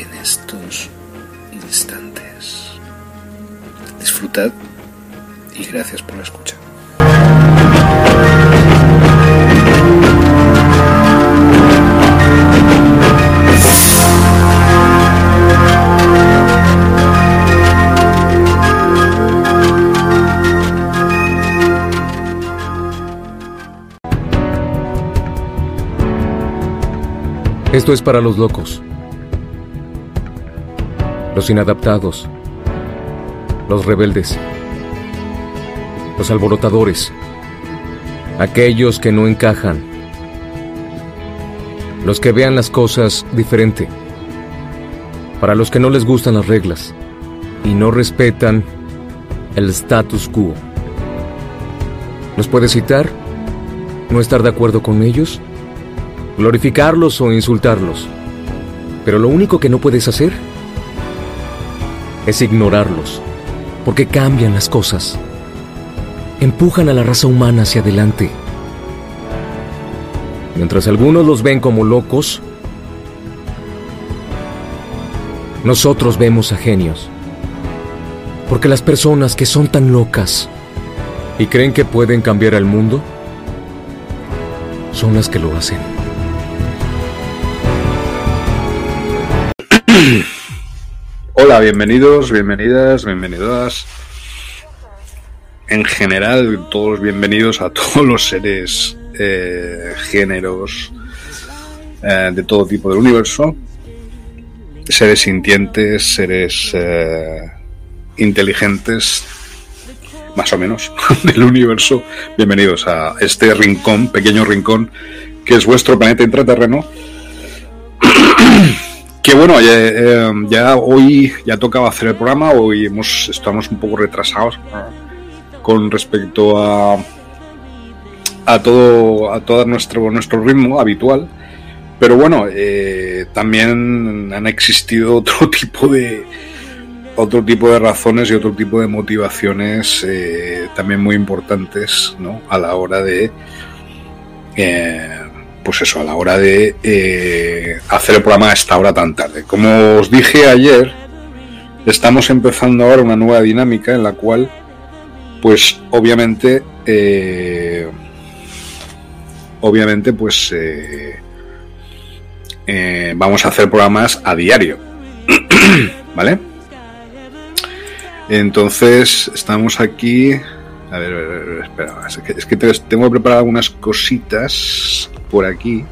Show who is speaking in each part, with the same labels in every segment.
Speaker 1: en estos instantes. Disfrutad y gracias por la escucha.
Speaker 2: Esto es para los locos, los inadaptados, los rebeldes, los alborotadores, aquellos que no encajan, los que vean las cosas diferente, para los que no les gustan las reglas y no respetan el status quo. ¿Los puedes citar? ¿No estar de acuerdo con ellos? glorificarlos o insultarlos. Pero lo único que no puedes hacer es ignorarlos, porque cambian las cosas. Empujan a la raza humana hacia adelante. Mientras algunos los ven como locos, nosotros vemos a genios. Porque las personas que son tan locas y creen que pueden cambiar al mundo, son las que lo hacen.
Speaker 1: Hola, bienvenidos, bienvenidas, bienvenidas. En general, todos bienvenidos a todos los seres, eh, géneros, eh, de todo tipo del universo. Seres sintientes, seres eh, inteligentes, más o menos, del universo. Bienvenidos a este rincón, pequeño rincón, que es vuestro planeta intraterreno que bueno, eh, ya, hoy ya tocaba hacer el programa, hoy hemos, estamos un poco retrasados con respecto a, a todo, a todo nuestro, nuestro ritmo habitual. Pero bueno, eh, también han existido otro tipo de otro tipo de razones y otro tipo de motivaciones eh, también muy importantes ¿no? a la hora de pues eso, a la hora de eh, hacer el programa a esta hora tan tarde. Como os dije ayer, estamos empezando ahora una nueva dinámica en la cual, pues obviamente, eh, obviamente, pues eh, vamos a hacer programas a diario, ¿vale? Entonces, estamos aquí. A ver, a ver, espera, es que, tengo que preparar algunas cositas por aquí.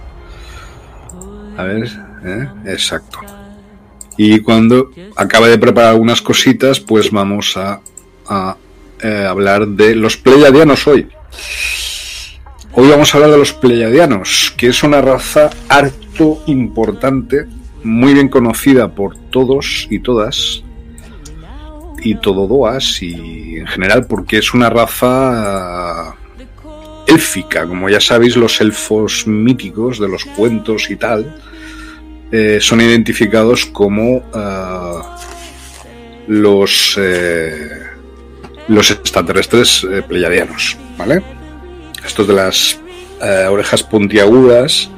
Speaker 1: A ver, ¿eh? exacto. Y cuando acabe de preparar algunas cositas, pues vamos a, eh, hablar de los pleiadianos hoy. Hoy vamos a hablar de los pleiadianos, que es una raza harto importante, muy bien conocida por todos y todas, y tododoas, y en general porque es una raza élfica, como ya sabéis, los elfos míticos de los cuentos y tal, eh, son identificados como eh, los, eh, los extraterrestres pleiadianos, ¿vale? Estos de las orejas puntiagudas.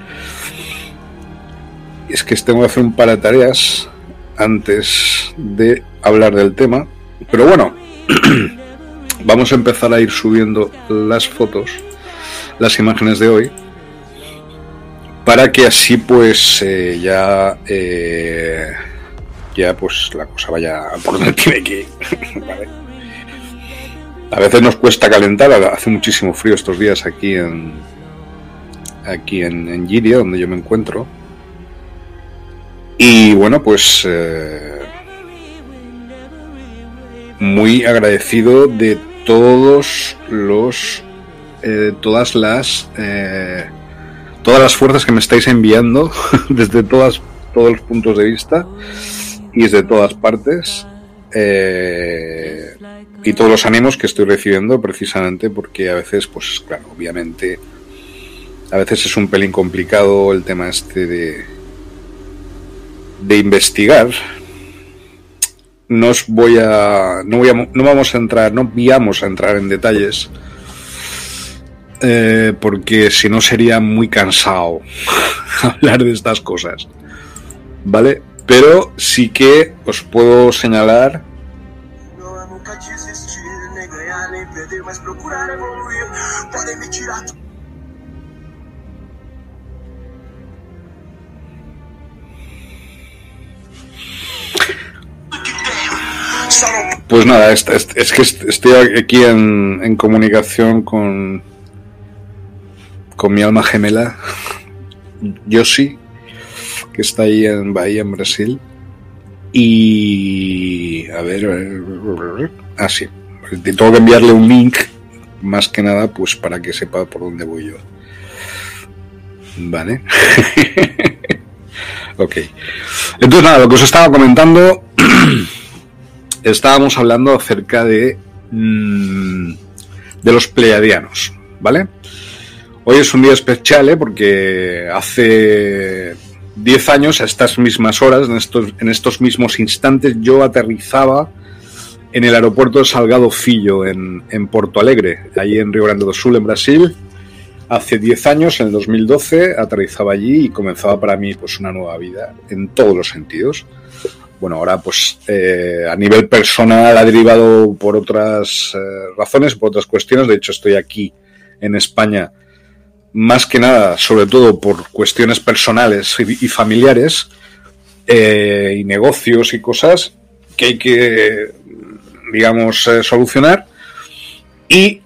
Speaker 1: Es que tengo que hacer un par de tareas antes de hablar del tema. Pero bueno, vamos a empezar a ir subiendo las fotos, las imágenes de hoy, para que así pues eh, ya eh, ya pues la cosa vaya por donde tiene que ir. A veces nos cuesta calentar, hace muchísimo frío estos días aquí en aquí en, en Giria, donde yo me encuentro. Y bueno, pues eh, muy agradecido de todos los eh, todas las eh, todas las fuerzas que me estáis enviando desde todas todos los puntos de vista y desde todas partes eh, y todos los ánimos que estoy recibiendo precisamente porque a veces pues claro obviamente a veces es un pelín complicado el tema este de de investigar no os voy a no no vamos a entrar no vamos a entrar en detalles eh, porque si no sería muy cansado hablar de estas cosas vale pero sí que os puedo señalar Pues nada, es, que estoy aquí en, en, comunicación con, con mi alma gemela, Yoshi, que está ahí en Bahía, en Brasil. Y. A ver. A ver ah, sí. Tengo que enviarle un link, más que nada, pues para que sepa por dónde voy yo. Vale. ok. Entonces, nada, lo que os estaba comentando estábamos hablando acerca de, mmm, de los pleiadianos, ¿vale? Hoy es un día especial, ¿eh? porque hace 10 años, a estas mismas horas, en estos, en estos mismos instantes, yo aterrizaba en el aeropuerto de Salgado Fillo, en, en Porto Alegre, allí en Río Grande do Sul, en Brasil. Hace 10 años, en el 2012, aterrizaba allí y comenzaba para mí pues, una nueva vida, en todos los sentidos bueno, ahora pues eh, a nivel personal ha derivado por otras eh, razones, por otras cuestiones. De hecho, estoy aquí en España más que nada, sobre todo por cuestiones personales y, familiares eh, y negocios y cosas que hay que, digamos, eh, solucionar. Y,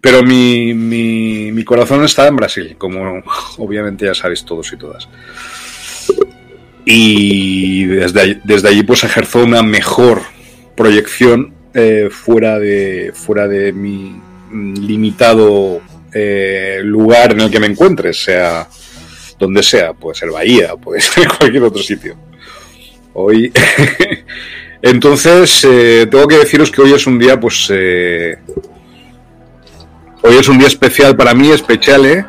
Speaker 1: pero mi, mi, mi corazón está en Brasil, como obviamente ya sabéis todos y todas y desde desde allí pues ejerzo una mejor proyección eh, fuera de fuera de mi limitado eh, lugar en el que me encuentre, sea donde sea, puede ser Bahía, puede ser cualquier otro sitio. Hoy, entonces eh, tengo que deciros que hoy es un día, pues, eh, hoy es un día especial para mí, especial.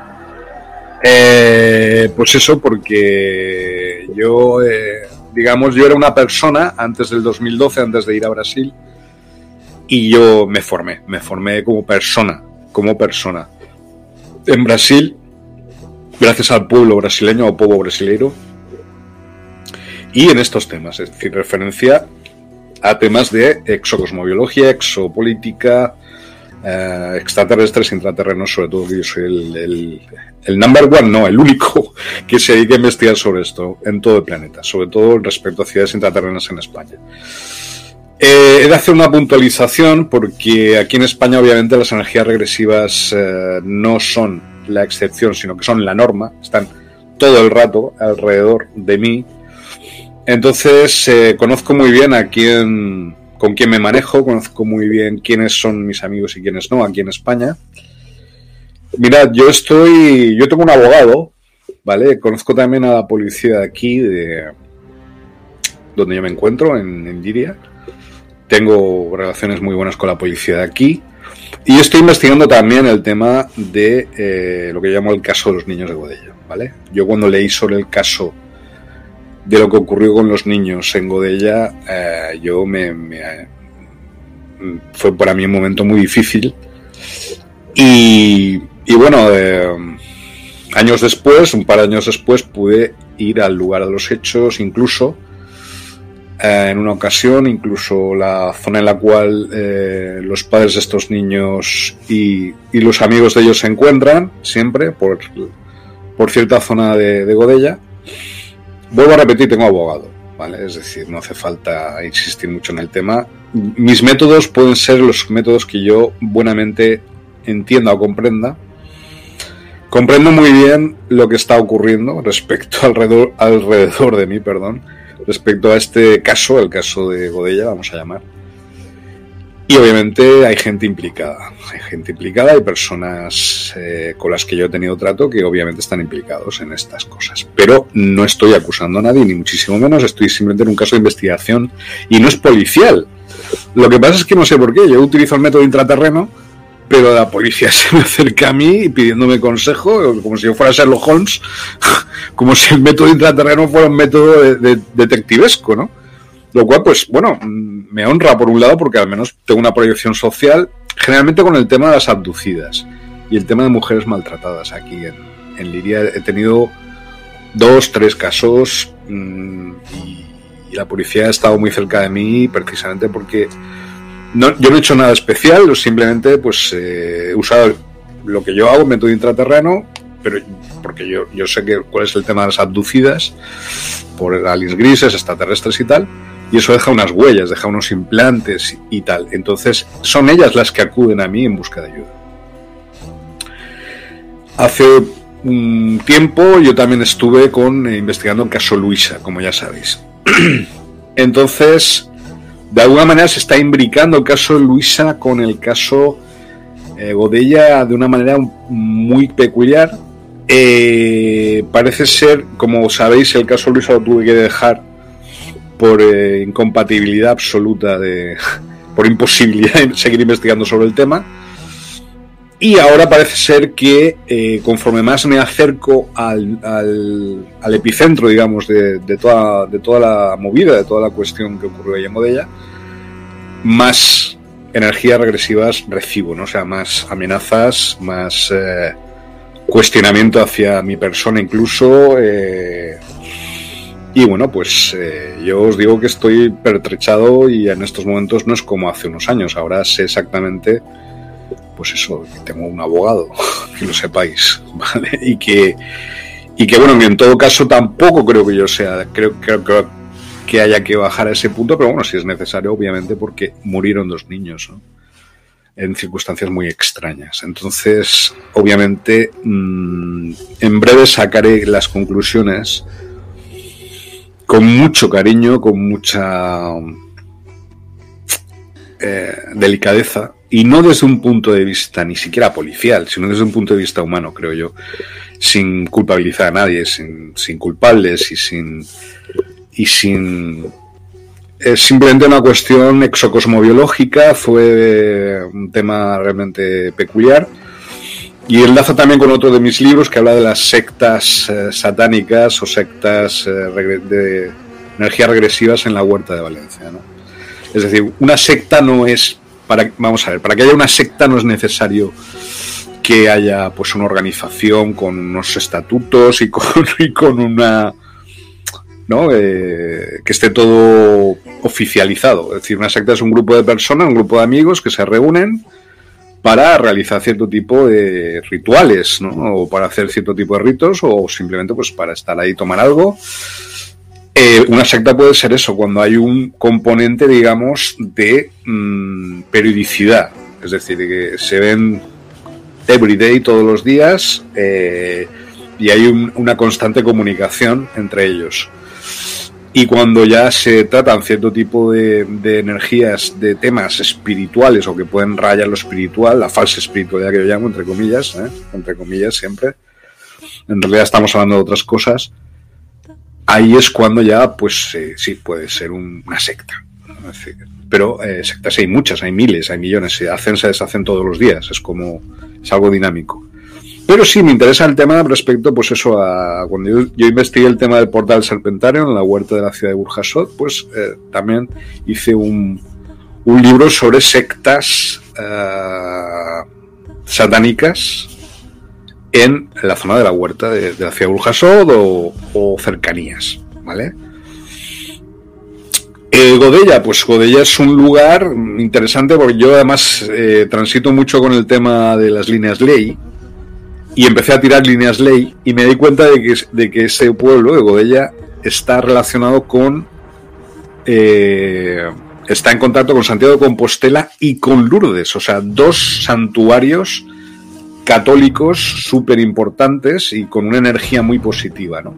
Speaker 1: Eh, pues eso, porque yo, eh, digamos, yo era una persona antes del 2012, antes de ir a Brasil, y yo me formé, me formé como persona, como persona. En Brasil, gracias al pueblo brasileño o pueblo brasileiro, y en estos temas, es decir, referencia a temas de exocosmobiología, exopolítica, eh, extraterrestres, intraterrenos, sobre todo que yo soy el, el, number one, no, el único que se dedica a investigar sobre esto en todo el planeta, sobre todo respecto a ciudades intraterrenas en España. Eh, he de hacer una puntualización porque aquí en España obviamente las energías regresivas eh, no son la excepción, sino que son la norma, están todo el rato alrededor de mí. Entonces eh, conozco muy bien a quién con quién me manejo, conozco muy bien quiénes son mis amigos y quiénes no aquí en España. Mirad, yo estoy, yo tengo un abogado, ¿vale? Conozco también a la policía de aquí, de donde yo me encuentro, en, en Giria. Tengo relaciones muy buenas con la policía de aquí. Y estoy investigando también el tema de eh, lo que llamo el caso de los niños de Godella, ¿vale? Yo cuando leí sobre el caso de lo que ocurrió con los niños en Godella, eh, yo me, fue para mí un momento muy difícil. Y, y bueno, eh, años después, un par de años después, pude ir al lugar de los hechos, incluso eh, en una ocasión, incluso la zona en la cual eh, los padres de estos niños y, los amigos de ellos se encuentran, siempre, por, por cierta zona de, de Godella. Vuelvo a repetir, tengo abogado, ¿vale? Es decir, no hace falta insistir mucho en el tema. Mis métodos pueden ser los métodos que yo buenamente entienda o comprenda. Comprendo muy bien lo que está ocurriendo respecto alrededor, alrededor de mí, perdón respecto a este caso, el caso de Godella, vamos a llamar. Y obviamente hay gente implicada, hay gente implicada, hay personas eh, con las que yo he tenido trato que obviamente están implicados en estas cosas. Pero no estoy acusando a nadie, ni muchísimo menos, estoy simplemente en un caso de investigación y no es policial. Lo que pasa es que no sé por qué, yo utilizo el método intraterreno, pero la policía se me acerca a mí pidiéndome consejo, como si yo fuera Sherlock Holmes, como si el método intraterreno fuera un método de, detectivesco, ¿no? Lo cual, pues, bueno, me honra por un lado porque al menos tengo una proyección social, generalmente con el tema de las abducidas y el tema de mujeres maltratadas aquí en, en Liria. He tenido dos, tres casos mm, y, la policía ha estado muy cerca de mí precisamente porque no, yo no he hecho nada especial, simplemente pues eh, he usado lo que yo hago, método intraterreno, pero porque yo, yo sé que cuál es el tema de las abducidas por aliens grises, extraterrestres y tal, y eso deja unas huellas, deja unos implantes y tal. Entonces son ellas las que acuden a mí en busca de ayuda. Hace un tiempo yo también estuve con eh, investigando el caso Luisa, como ya sabéis. Entonces, de alguna manera se está imbricando el caso Luisa con el caso eh, Godella de una manera muy peculiar. Eh, parece ser, como sabéis, el caso Luisa lo tuve que dejar por eh, incompatibilidad absoluta, de, por imposibilidad de seguir investigando sobre el tema. Y ahora parece ser que conforme más me acerco al, al, epicentro, digamos, de, de, toda, de toda la movida, de toda la cuestión que ocurrió ahí en Godella, más energías regresivas recibo, ¿no? O sea, más amenazas, más eh, cuestionamiento hacia mi persona incluso. Eh, y bueno, pues eh, yo os digo que estoy pertrechado y en estos momentos no es como hace unos años. Ahora sé exactamente, pues eso, que tengo un abogado, que lo sepáis, ¿vale? Y que, y que bueno, en todo caso tampoco creo que yo sea, creo, creo, que haya que bajar a ese punto, pero bueno, si es necesario, obviamente, porque murieron dos niños, en circunstancias muy extrañas. Entonces, obviamente, mm, en breve sacaré las conclusiones con mucho cariño, con mucha eh, delicadeza, y no desde un punto de vista ni siquiera policial, sino desde un punto de vista humano, creo yo, sin culpabilizar a nadie, sin, sin culpables y sin y sin... Es simplemente una cuestión exocosmobiológica, fue un tema realmente peculiar. Y enlaza también con otro de mis libros que habla de las sectas eh, satánicas o sectas eh, de energías regresivas en la huerta de Valencia. ¿no? Es decir, una secta no es, para, vamos a ver, para que haya una secta no es necesario que haya pues una organización con unos estatutos y con, una ¿no? Eh, que esté todo oficializado. Es decir, una secta es un grupo de personas, un grupo de amigos que se reúnen para realizar cierto tipo de rituales, ¿no? O para hacer cierto tipo de ritos, o simplemente pues para estar ahí tomar algo. Eh, una secta puede ser eso, cuando hay un componente, digamos, de mm, periodicidad. Es decir, que se ven every day, todos los días, eh, y hay una constante comunicación entre ellos. Y cuando ya se tratan cierto tipo de, energías, de temas espirituales o que pueden rayar lo espiritual, la falsa espiritualidad que yo llamo, entre comillas, ¿eh? entre comillas siempre, en realidad estamos hablando de otras cosas, ahí es cuando ya, pues eh, sí, puede ser una secta. Pero eh, sectas hay muchas, hay miles, hay millones, se hacen, se deshacen todos los días, es como, es algo dinámico. Pero sí, me interesa el tema respecto, pues eso, a cuando yo, investigué el tema del portal serpentario en la huerta de la ciudad de Burjasot, pues eh, también hice un, un, libro sobre sectas satánicas en la zona de la huerta de, la ciudad de Burjasot o, cercanías, ¿vale? Godella, pues Godella es un lugar interesante porque yo además eh, transito mucho con el tema de las líneas ley y empecé a tirar líneas ley y me di cuenta de que, de que ese pueblo de Godella está relacionado con... Eh, está en contacto con Santiago de Compostela y con Lourdes, o sea, dos santuarios católicos súper importantes y con una energía muy positiva, ¿no?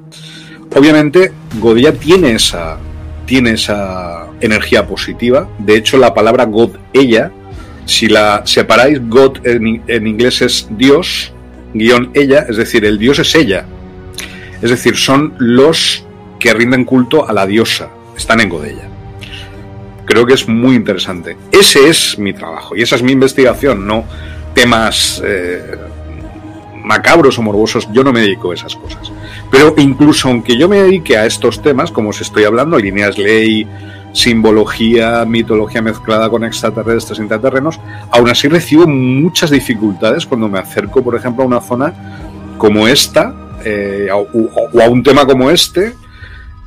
Speaker 1: Obviamente, Godella tiene esa, tiene esa energía positiva. De hecho, la palabra God, ella, si la separáis, God en, inglés es Dios, guion ella, es decir, el Dios es ella. Es decir, son los que rinden culto a la diosa, están en Godella. Creo que es muy interesante. Ese es mi trabajo y esa es mi investigación, no temas eh, macabros o morbosos. Yo no me dedico a esas cosas. Pero incluso aunque yo me dedique a estos temas, como os estoy hablando, líneas ley, simbología, mitología mezclada con extraterrestres, intraterrenos, aún así recibo muchas dificultades cuando me acerco, por ejemplo, a una zona como esta, eh, o, a un tema como este,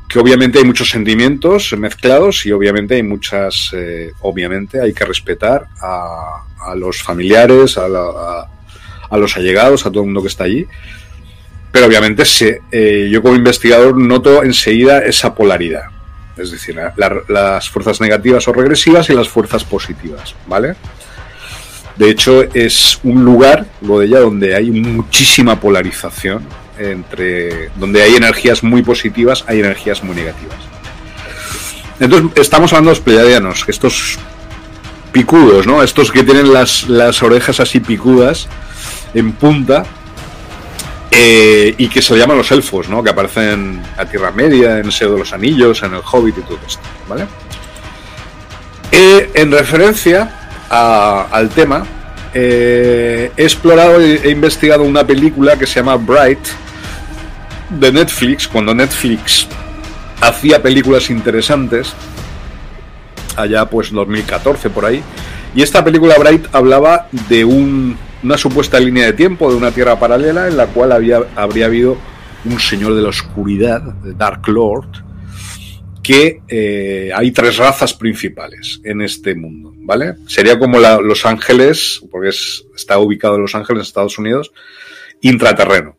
Speaker 1: que obviamente hay muchos sentimientos mezclados y obviamente hay muchas, eh, obviamente hay que respetar a, los familiares, a, a, los allegados, a todo el mundo que está allí. Pero obviamente eh, yo como investigador noto enseguida esa polaridad. Es decir, las fuerzas negativas o regresivas y las fuerzas positivas, ¿vale? De hecho, es un lugar, lo de ella, donde hay muchísima polarización entre donde hay energías muy positivas, hay energías muy negativas. Entonces, estamos hablando de los pleiadianos, estos picudos, ¿no? Estos que tienen las, las orejas así picudas en punta eh, y que se llaman los elfos, ¿no? Que aparecen a Tierra Media, en Seo de los Anillos, en el Hobbit y todo esto, ¿vale? Eh, en referencia al tema, eh, he explorado e he investigado una película que se llama Bright de Netflix, cuando Netflix hacía películas interesantes, allá pues 2014 por ahí, y esta película Bright hablaba de un una supuesta línea de tiempo de una tierra paralela en la cual había, habría habido un señor de la oscuridad, de Dark Lord, que eh, hay tres razas principales en este mundo, ¿vale? Sería como Los Ángeles, porque está ubicado en Los Ángeles, Estados Unidos, intraterreno.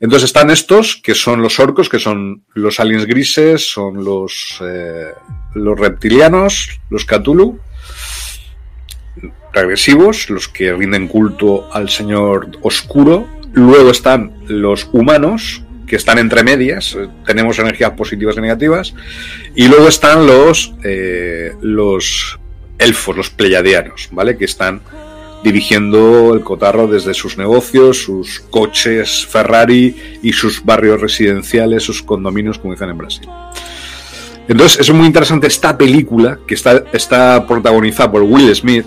Speaker 1: Entonces están estos, que son los orcos, que son los aliens grises, son los, eh, los reptilianos, los Cthulhu, regresivos, los que rinden culto al Señor Oscuro. Luego están los humanos, que están entre medias, tenemos energías positivas y negativas. Y luego están los, eh, los elfos, los pleiadianos, ¿vale? Que están dirigiendo el cotarro desde sus negocios, sus coches Ferrari y sus barrios residenciales, sus condominios, como dicen en Brasil. Entonces es muy interesante esta película que está, está protagonizada por Will Smith,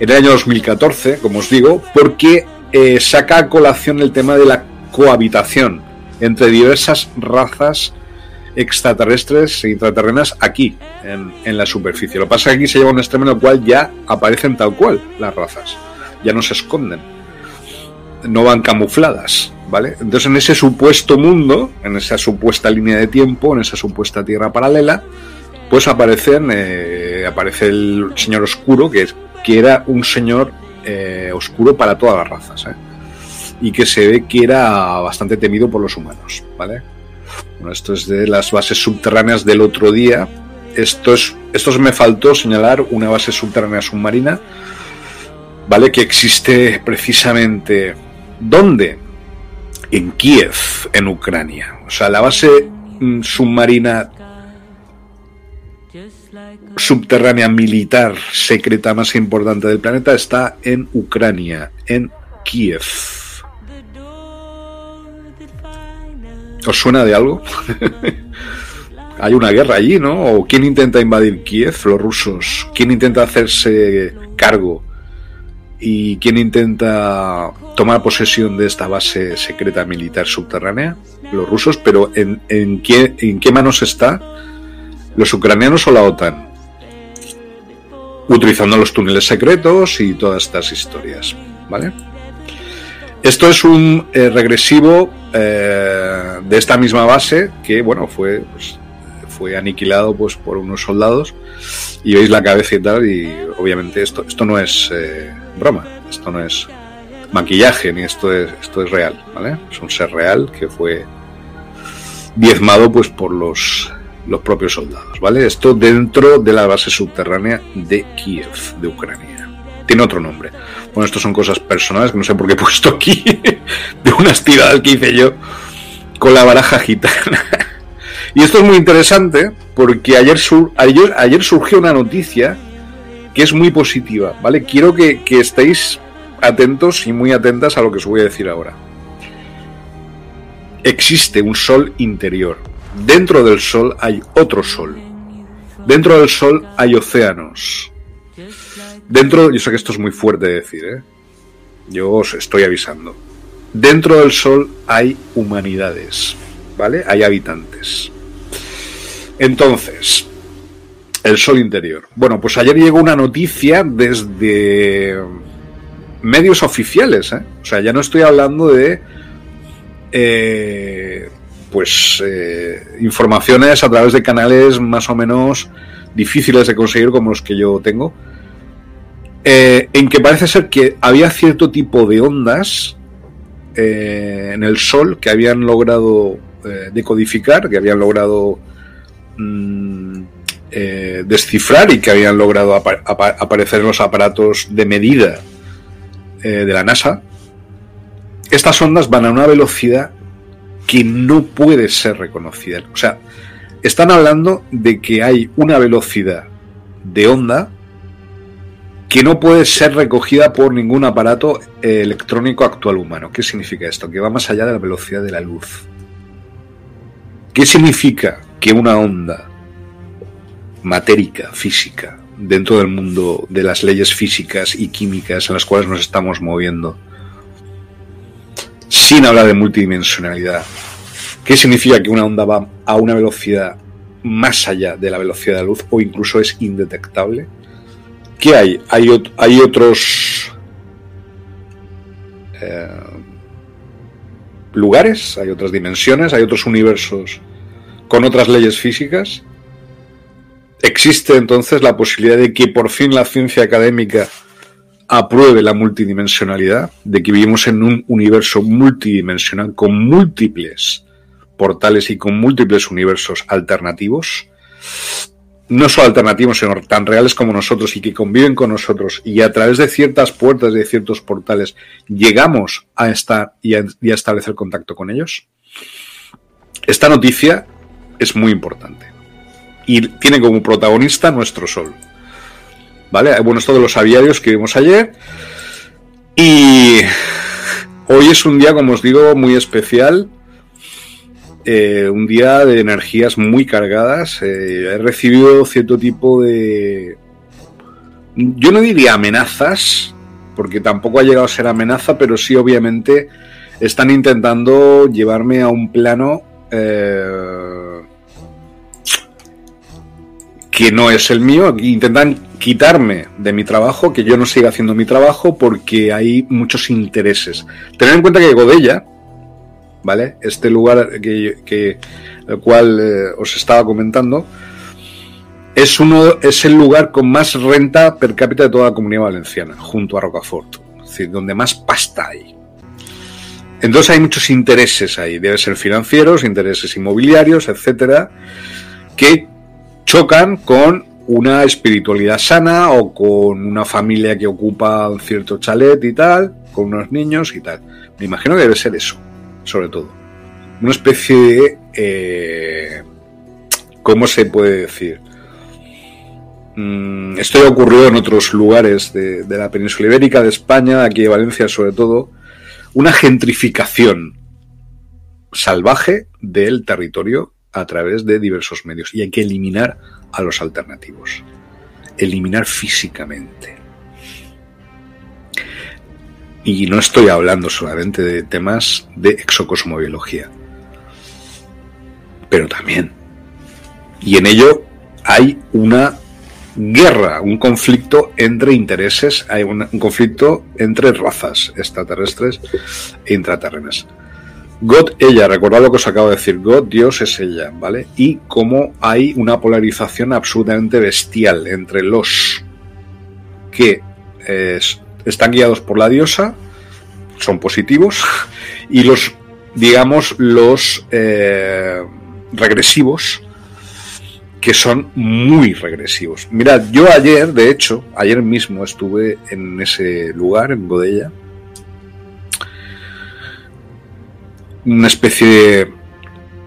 Speaker 1: en el año 2014, como os digo, porque eh, saca a colación el tema de la cohabitación entre diversas razas extraterrestres e intraterrenas aquí, en, la superficie. Lo que pasa es que aquí se lleva un extremo en el cual ya aparecen tal cual las razas, ya no se esconden, no van camufladas, ¿vale? Entonces en ese supuesto mundo, en esa supuesta línea de tiempo, en esa supuesta tierra paralela, pues aparecen, eh, aparece el señor oscuro, que es que era un señor eh, oscuro para todas las razas, ¿eh? y que se ve que era bastante temido por los humanos, ¿vale? Bueno, esto es de las bases subterráneas del otro día. Esto, es, esto me faltó señalar una base subterránea submarina, ¿vale? Que existe precisamente. ¿Dónde? En Kiev, en Ucrania. O sea, la base mm, submarina subterránea militar secreta más importante del planeta está en Ucrania, en Kiev. ¿Os suena de algo? Hay una guerra allí, ¿no? ¿O quién intenta invadir Kiev? Los rusos. ¿Quién intenta hacerse cargo? ¿Y quién intenta tomar posesión de esta base secreta militar subterránea? Los rusos, pero ¿en, en, qué, en qué manos está? ¿Los ucranianos o la OTAN? utilizando los túneles secretos y todas estas historias, ¿vale? Esto es un eh, regresivo eh, de esta misma base que, bueno, fue, pues, fue aniquilado pues por unos soldados. Y veis la cabeza y tal y obviamente esto esto no es eh, broma. Esto no es maquillaje ni esto es esto es real vale es un ser real que fue diezmado pues por los los propios soldados vale esto dentro de la base subterránea de Kiev de Ucrania tiene otro nombre bueno esto son cosas personales que no sé por qué he puesto aquí de unas tiradas que hice yo con la baraja gitana y esto es muy interesante porque ayer, ayer, surgió una noticia que es muy positiva, ¿vale? Quiero que, que estéis atentos y muy atentas a lo que os voy a decir ahora. Existe un sol interior. Dentro del sol hay otro sol. Dentro del sol hay océanos. Dentro, yo sé que esto es muy fuerte de decir, ¿eh? Yo os estoy avisando. Dentro del sol hay humanidades, ¿vale? Hay habitantes. Entonces, el sol interior. Bueno, pues ayer llegó una noticia desde medios oficiales, ¿eh? O sea, ya no estoy hablando de... Eh, pues eh, informaciones a través de canales más o menos difíciles de conseguir como los que yo tengo, en que parece ser que había cierto tipo de ondas en el Sol que habían logrado decodificar, que habían logrado Mm, eh, descifrar y que habían logrado aparecer en los aparatos de medida eh, de la NASA, estas ondas van a una velocidad que no puede ser reconocida. O sea, están hablando de que hay una velocidad de onda que no puede ser recogida por ningún aparato eh, electrónico actual humano. ¿Qué significa esto? Que va más allá de la velocidad de la luz. ¿Qué significa que una onda matérica, física, dentro del mundo de las leyes físicas y químicas en las cuales nos estamos moviendo, sin hablar de multidimensionalidad, ¿qué significa que una onda va a una velocidad más allá de la velocidad de la luz o incluso es indetectable? ¿Qué hay? Hay, otros eh, lugares, hay otras dimensiones, hay otros universos con otras leyes físicas, existe entonces la posibilidad de que por fin la ciencia académica apruebe la multidimensionalidad, de que vivimos en un universo multidimensional con múltiples portales y con múltiples universos alternativos, no solo alternativos, sino tan reales como nosotros y que conviven con nosotros y a través de ciertas puertas, de ciertos portales, llegamos a estar y a, y a establecer contacto con ellos. Esta noticia es muy importante. Y tiene como protagonista nuestro Sol. ¿Vale? Bueno, esto de los aviarios que vimos ayer. Y hoy es un día, como os digo, muy especial. Eh, un día de energías muy cargadas. Eh, he recibido cierto tipo de... Yo no diría amenazas, porque tampoco ha llegado a ser amenaza, pero sí obviamente están intentando llevarme a un plano eh, que no es el mío. Intentan quitarme de mi trabajo, que yo no siga haciendo mi trabajo porque hay muchos intereses. Tener en cuenta que Godella, ¿vale? Este lugar que, el cual eh, os estaba comentando, es, uno, es el lugar con más renta per cápita de toda la comunidad valenciana, junto a Rocafort. Es decir, donde más pasta hay. Entonces hay muchos intereses ahí, debe ser financieros, intereses inmobiliarios, etcétera, que chocan con una espiritualidad sana o con una familia que ocupa un cierto chalet y tal, con unos niños y tal. Me imagino que debe ser eso, sobre todo. Una especie de... Eh, ¿Cómo se puede decir? Mm, esto ya ocurrió en otros lugares de, de la península ibérica, de España, aquí de Valencia sobre todo, una gentrificación salvaje del territorio a través de diversos medios y hay que eliminar a los alternativos, eliminar físicamente. Y no estoy hablando solamente de temas de exocosmobiología, pero también. Y en ello hay una guerra, un conflicto entre intereses, hay un, conflicto entre razas extraterrestres e intraterrenas. God, ella, recordad lo que os acabo de decir, God, Dios es ella, ¿vale? Y cómo hay una polarización absolutamente bestial entre los que eh, están guiados por la diosa, son positivos, y los, digamos, los eh, regresivos, que son muy regresivos. Mirad, yo ayer, de hecho, ayer mismo estuve en ese lugar, en Godella, una especie de...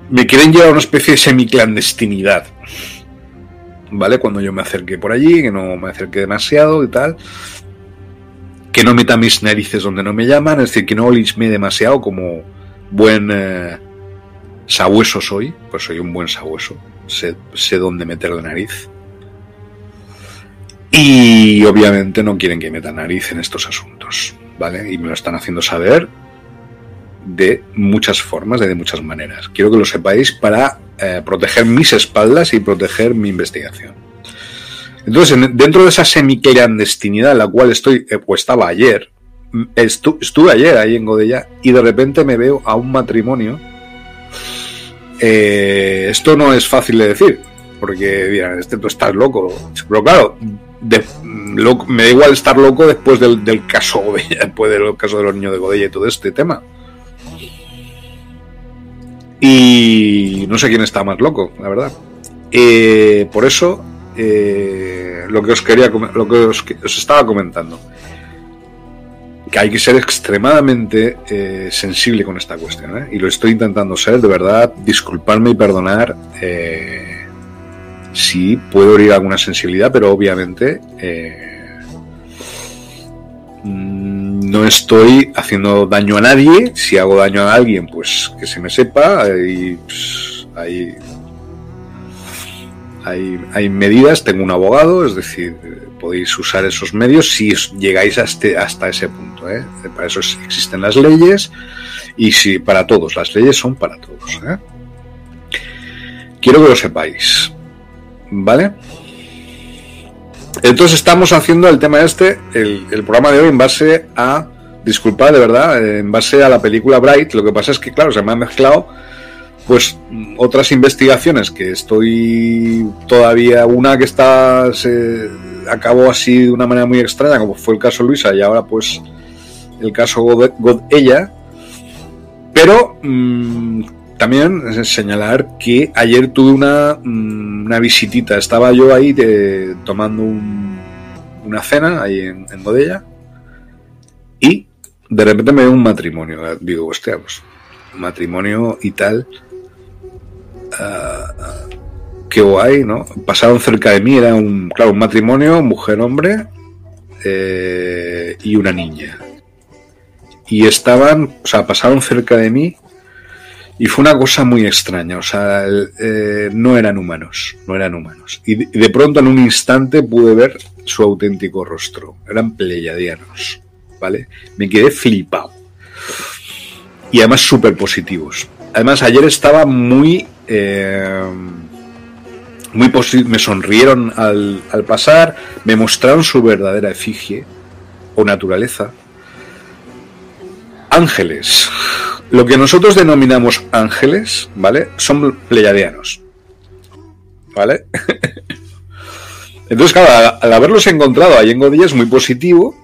Speaker 1: Me quieren llevar a una especie de semiclandestinidad. ¿Vale? Cuando yo me acerqué por allí, que no me acerqué demasiado y tal. Que no meta mis narices donde no me llaman, es decir, que no olisme demasiado como buen eh, sabueso soy, pues soy un buen sabueso, sé, dónde meter la nariz. Y obviamente no quieren que meta nariz en estos asuntos, ¿vale? Y me lo están haciendo saber de muchas formas, de muchas maneras. Quiero que lo sepáis para eh, proteger mis espaldas y proteger mi investigación. Entonces, dentro de esa semiclandestinidad en la cual estoy, eh, pues estaba ayer, mm, estuve ayer ahí en Godella y de repente me veo a un matrimonio. Eh, esto no es fácil de decir, porque dirán, este tú estás loco. Pero claro, me da igual estar loco después del, del caso Godella, después del caso de los niños de Godella y todo este tema. Y no sé quién está más loco, la verdad. Eh, por eso, eh, lo que os quería, lo que os, estaba comentando, que hay que ser extremadamente eh, sensible con esta cuestión, y lo estoy intentando ser, de verdad, disculparme y perdonar si puedo herir alguna sensibilidad, pero obviamente no estoy haciendo daño a nadie. Si hago daño a alguien, pues que se me sepa. Y pues, hay, hay, medidas. Tengo un abogado, es decir, podéis usar esos medios si llegáis hasta, hasta ese punto. ¿eh? Para eso existen las leyes y si para todos, las leyes son para todos. ¿eh? Quiero que lo sepáis. ¿Vale? Entonces estamos haciendo el tema este, el, programa de hoy en base a, disculpad de verdad, en base a la película Bright. Lo que pasa es que, claro, se me han mezclado pues otras investigaciones que estoy todavía, una que está, se acabó así de una manera muy extraña, como fue el caso Luisa, y ahora pues el caso God, ella. Pero mm, también señalar que ayer tuve una, mm, una visitita. Estaba yo ahí tomando una cena ahí en, Bodella y de repente me veo un matrimonio. Digo, hostia, pues matrimonio y tal. Uh, qué guay, ¿no? Pasaron cerca de mí, era un, claro, un matrimonio, mujer-hombre eh, y una niña. Y estaban, o sea, pasaron cerca de mí y fue una cosa muy extraña, o sea, eh, no eran humanos, no eran humanos. Y de, pronto en un instante pude ver su auténtico rostro, eran pleiadianos, ¿vale? Me quedé flipado. Y además súper positivos. Además ayer estaba muy... Eh, muy me sonrieron al, al pasar, me mostraron su verdadera efigie o naturaleza. Ángeles, lo que nosotros denominamos ángeles, ¿vale? Son pleiadianos. ¿Vale? Entonces, claro, al haberlos encontrado ahí en Godilla muy positivo,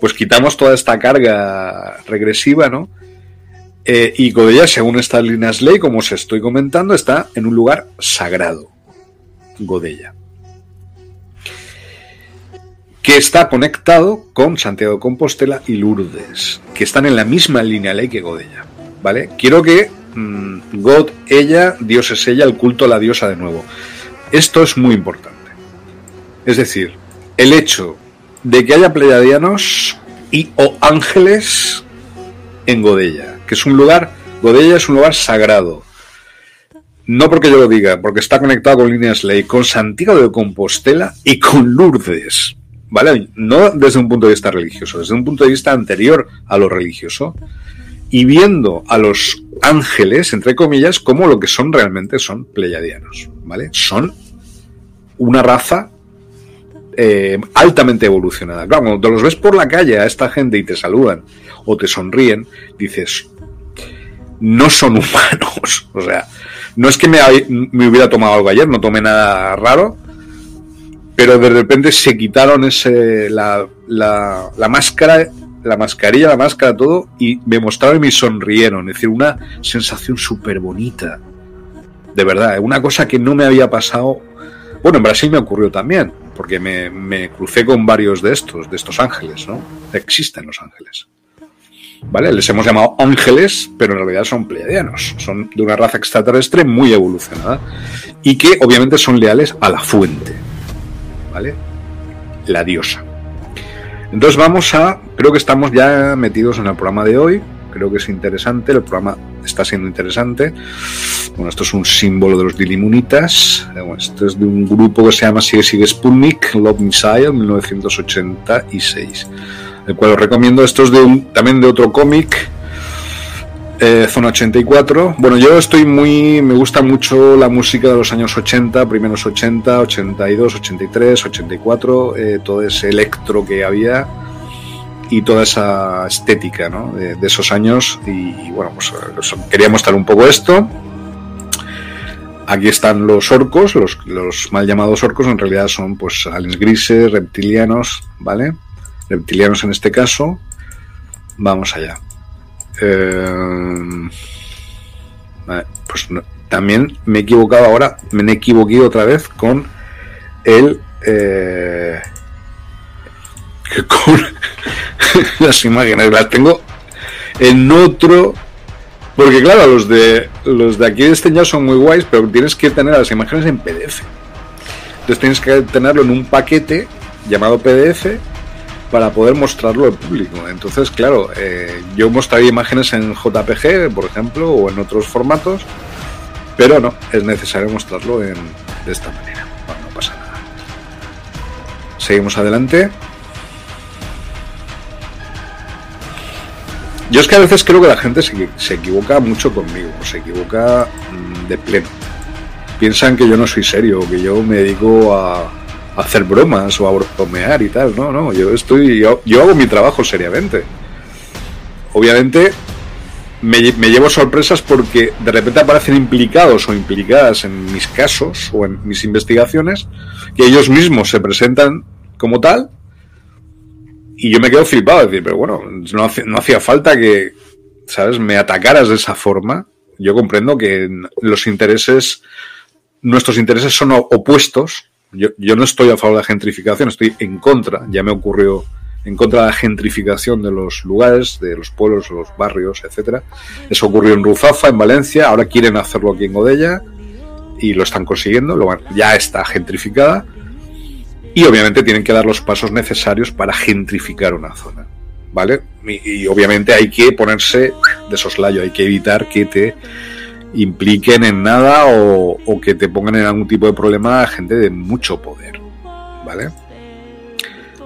Speaker 1: pues quitamos toda esta carga regresiva, ¿no? Eh, y Godella, según estas líneas ley, como os estoy comentando, está en un lugar sagrado. Godella. Que está conectado con Santiago de Compostela y Lourdes, que están en la misma línea ley que Godella. ¿vale? Quiero que mm, God, ella, Dios es ella, el culto a la diosa de nuevo. Esto es muy importante. Es decir, el hecho de que haya pleiadianos y o ángeles en Godella, que es un lugar, Godella es un lugar sagrado. No porque yo lo diga, porque está conectado con líneas ley, con Santiago de Compostela y con Lourdes. ¿Vale? No desde un punto de vista religioso, desde un punto de vista anterior a lo religioso y viendo a los ángeles, entre comillas, como lo que son realmente son pleiadianos, ¿vale? Son una raza eh, altamente evolucionada. Claro, cuando te los ves por la calle a esta gente y te saludan o te sonríen, dices, no son humanos. O sea, no es que me, me hubiera tomado algo ayer, no tomé nada raro, pero de repente se quitaron ese, la, la, la máscara la mascarilla, la máscara, todo, y me mostraron y me sonrieron. Es decir, una sensación súper bonita. De verdad, una cosa que no me había pasado. Bueno, en Brasil me ocurrió también, porque me, me crucé con varios de estos, de estos ángeles, ¿no? Existen los ángeles. ¿Vale? Les hemos llamado ángeles, pero en realidad son pleiadianos. Son de una raza extraterrestre muy evolucionada y que obviamente son leales a la fuente. ¿Vale? La diosa. Entonces vamos a, creo que estamos ya metidos en el programa de hoy, creo que es interesante, el programa está siendo interesante. Bueno, esto es un símbolo de los Dilimunitas, esto es de un grupo que se llama Sigue Sigue Sputnik, Love Missile, 1986, el cual os recomiendo, esto es de también de otro cómic, eh, Zona 84. Bueno, yo estoy muy. Me gusta mucho la música de los años 80, primeros 80, 82, 83, 84, todo ese electro que había y toda esa estética ¿no? de, esos años. Y, bueno, pues quería mostrar un poco esto. Aquí están los orcos, los mal llamados orcos, en realidad son pues aliens grises, reptilianos, ¿vale? Reptilianos en este caso. Vamos allá. Eh, pues también me he equivocado ahora, me he equivocado otra vez con el... Eh, con las imágenes, las tengo en otro... Porque claro, los de los de aquí de este son muy guays, pero tienes que tener las imágenes en PDF. Entonces tienes que tenerlo en un paquete llamado PDF para poder mostrarlo al público. Entonces, claro, eh, yo mostraría imágenes en JPG, por ejemplo, o en otros formatos, pero no, es necesario mostrarlo en, de esta manera. no pasa nada. Seguimos adelante. Yo es que a veces creo que la gente se, se equivoca mucho conmigo, se equivoca mm, de pleno. Piensan que yo no soy serio, que yo me dedico a, hacer bromas o a y tal. No, no, yo estoy, yo, hago mi trabajo seriamente. Obviamente me, llevo sorpresas porque de repente aparecen implicados o implicadas en mis casos o en mis investigaciones que ellos mismos se presentan como tal y yo me quedo flipado, decir, pero bueno, no, no hacía falta que, ¿sabes?, me atacaras de esa forma. Yo comprendo que los intereses, nuestros intereses son opuestos, yo, no estoy a favor de la gentrificación, estoy en contra, ya me ocurrió en contra de la gentrificación de los lugares, de los pueblos, los barrios, etcétera. Eso ocurrió en Ruzafa, en Valencia, ahora quieren hacerlo aquí en Godella y lo están consiguiendo, ya está gentrificada y obviamente tienen que dar los pasos necesarios para gentrificar una zona, ¿vale? y obviamente hay que ponerse de soslayo, hay que evitar que te impliquen en nada o, que te pongan en algún tipo de problema a gente de mucho poder. ¿Vale?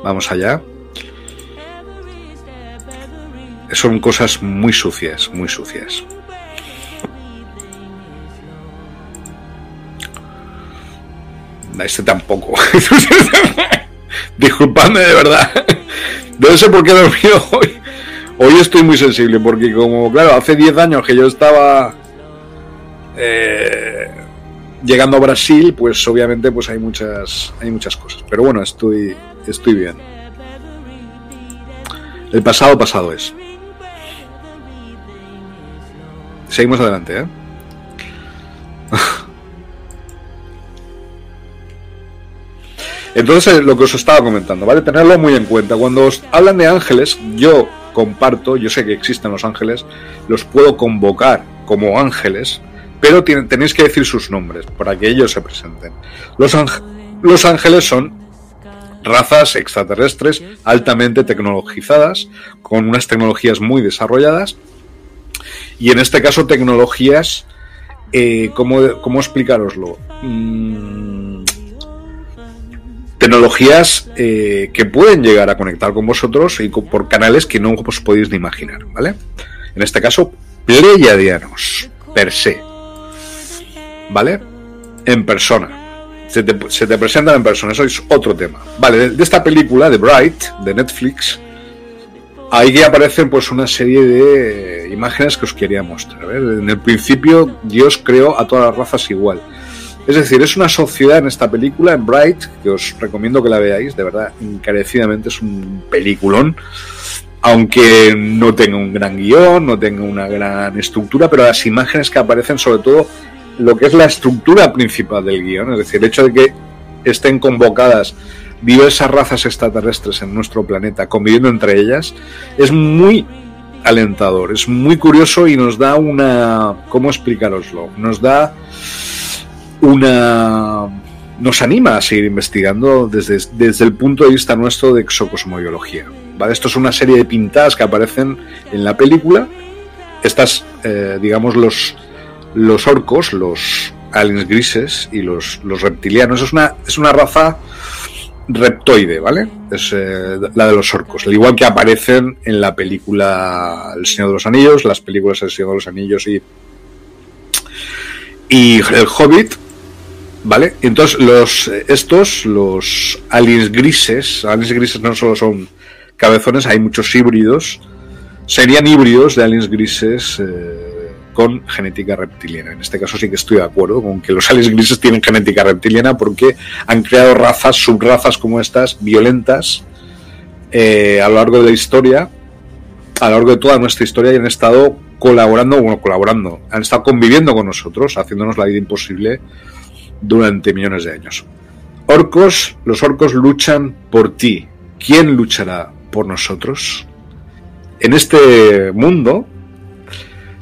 Speaker 1: Vamos allá. Son cosas muy sucias, muy sucias. Este tampoco. Disculpadme de verdad. No sé por qué he dormido hoy. Hoy estoy muy sensible porque como, claro, hace 10 años que yo estaba eh, llegando a Brasil, pues obviamente pues hay muchas, hay muchas cosas. Pero bueno, estoy, estoy bien. El pasado pasado es. Seguimos adelante, ¿eh? Entonces, lo que os estaba comentando, ¿vale? Tenerlo muy en cuenta. Cuando os hablan de ángeles, yo comparto, yo sé que existen los ángeles, los puedo convocar como ángeles, pero tenéis que decir sus nombres para que ellos se presenten. Los, ángeles son razas extraterrestres altamente tecnologizadas, con unas tecnologías muy desarrolladas, y en este caso tecnologías, eh, ¿cómo, ¿cómo, explicaroslo? Mm, tecnologías eh, que pueden llegar a conectar con vosotros y por canales que no os podéis ni imaginar, ¿vale? En este caso, pleiadianos, per se. ¿Vale? En persona. Se te, presentan en persona, eso es otro tema. Vale, de, esta película, de Bright, de Netflix, Ahí aparecen pues una serie de imágenes que os quería mostrar. En el principio Dios creó a todas las razas igual. Es decir, es una sociedad en esta película, en Bright, que os recomiendo que la veáis, de verdad, encarecidamente es un peliculón, aunque no tenga un gran guion, no tenga una gran estructura, pero las imágenes que aparecen, sobre todo lo que es la estructura principal del guion, es decir, el hecho de que estén convocadas diversas razas extraterrestres en nuestro planeta conviviendo entre ellas, es muy alentador, es muy curioso y nos da una... ¿Cómo explicaroslo? Nos da una... nos anima a seguir investigando desde, desde el punto de vista nuestro de exocosmobiología. ¿vale? Esto es una serie de pintadas que aparecen en la película. Estas, eh, digamos, los, los orcos, los aliens grises y los, reptilianos. Es una, es una raza reptoide, ¿vale? Es eh, la de los orcos. Al igual que aparecen en la película El Señor de los Anillos, las películas El Señor de los Anillos y, y El Hobbit, ¿vale? Entonces, los, estos, los aliens grises, aliens grises no solo son cabezones, hay muchos híbridos, serían híbridos de aliens grises. Eh, con genética reptiliana. En este caso sí que estoy de acuerdo con que los aliens grises tienen genética reptiliana porque han creado razas, subrazas como estas, violentas, eh, a lo largo de la historia, a lo largo de toda nuestra historia y han estado colaborando, bueno, colaborando, han estado conviviendo con nosotros, haciéndonos la vida imposible durante millones de años. Orcos, los orcos luchan por ti. ¿Quién luchará por nosotros? En este mundo,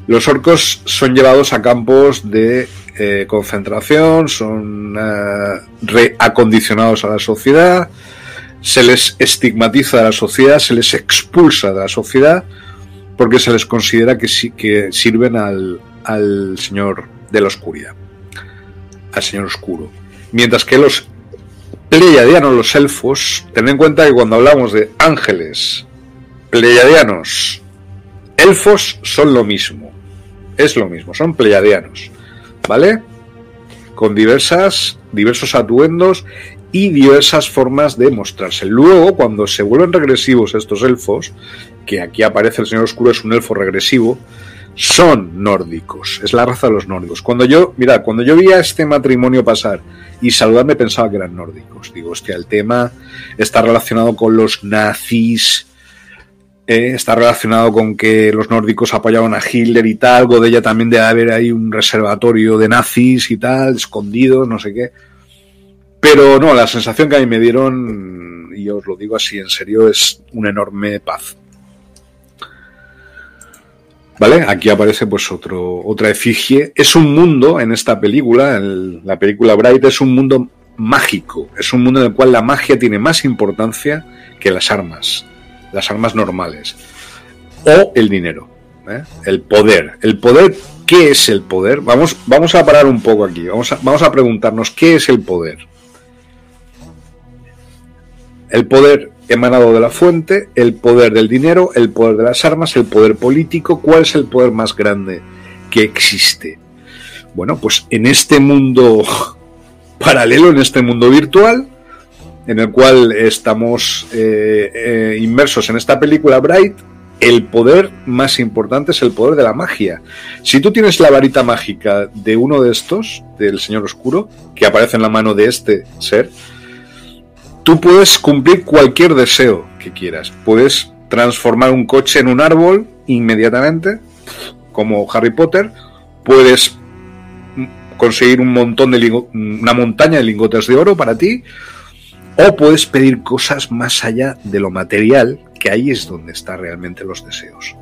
Speaker 1: los orcos son llevados a campos de eh, concentración, son eh, reacondicionados a la sociedad, se les estigmatiza de la sociedad, se les expulsa de la sociedad porque se les considera que, que sirven al, al señor de la oscuridad, al señor oscuro. Mientras que los pleiadianos, los elfos, ten en cuenta que cuando hablamos de ángeles, pleiadianos, elfos son lo mismo es lo mismo, son pleiadianos, ¿vale? Con diversas, diversos atuendos y diversas formas de mostrarse. Luego, cuando se vuelven regresivos estos elfos, que aquí aparece el Señor Oscuro, es un elfo regresivo, son nórdicos, es la raza de los nórdicos. Cuando yo, mira, cuando yo vi a este matrimonio pasar y saludarme pensaba que eran nórdicos. Digo, hostia, el tema está relacionado con los nazis, eh, está relacionado con que los nórdicos apoyaban a Hitler y tal, algo de ella también debe haber ahí un reservatorio de nazis y tal, escondido, no sé qué. Pero no, la sensación que a mí me dieron, y os lo digo así en serio, es una enorme paz. ¿Vale? Aquí aparece pues otro, otra efigie. Es un mundo en esta película, en la película Bright, es un mundo mágico. Es un mundo en el cual la magia tiene más importancia que las armas las armas normales, o el dinero, ¿eh? el poder. El poder, ¿qué es el poder? Vamos, vamos a parar un poco aquí, vamos a, vamos a preguntarnos, ¿qué es el poder? El poder emanado de la fuente, el poder del dinero, el poder de las armas, el poder político, ¿cuál es el poder más grande que existe? Bueno, pues en este mundo paralelo, en este mundo virtual, en el cual estamos eh, eh, inmersos en esta película Bright, el poder más importante es el poder de la magia. Si tú tienes la varita mágica de uno de estos, del Señor Oscuro, que aparece en la mano de este ser, tú puedes cumplir cualquier deseo que quieras. Puedes transformar un coche en un árbol inmediatamente, como Harry Potter. Puedes conseguir un montón de una montaña de lingotes de oro para ti o puedes pedir cosas más allá de lo material, que ahí es donde están realmente los deseos.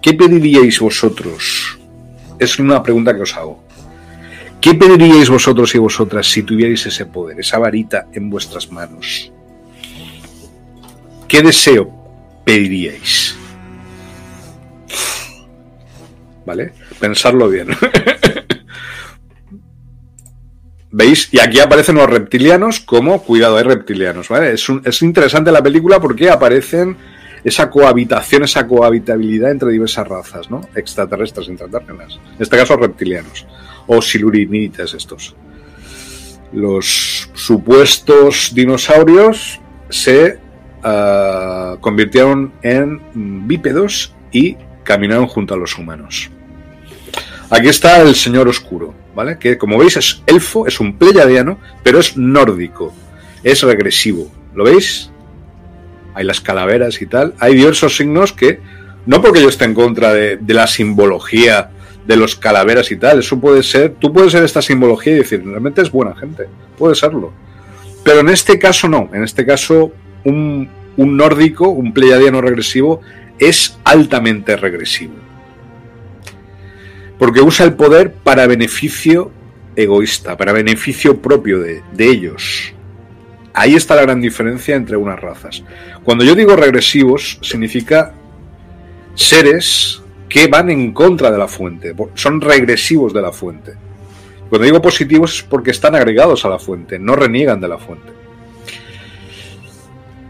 Speaker 1: ¿Qué pediríais vosotros? Es una pregunta que os hago. ¿Qué pediríais vosotros y vosotras si tuvierais ese poder, esa varita en vuestras manos? ¿Qué deseo pediríais? ¿Vale? Pensarlo bien. ¿Veis? Y aquí aparecen los reptilianos como, cuidado, hay reptilianos, ¿vale? Es, es interesante la película porque aparecen esa cohabitación, esa cohabitabilidad entre diversas razas, ¿no? Extraterrestres, intraterrenas. En este caso, reptilianos. O silurinitas estos. Los supuestos dinosaurios se ah, convirtieron en bípedos y caminaron junto a los humanos. Aquí está el Señor Oscuro, ¿vale? Que como veis es elfo, es un pleyadiano, pero es nórdico, es regresivo. ¿Lo veis? Hay las calaveras y tal. Hay diversos signos que, no porque yo esté en contra de, la simbología de los calaveras y tal, eso puede ser, tú puedes ser esta simbología y decir, realmente es buena gente, puede serlo. Pero en este caso no, en este caso un, un nórdico, un pleyadiano regresivo, es altamente regresivo. Porque usa el poder para beneficio egoísta, para beneficio propio de, ellos. Ahí está la gran diferencia entre unas razas. Cuando yo digo regresivos, significa seres que van en contra de la fuente, son regresivos de la fuente. Cuando digo positivos es porque están agregados a la fuente, no reniegan de la fuente.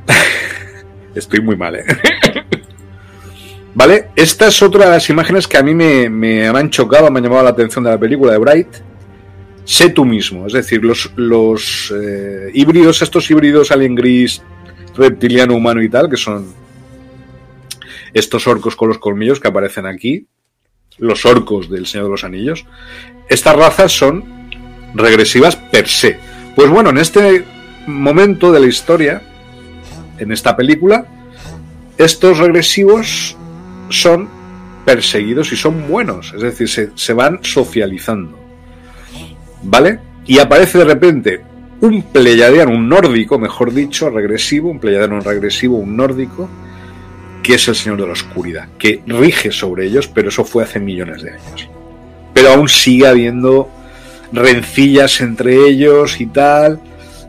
Speaker 1: Estoy muy mal, ¿eh? ¿Vale? Esta es otra de las imágenes que a mí me, me, han chocado, me han llamado la atención de la película de Bright. Sé tú mismo, es decir, los, los eh, híbridos, estos híbridos alien gris, reptiliano, humano y tal, que son estos orcos con los colmillos que aparecen aquí, los orcos del Señor de los Anillos, estas razas son regresivas per se. Pues bueno, en este momento de la historia, en esta película, estos regresivos son perseguidos y son buenos, es decir, se, se van socializando. ¿Vale? Y aparece de repente un pleyadiano, un nórdico, mejor dicho, regresivo, un pleyadiano regresivo, un nórdico, que es el Señor de la Oscuridad, que rige sobre ellos, pero eso fue hace millones de años. Pero aún sigue habiendo rencillas entre ellos y tal.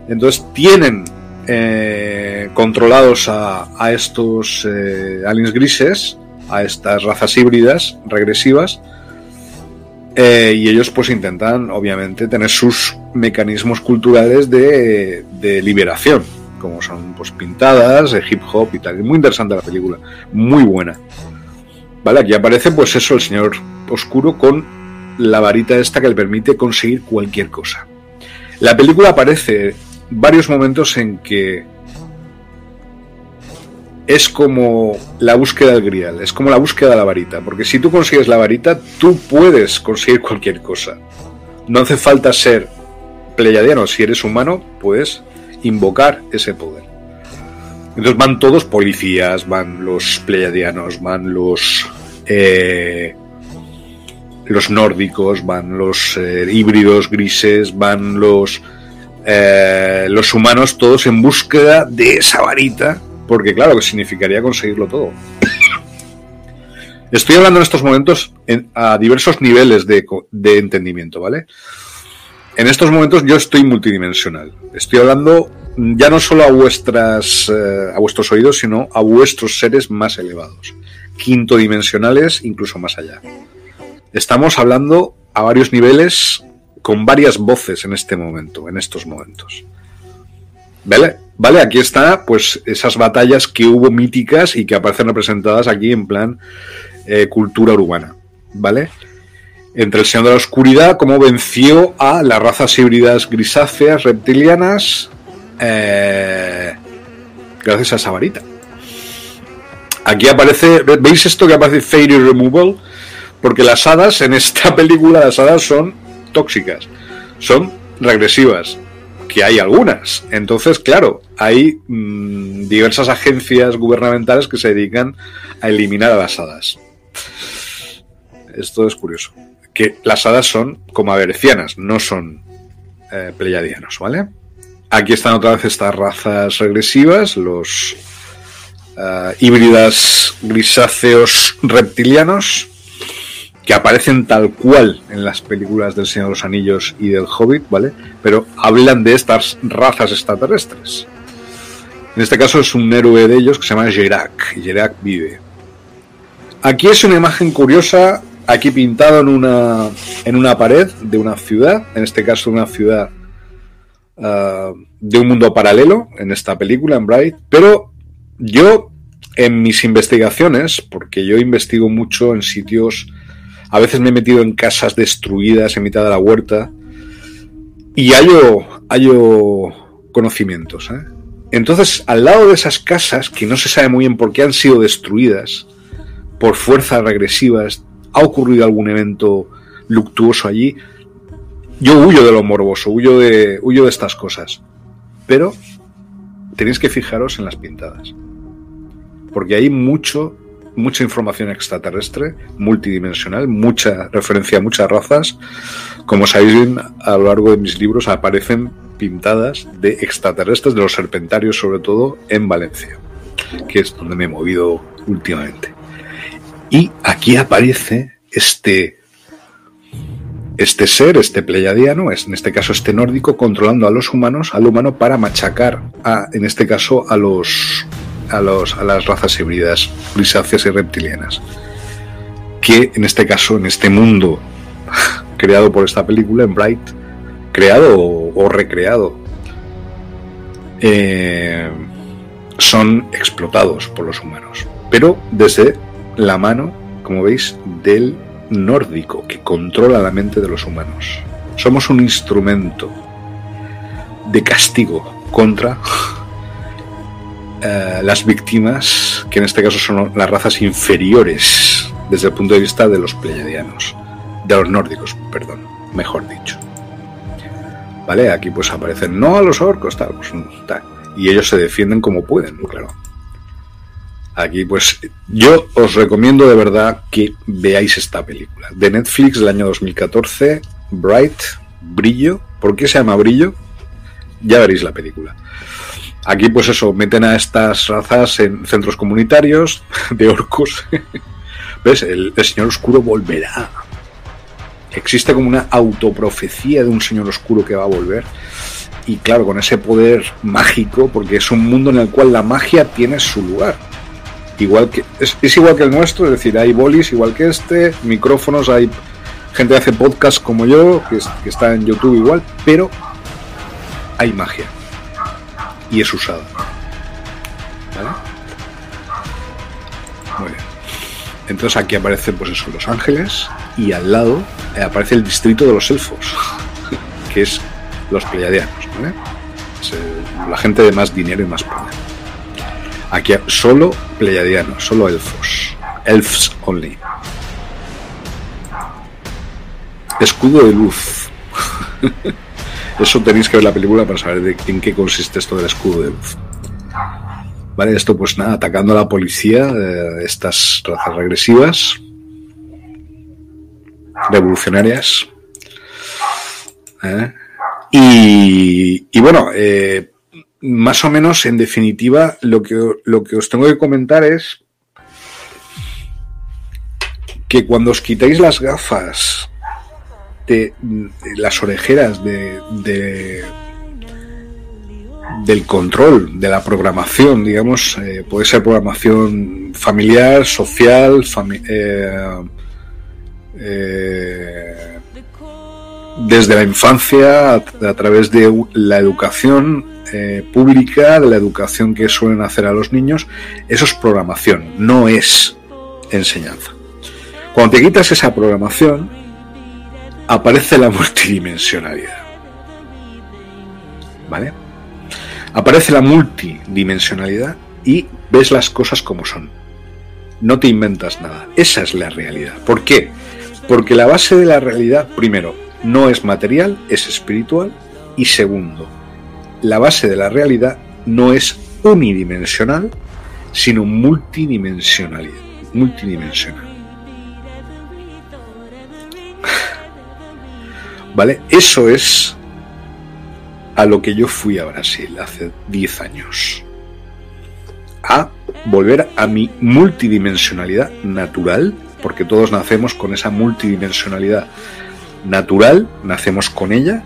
Speaker 1: Entonces tienen eh, controlados a, a estos eh, aliens grises, a estas razas híbridas regresivas, eh, y ellos pues intentan obviamente tener sus mecanismos culturales de, liberación, como son pues pintadas, de hip hop y tal. Muy interesante la película, muy buena. Vale, aquí aparece pues eso, el señor oscuro con la varita esta que le permite conseguir cualquier cosa. La película aparece varios momentos en que es como la búsqueda del grial, es como la búsqueda de la varita, porque si tú consigues la varita, tú puedes conseguir cualquier cosa. No hace falta ser pleyadiano, si eres humano, puedes invocar ese poder. Entonces van todos policías, van los pleyadianos, van los eh, los nórdicos, van los eh, híbridos grises, van los eh, los humanos, todos en búsqueda de esa varita porque claro que significaría conseguirlo todo. Estoy hablando en estos momentos en, a diversos niveles de, de, entendimiento, ¿vale? En estos momentos yo estoy multidimensional. Estoy hablando ya no solo a vuestras eh, a vuestros oídos, sino a vuestros seres más elevados, quintodimensionales, incluso más allá. Estamos hablando a varios niveles con varias voces en este momento, en estos momentos. ¿Vale? Vale, aquí está, pues, esas batallas que hubo míticas y que aparecen representadas aquí en plan eh, cultura urbana, ¿vale? Entre el Señor de la Oscuridad, cómo venció a las razas híbridas grisáceas, reptilianas, eh, gracias a esa varita. Aquí aparece, ¿veis esto que aparece Fairy Removal? Porque las hadas en esta película, las hadas son tóxicas, son regresivas, que hay algunas. Entonces, claro, hay mmm, diversas agencias gubernamentales que se dedican a eliminar a las hadas. Esto es curioso. Que las hadas son como averecianas, no son eh, ¿vale? Aquí están otra vez estas razas regresivas, los uh, híbridas grisáceos reptilianos que aparecen tal cual en las películas del Señor de los Anillos y del Hobbit, ¿vale? Pero hablan de estas razas extraterrestres. En este caso es un héroe de ellos que se llama Gerak. Gerak vive. Aquí es una imagen curiosa, aquí pintado en una, en una pared de una ciudad, en este caso una ciudad uh, de un mundo paralelo, en esta película, en Bright, pero yo en mis investigaciones, porque yo investigo mucho en sitios a veces me he metido en casas destruidas en mitad de la huerta y hallo, hallo conocimientos. ¿eh? Entonces, al lado de esas casas, que no se sabe muy bien por qué han sido destruidas, por fuerzas regresivas, ha ocurrido algún evento luctuoso allí, yo huyo de lo morboso, huyo de, huyo de estas cosas. Pero tenéis que fijaros en las pintadas. Porque hay mucho, mucha información extraterrestre, multidimensional, mucha referencia a muchas razas. Como sabéis bien, a lo largo de mis libros aparecen pintadas de extraterrestres, de los serpentarios sobre todo, en Valencia, que es donde me he movido últimamente. Y aquí aparece este este ser, este pleiadiano, en este caso este nórdico, controlando a los humanos, al humano para machacar a, en este caso, a los a los a las razas híbridas, grisáceas y reptilianas. Que en este caso, en este mundo creado por esta película, en Bright, creado o, recreado, eh, son explotados por los humanos. Pero desde la mano, como veis, del nórdico que controla la mente de los humanos. Somos un instrumento de castigo contra eh, las víctimas, que en este caso son las razas inferiores desde el punto de vista de los pleiadianos, de los nórdicos, perdón, mejor dicho. ¿Vale? Aquí pues aparecen no a los orcos, tal, pues, tal. Y ellos se defienden como pueden, claro. Aquí, pues yo os recomiendo de verdad que veáis esta película. De Netflix del año 2014, Bright, Brillo. ¿Por qué se llama Brillo? Ya veréis la película. Aquí, pues eso, meten a estas razas en centros comunitarios de orcos. ¿Ves? El, Señor Oscuro volverá. Existe como una autoprofecía de un Señor Oscuro que va a volver y claro, con ese poder mágico, porque es un mundo en el cual la magia tiene su lugar igual que es, igual que el nuestro, es decir, hay bolis igual que este, micrófonos, hay gente que hace podcast como yo, que, está en YouTube igual, pero hay magia y es usada. ¿Vale? Muy bien. Entonces aquí aparece pues eso, Los Ángeles y al lado eh, aparece el distrito de los elfos, que es los pleiadianos, la gente de más dinero y más poder. Aquí solo pleiadianos, solo elfos. Elfs only. Escudo de luz. Eso tenéis que ver la película para saber en qué consiste esto del escudo de luz. Vale, esto pues nada, atacando a la policía, eh, estas razas regresivas, revolucionarias. ¿eh? Y, y, bueno, eh, más o menos, en definitiva, lo que, lo que os tengo que comentar es que cuando os quitáis las gafas las orejeras de, del control de la programación, digamos, eh, puede ser programación familiar, social, eh, eh, desde la infancia, a través de la educación, pública, de la educación que suelen hacer a los niños, eso es programación, no es enseñanza. Cuando te quitas esa programación, aparece la multidimensionalidad. ¿Vale? Aparece la multidimensionalidad y ves las cosas como son. No te inventas nada. Esa es la realidad. ¿Por qué? Porque la base de la realidad, primero, no es material, es espiritual. Y segundo, la base de la realidad no es unidimensional, sino multidimensional. multidimensional. ¿Vale? Eso es a lo que yo fui a Brasil hace 10 años. A volver a mi multidimensionalidad natural, porque todos nacemos con esa multidimensionalidad natural, nacemos con ella,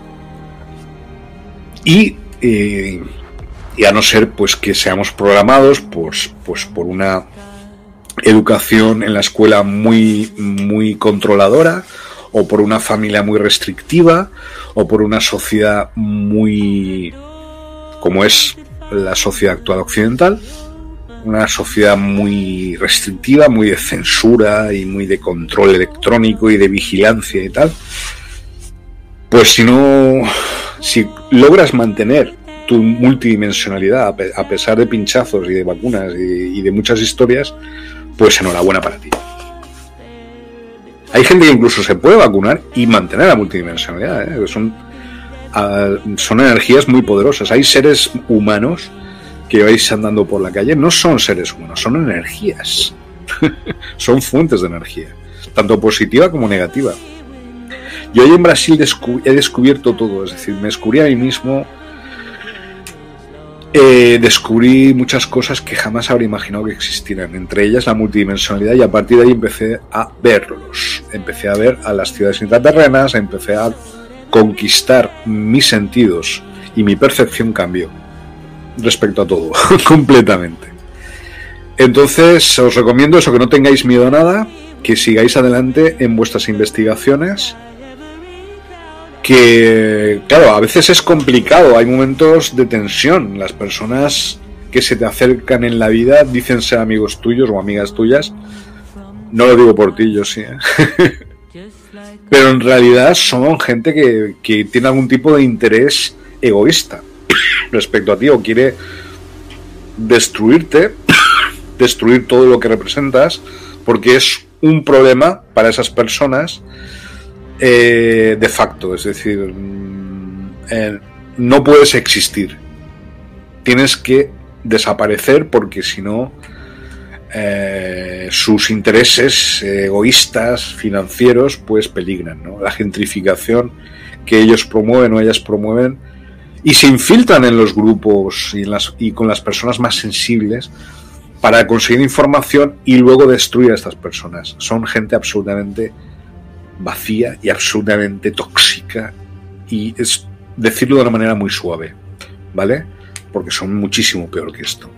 Speaker 1: y y a no ser pues que seamos programados pues, pues por una educación en la escuela muy, muy controladora o por una familia muy restrictiva o por una sociedad muy como es la sociedad actual occidental una sociedad muy restrictiva, muy de censura y muy de control electrónico y de vigilancia y tal, pues si no si logras mantener tu multidimensionalidad, a pesar de pinchazos y de vacunas y, de muchas historias, pues enhorabuena para ti. Hay gente que incluso se puede vacunar y mantener la multidimensionalidad. ¿eh? Son, ah, son energías muy poderosas. Hay seres humanos que vais andando por la calle, no son seres humanos, son energías. son fuentes de energía, tanto positiva como negativa. Yo hoy en Brasil he descubierto todo, es decir, me descubrí a mí mismo, eh, descubrí muchas cosas que jamás habría imaginado que existieran, entre ellas la multidimensionalidad y a partir de ahí empecé a verlos, empecé a ver a las ciudades intraterrenas, empecé a conquistar mis sentidos y mi percepción cambió respecto a todo, completamente. Entonces os recomiendo eso, que no tengáis miedo a nada, que sigáis adelante en vuestras investigaciones que, claro, a veces es complicado, hay momentos de tensión. Las personas que se te acercan en la vida dicen ser amigos tuyos o amigas tuyas. No lo digo por ti, yo sí. ¿eh? Pero en realidad son gente que, que tiene algún tipo de interés egoísta respecto a ti o quiere destruirte, destruir todo lo que representas, porque es un problema para esas personas eh, de facto, es decir, mm, eh, no puedes existir. Tienes que desaparecer porque si no, eh, sus intereses egoístas, financieros, pues peligran. ¿no? La gentrificación que ellos promueven o ellas promueven y se infiltran en los grupos y con las personas más sensibles para conseguir información y luego destruir a estas personas. Son gente absolutamente vacía y absolutamente tóxica y es decirlo de una manera muy suave, ¿vale? Porque son muchísimo peor que esto.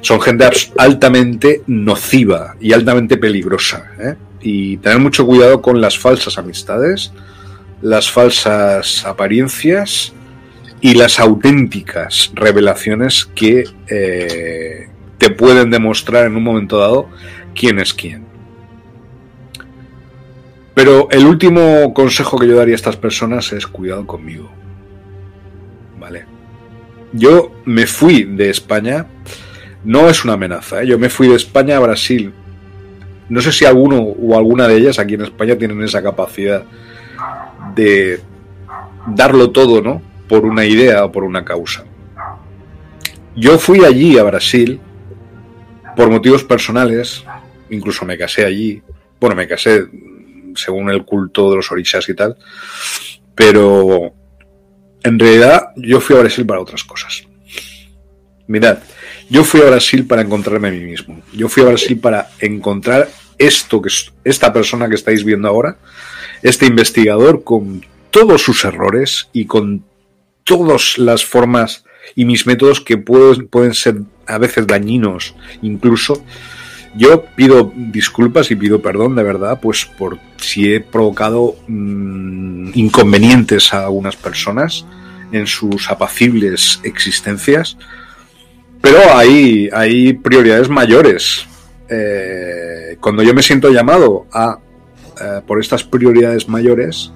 Speaker 1: Son gente altamente nociva y altamente peligrosa. ¿eh? Y tener mucho cuidado con las falsas amistades, las falsas apariencias y las auténticas revelaciones que eh, te pueden demostrar en un momento dado quién es quién. Pero el último consejo que yo daría a estas personas es cuidado conmigo. ¿Vale? Yo me fui de España, no es una amenaza, ¿eh? yo me fui de España a Brasil. No sé si alguno o alguna de ellas aquí en España tienen esa capacidad de darlo todo, ¿no? Por una idea o por una causa. Yo fui allí a Brasil por motivos personales, incluso me casé allí. Bueno, me casé según el culto de los orishas y tal. Pero en realidad yo fui a Brasil para otras cosas. Mirad, yo fui a Brasil para encontrarme a mí mismo. Yo fui a Brasil para encontrar esto que es esta persona que estáis viendo ahora, este investigador con todos sus errores y con todas las formas y mis métodos que pueden, pueden ser a veces dañinos incluso yo pido disculpas y pido perdón de verdad, pues por si he provocado mm, inconvenientes a algunas personas en sus apacibles existencias, pero hay, hay prioridades mayores. Eh, cuando yo me siento llamado a eh, por estas prioridades mayores,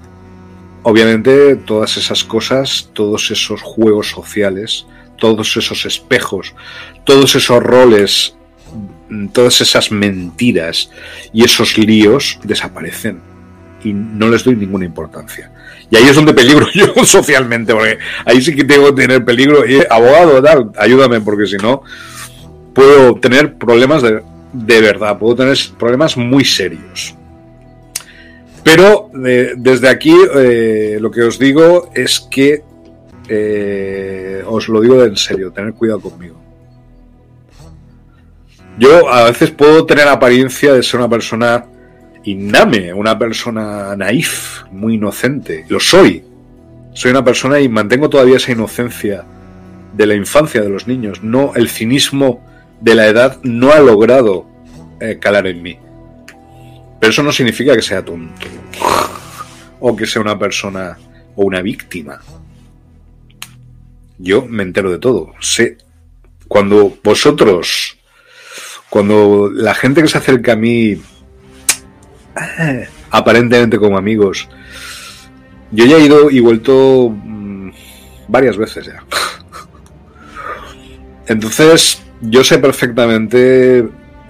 Speaker 1: obviamente todas esas cosas, todos esos juegos sociales, todos esos espejos, todos esos roles todas esas mentiras y esos líos desaparecen y no les doy ninguna importancia. Y ahí es donde peligro yo socialmente, porque ahí sí que tengo que tener peligro. Y abogado, tal, ayúdame, porque si no, puedo tener problemas de, de verdad, puedo tener problemas muy serios. Pero desde aquí eh, lo que os digo es que eh, os lo digo en serio, tener cuidado conmigo. Yo a veces puedo tener apariencia de ser una persona iname, una persona naif, muy inocente. Lo soy. Soy una persona y mantengo todavía esa inocencia de la infancia de los niños. No, el cinismo de la edad no ha logrado eh, calar en mí. Pero eso no significa que sea tonto o que sea una persona o una víctima. Yo me entero de todo. Sé cuando vosotros cuando la gente que se acerca a mí, aparentemente como amigos, yo ya he ido y vuelto mm, varias veces ya. Entonces, yo sé perfectamente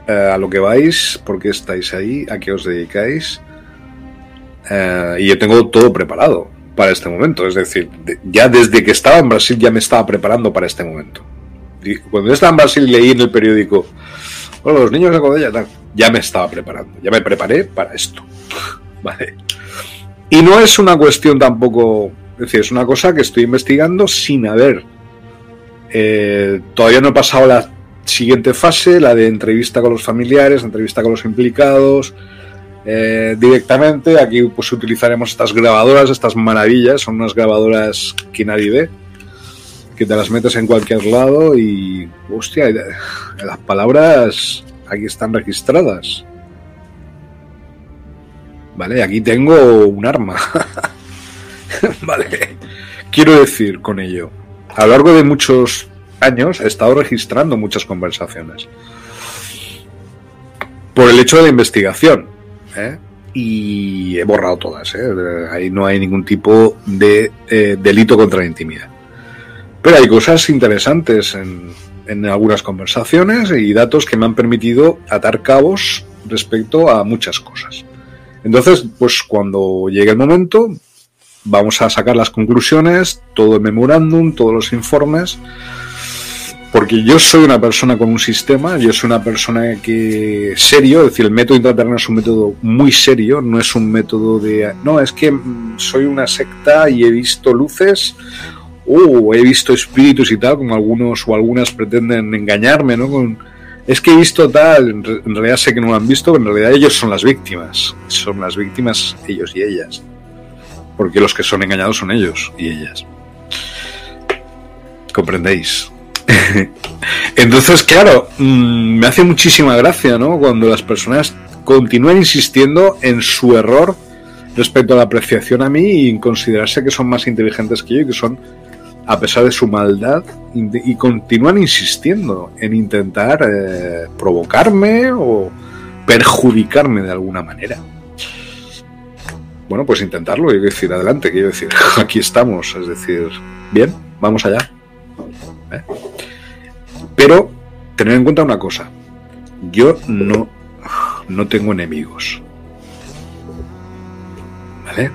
Speaker 1: eh, a lo que vais, por qué estáis ahí, a qué os dedicáis. Eh, y yo tengo todo preparado para este momento. Es decir, ya desde que estaba en Brasil ya me estaba preparando para este momento. cuando yo estaba en Brasil leí en el periódico, los niños de Codella, ya me estaba preparando, ya me preparé para esto. vale. Y no es una cuestión tampoco, es decir, es una cosa que estoy investigando sin haber. Eh, todavía no he pasado la siguiente fase, la de entrevista con los familiares, entrevista con los implicados, eh, directamente. Aquí pues utilizaremos estas grabadoras, estas maravillas, son unas grabadoras que nadie ve, que te las metes en cualquier lado y, hostia, las palabras aquí están registradas. Vale, aquí tengo un arma. vale. Quiero decir con ello, a lo largo de muchos años he estado registrando muchas conversaciones. Por el hecho de la investigación. ¿eh? Y he borrado todas. ¿eh? Ahí no hay ningún tipo de eh, delito contra la intimidad. Pero hay cosas interesantes en, en algunas conversaciones y datos que me han permitido atar cabos respecto a muchas cosas. Entonces, pues cuando llegue el momento, vamos a sacar las conclusiones, todo el memorándum, todos los informes, porque yo soy una persona con un sistema, yo soy una persona que serio, es decir, el método intraterreno es un método muy serio, no es un método de, no, es que mm, soy una secta y he visto luces o he visto espíritus y tal, como algunos o algunas pretenden engañarme, ¿no? Es que he visto tal, en realidad sé que no lo han visto, pero en realidad ellos son las víctimas, son las víctimas ellos y ellas, porque los que son engañados son ellos y ellas. ¿Comprendéis? Entonces, claro, mm, me hace muchísima gracia, ¿no? Cuando las personas continúan insistiendo en su error respecto a la apreciación a mí y en considerarse que son más inteligentes que yo y que son a pesar de su maldad, y continúan insistiendo en intentar eh, provocarme o perjudicarme de alguna manera. Bueno, pues intentarlo, quiero decir, adelante, quiero decir, aquí estamos, es decir, bien, vamos allá. ¿Eh? Pero tener en cuenta una cosa, yo no, no tengo enemigos. ¿Vale?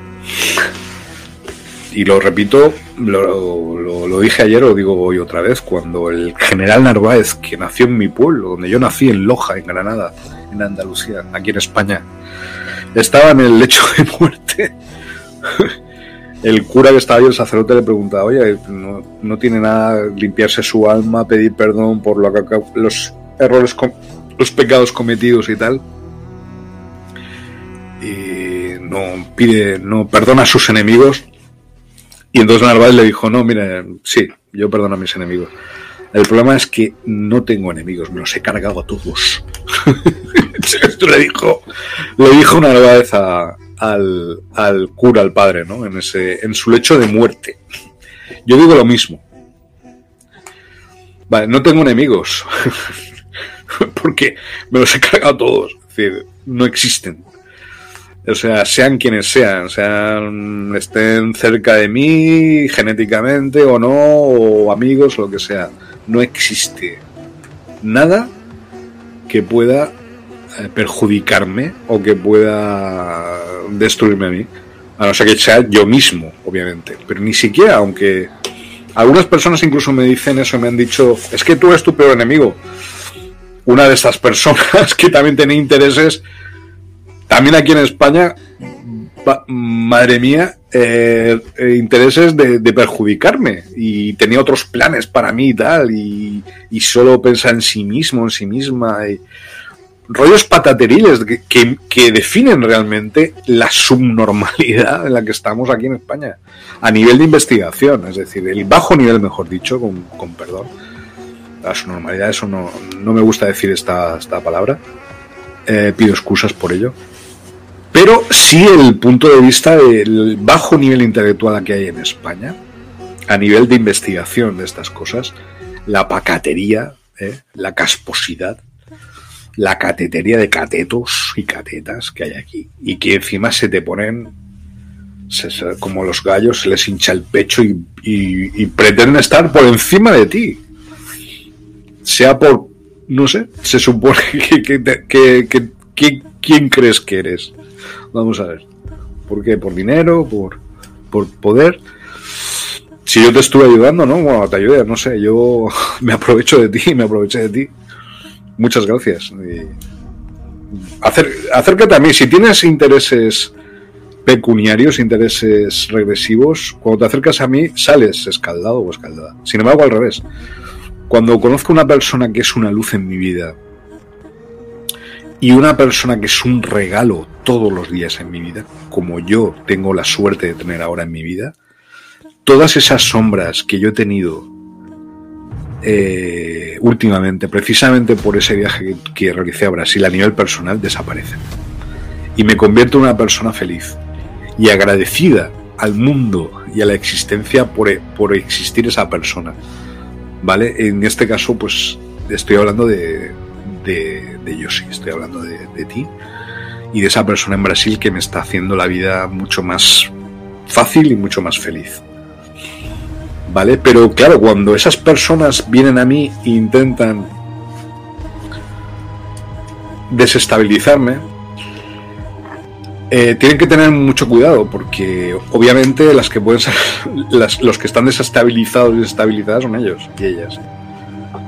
Speaker 1: Y lo repito, lo, dije ayer, lo digo hoy otra vez, cuando el general Narváez, que nació en mi pueblo, donde yo nací en Loja, en Granada, en Andalucía, aquí en España, estaba en el lecho de muerte. el cura que estaba ahí, el sacerdote, le preguntaba, oye, no, tiene nada limpiarse su alma, pedir perdón por lo que, los errores, los pecados cometidos y tal. Y no pide, no perdona a sus enemigos y entonces Narváez le dijo, no, mire, sí, yo perdono a mis enemigos. El problema es que no tengo enemigos, me los he cargado a todos. Esto le dijo, le dijo Narváez al, al, cura, al padre, ¿no? En, ese, en su lecho de muerte. Yo digo lo mismo. Vale, no tengo enemigos. Porque me los he cargado a todos. Es decir, no existen. O sea, sean quienes sean, sean, estén cerca de mí genéticamente o no, o amigos, lo que sea. No existe nada que pueda eh, perjudicarme o que pueda destruirme a mí. A no ser que sea yo mismo, obviamente. Pero ni siquiera, aunque algunas personas incluso me dicen eso, me han dicho, es que tú eres tu peor enemigo. Una de estas personas que también tiene intereses también aquí en España, madre mía, eh, eh, intereses de, perjudicarme y tenía otros planes para mí y tal, y, solo pensar en sí mismo, en sí misma. Y, rollos patateriles que, que, definen realmente la subnormalidad en la que estamos aquí en España, a nivel de investigación, es decir, el bajo nivel, mejor dicho, con, con perdón. La subnormalidad, eso no, no me gusta decir esta, esta palabra. Eh, pido excusas por ello. Pero sí el punto de vista del bajo nivel intelectual que hay en España, a nivel de investigación de estas cosas, la pacatería, ¿eh? la casposidad, la catetería de catetos y catetas que hay aquí. Y que encima se te ponen como los gallos, se les hincha el pecho y, y pretenden estar por encima de ti. sea por, no sé, se supone que, que, ¿quién crees que eres? Vamos a ver. ¿Por qué? ¿Por dinero? ¿Por, por poder? Si yo te estuve ayudando, ¿no? Bueno, te ayudé, no sé, yo me aprovecho de ti, me aproveché de ti. Muchas gracias. acércate a mí, si tienes intereses pecuniarios, intereses regresivos, cuando te acercas a mí sales escaldado o escaldada. Sin embargo, al revés. Cuando conozco a una persona que es una luz en mi vida y una persona que es un regalo todos los días en mi vida, como yo tengo la suerte de tener ahora en mi vida, todas esas sombras que yo he tenido eh, últimamente, precisamente por ese viaje que, que realicé a Brasil a nivel personal, desaparecen. Y me convierto en una persona feliz y agradecida al mundo y a la existencia por, por existir esa persona. ¿Vale? En este caso, pues estoy hablando de, de, de Yoshi, estoy hablando de, ti y de esa persona en Brasil que me está haciendo la vida mucho más fácil y mucho más feliz. ¿Vale? Pero claro, cuando esas personas vienen a mí e intentan desestabilizarme, eh, tienen que tener mucho cuidado porque obviamente las que pueden ser, los que están desestabilizados y desestabilizadas son ellos y ellas.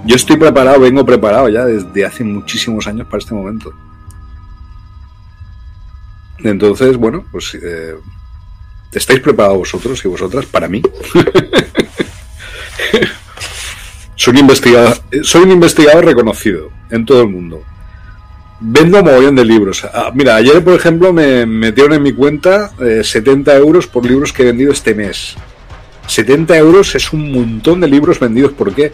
Speaker 1: Yo estoy preparado, vengo preparado ya desde hace muchísimos años para este momento. Entonces, bueno, pues eh, estáis preparados vosotros y vosotras para mí. soy, investigador, soy un investigador reconocido en todo el mundo. Vendo mogollón de libros. Ah, mira, ayer, por ejemplo, me metieron en mi cuenta 70 eh, euros por libros que he vendido este mes. 70 euros es un montón de libros vendidos. ¿Por qué?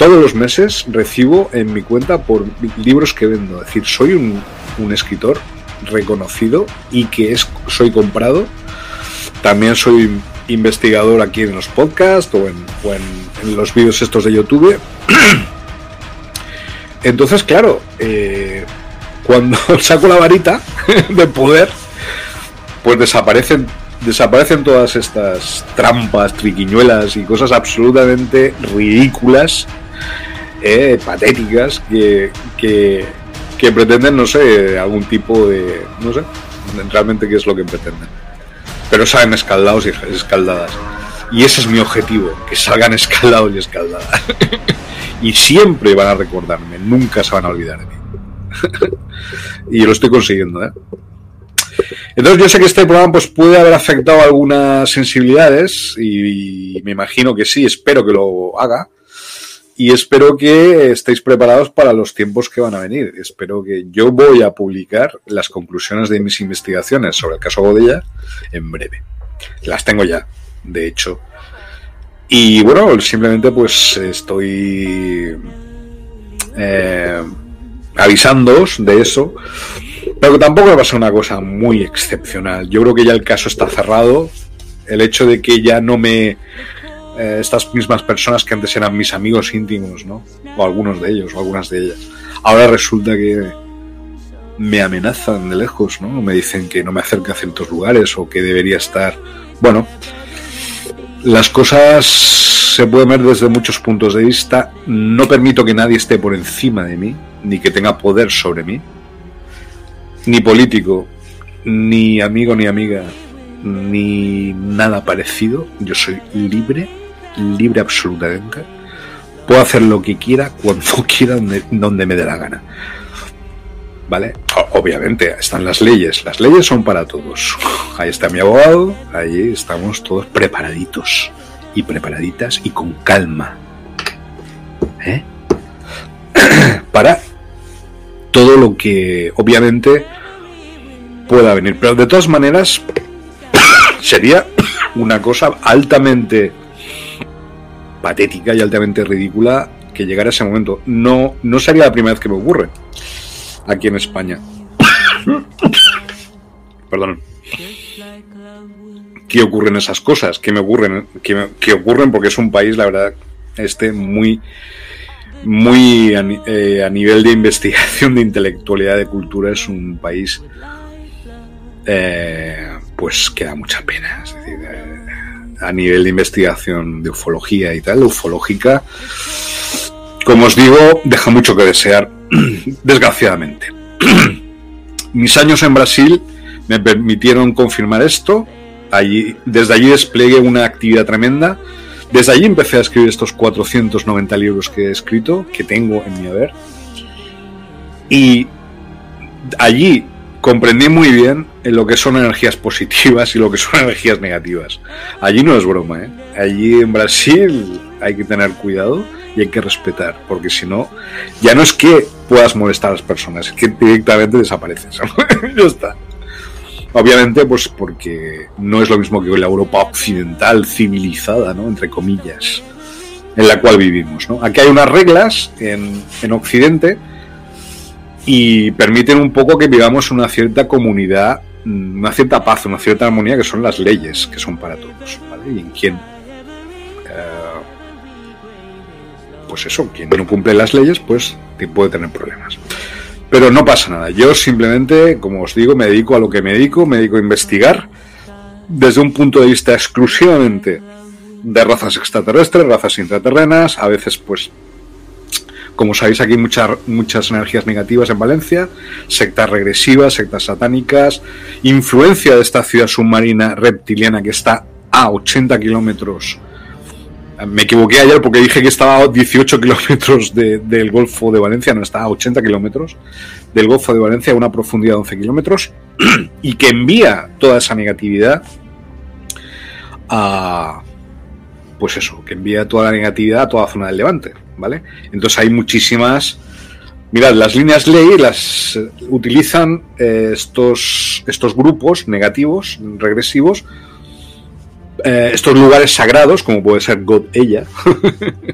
Speaker 1: Todos los meses recibo en mi cuenta por libros que vendo. Es decir, soy un, escritor reconocido y que es, soy comprado. También soy investigador aquí en los podcasts o en, en los vídeos estos de YouTube. Entonces, claro, eh, cuando saco la varita de poder, pues desaparecen, desaparecen todas estas trampas, triquiñuelas y cosas absolutamente ridículas, eh, patéticas, que, que, pretenden, no sé, algún tipo de. no sé, realmente qué es lo que pretenden. Pero salen escaldados y escaldadas. Y ese es mi objetivo, que salgan escaldados y escaldadas. y siempre van a recordarme, nunca se van a olvidar de mí. y lo estoy consiguiendo, ¿eh? Entonces yo sé que este programa pues, puede haber afectado algunas sensibilidades y, me imagino que sí, espero que lo haga y espero que estéis preparados para los tiempos que van a venir. Espero que yo voy a publicar las conclusiones de mis investigaciones sobre el caso Godella en breve. Las tengo ya, de hecho, y bueno, simplemente pues estoy eh, avisándoos de eso. Pero tampoco va a ser una cosa muy excepcional. Yo creo que ya el caso está cerrado. El hecho de que ya no me... Eh, estas mismas personas que antes eran mis amigos íntimos, ¿no? O algunos de ellos, o algunas de ellas. Ahora resulta que me amenazan de lejos, ¿no? Me dicen que no me acerque a ciertos lugares o que debería estar... Bueno, las cosas se pueden ver desde muchos puntos de vista. No permito que nadie esté por encima de mí, ni que tenga poder sobre mí. Ni político, ni amigo ni amiga, ni nada parecido. Yo soy libre, libre absolutamente. Puedo hacer lo que quiera, cuando quiera, donde, me dé la gana. ¿vale? Obviamente están las leyes, las leyes son para todos. Ahí está mi abogado, ahí estamos todos preparaditos y preparaditas y con calma. ¿eh? para todo lo que obviamente pueda venir. Pero de todas maneras sería una cosa altamente patética y altamente ridícula que llegara ese momento. No, no sería la primera vez que me ocurre aquí en España. Perdón. ¿Qué ocurren esas cosas? ¿Qué me ocurren? ¿Qué, ocurren? Porque es un país, la verdad, este muy muy eh, a, nivel de investigación, de intelectualidad, de cultura, es un país eh, pues que da mucha pena. Es decir, eh, a nivel de investigación de ufología y tal, ufológica, como os digo, deja mucho que desear, desgraciadamente. Mis años en Brasil me permitieron confirmar esto. Allí, desde allí desplegué una actividad tremenda. Desde allí empecé a escribir estos 490 libros que he escrito, que tengo en mi haber. Y allí comprendí muy bien lo que son energías positivas y lo que son energías negativas. Allí no es broma, ¿eh? Allí en Brasil hay que tener cuidado y hay que respetar, porque si no, ya no es que puedas molestar a las personas, es que directamente desapareces. ya está. Obviamente, pues porque no es lo mismo que la Europa occidental, civilizada, ¿no? Entre comillas, en la cual vivimos, ¿no? Aquí hay unas reglas en, en Occidente y permiten un poco que vivamos una cierta comunidad, una cierta paz, una cierta armonía, que son las leyes, que son para todos. Y en quien pues eso, quien no cumple las leyes, pues puede tener problemas. Pero no pasa nada. Yo simplemente, como os digo, me dedico a lo que me dedico, me dedico a investigar desde un punto de vista exclusivamente de razas extraterrestres, razas intraterrenas, a veces pues como sabéis aquí muchas, muchas energías negativas en Valencia, sectas regresivas, sectas satánicas, influencia de esta ciudad submarina reptiliana que está a 80 kilómetros me equivoqué ayer porque dije que estaba a 18 kilómetros del Golfo de Valencia, no, está a 80 kilómetros del Golfo de Valencia a una profundidad de 11 kilómetros y que envía toda esa negatividad a. Pues eso, que envía toda la negatividad a toda la zona del Levante, ¿vale? Entonces hay muchísimas. Mirad, las líneas ley las utilizan eh, estos, estos grupos negativos, regresivos, eh, estos lugares sagrados, como puede ser God ella,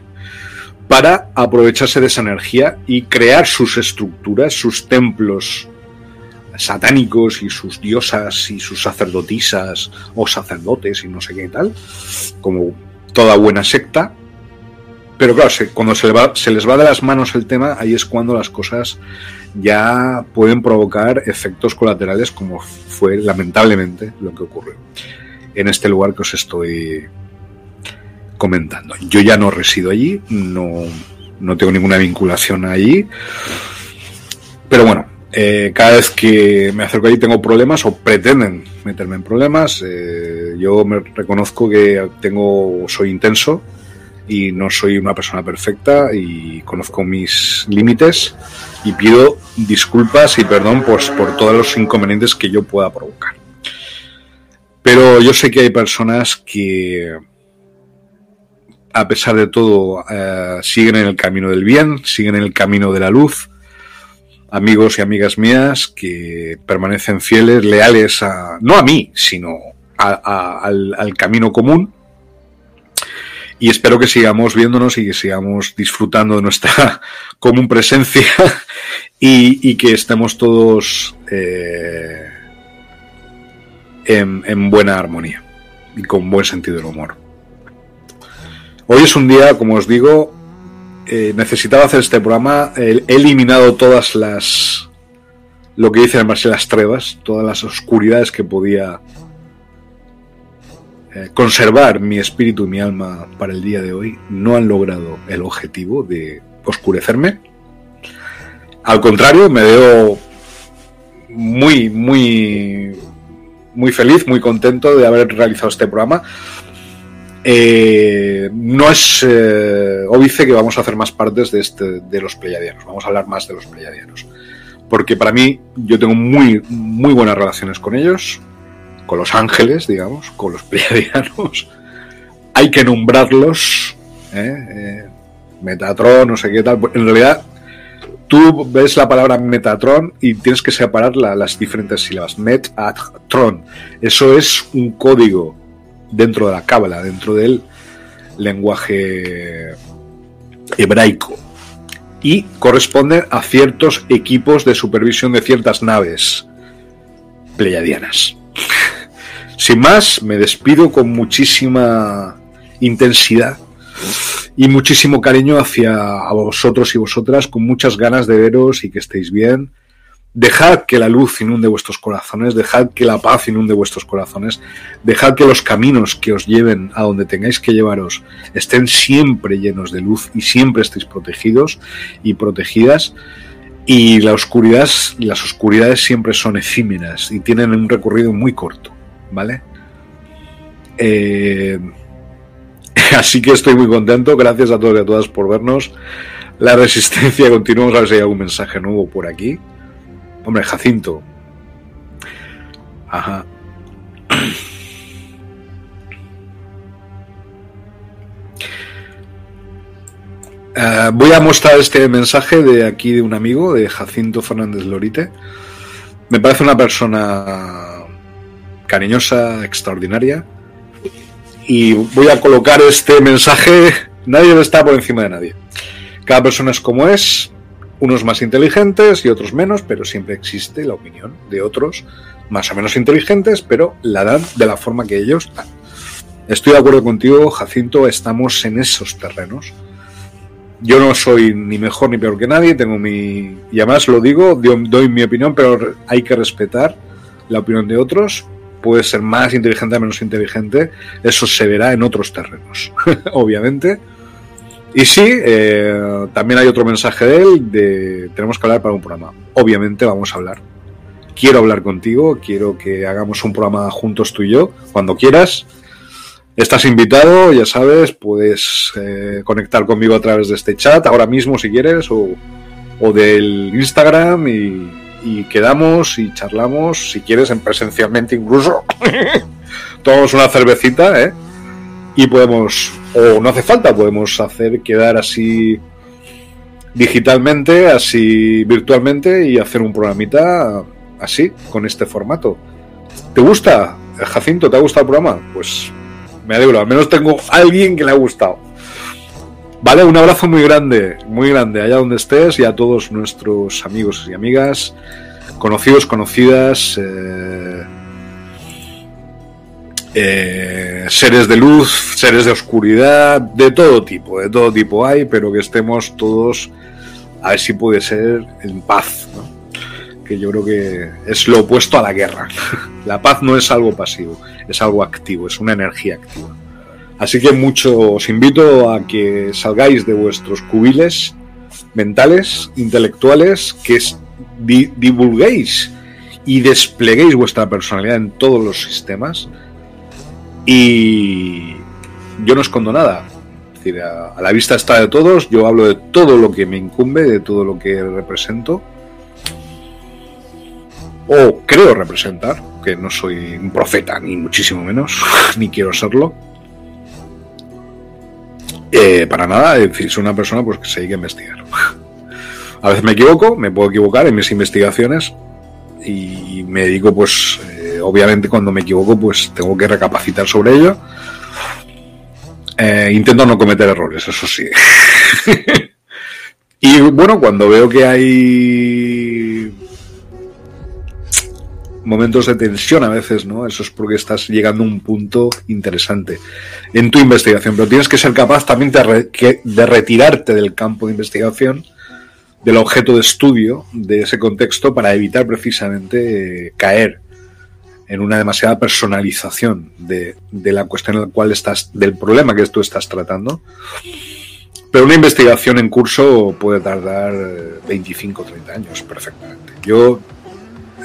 Speaker 1: para aprovecharse de esa energía y crear sus estructuras, sus templos satánicos y sus diosas y sus sacerdotisas o sacerdotes y no sé qué tal, como toda buena secta. Pero claro, cuando se, se les va de las manos el tema, ahí es cuando las cosas ya pueden provocar efectos colaterales como fue lamentablemente lo que ocurrió en este lugar que os estoy comentando. Yo ya no resido allí, no, no tengo ninguna vinculación allí, pero bueno, eh, cada vez que me acerco allí tengo problemas o pretenden meterme en problemas. Eh, yo me reconozco que tengo, soy intenso y no soy una persona perfecta y conozco mis límites y pido disculpas y perdón pues, por todos los inconvenientes que yo pueda provocar. Pero yo sé que hay personas que, a pesar de todo, eh, siguen en el camino del bien, siguen en el camino de la luz. Amigos y amigas mías que permanecen fieles, leales a, no a mí, sino al, al camino común. Y espero que sigamos viéndonos y que sigamos disfrutando de nuestra común presencia y, que estemos todos eh, en, buena armonía y con buen sentido del humor. Hoy es un día, como os digo, eh, necesitaba hacer este programa. He eliminado todas las. Lo que dicen además las trevas, todas las oscuridades que podía eh, conservar mi espíritu y mi alma para el día de hoy. No han logrado el objetivo de oscurecerme. Al contrario, me veo muy, muy muy feliz, muy contento de haber realizado este programa. Eh, no es eh, óbice que vamos a hacer más partes de, este, de los pleiadianos, vamos a hablar más de los pleiadianos. Porque para mí yo tengo muy, muy buenas relaciones con ellos, con los ángeles, digamos, con los pleiadianos. Hay que nombrarlos, ¿eh? eh Metatron, no sé qué tal. En realidad tú ves la palabra Metatron y tienes que separar las diferentes sílabas. Metatron. Eso es un código dentro de la cábala, dentro del lenguaje hebraico. Y corresponde a ciertos equipos de supervisión de ciertas naves pleiadianas. Sin más, me despido con muchísima intensidad y muchísimo cariño hacia a vosotros y vosotras, con muchas ganas de veros y que estéis bien, Dejad que la luz inunde vuestros corazones, dejad que la paz inunde vuestros corazones, dejad que los caminos que os lleven a donde tengáis que llevaros estén siempre llenos de luz y siempre estéis protegidos y protegidas. Y la oscuridad, las oscuridades siempre son efímeras y tienen un recorrido muy corto, ¿vale? Eh, así que estoy muy contento. Gracias a todos y a todas por vernos. La resistencia, continuamos a ver si hay algún mensaje nuevo por aquí. Hombre, Jacinto. Ajá. Uh, voy a mostrar este mensaje de aquí de un amigo, de Jacinto Fernández Lorite. Me parece una persona cariñosa, extraordinaria. Y voy a colocar este mensaje. Nadie está por encima de nadie. Cada persona es como es, unos más inteligentes y otros menos, pero siempre existe la opinión de otros más o menos inteligentes, pero la dan de la forma que ellos dan. Estoy de acuerdo contigo, Jacinto, estamos en esos terrenos. Yo no soy ni mejor ni peor que nadie, tengo mi... Y además lo digo, doy mi opinión, pero hay que respetar la opinión de otros. Puede ser más inteligente o menos inteligente, eso se verá en otros terrenos, obviamente y sí, eh, también hay otro mensaje de él de tenemos que hablar para un programa. Obviamente vamos a hablar. Quiero hablar contigo, quiero que hagamos un programa juntos tú y yo, cuando quieras. Estás invitado, ya sabes, puedes eh, conectar conmigo a través de este chat ahora mismo si quieres, o, del Instagram y, y, quedamos y charlamos, si quieres, en presencialmente incluso. Tomamos una cervecita, ¿eh? Y podemos o no hace falta, podemos hacer quedar así digitalmente, así virtualmente y hacer un programita así, con este formato. ¿Te gusta, Jacinto? ¿Te ha gustado el programa? Pues me alegro, al menos tengo alguien que le ha gustado. Vale, un abrazo muy grande, muy grande, allá donde estés y a todos nuestros amigos y amigas, conocidos, conocidas. Eh, eh, seres de luz, seres de oscuridad, de todo tipo, de todo tipo hay, pero que estemos todos, a ver si puede ser, en paz, que yo creo que es lo opuesto a la guerra. La paz no es algo pasivo, es algo activo, es una energía activa. Así que mucho os invito a que salgáis de vuestros cubiles mentales, intelectuales, que divulguéis y despleguéis vuestra personalidad en todos los sistemas y yo no escondo nada. A, la vista está de todos, yo hablo de todo lo que me incumbe, de todo lo que represento. O creo representar, que no soy un profeta, ni muchísimo menos, ni quiero serlo. Eh, para nada, es decir, soy una persona pues, que se dedica a investigar. A veces me equivoco, me puedo equivocar en mis investigaciones y me dedico pues obviamente cuando me equivoco pues tengo que recapacitar sobre ello. Eh, intento no cometer errores, eso sí. y bueno, cuando veo que hay momentos de tensión a veces, ¿no? Eso es porque estás llegando a un punto interesante en tu investigación, pero tienes que ser capaz también de, de retirarte del campo de investigación, del objeto de estudio, de ese contexto, para evitar precisamente eh, caer en una demasiada personalización de, la cuestión en la cual estás, del problema que tú estás tratando. Pero una investigación en curso puede tardar 25 o 30 años perfectamente. Yo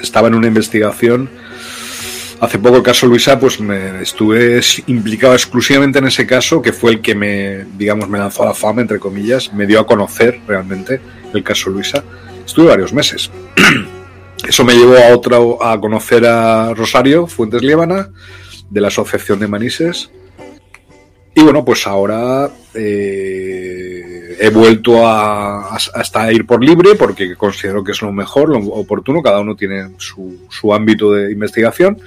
Speaker 1: estaba en una investigación, hace poco el caso Luisa, pues me estuve implicado exclusivamente en ese caso, que fue el que me, digamos, me lanzó a la fama, entre comillas, me dio a conocer realmente el caso Luisa. Estuve varios meses. Eso me llevó a otro, a conocer a Rosario Fuentes Liébana, de la Asociación de Manises. Y bueno, pues ahora eh, he vuelto a, hasta ir por libre porque considero que es lo mejor, lo oportuno, cada uno tiene su, ámbito de investigación.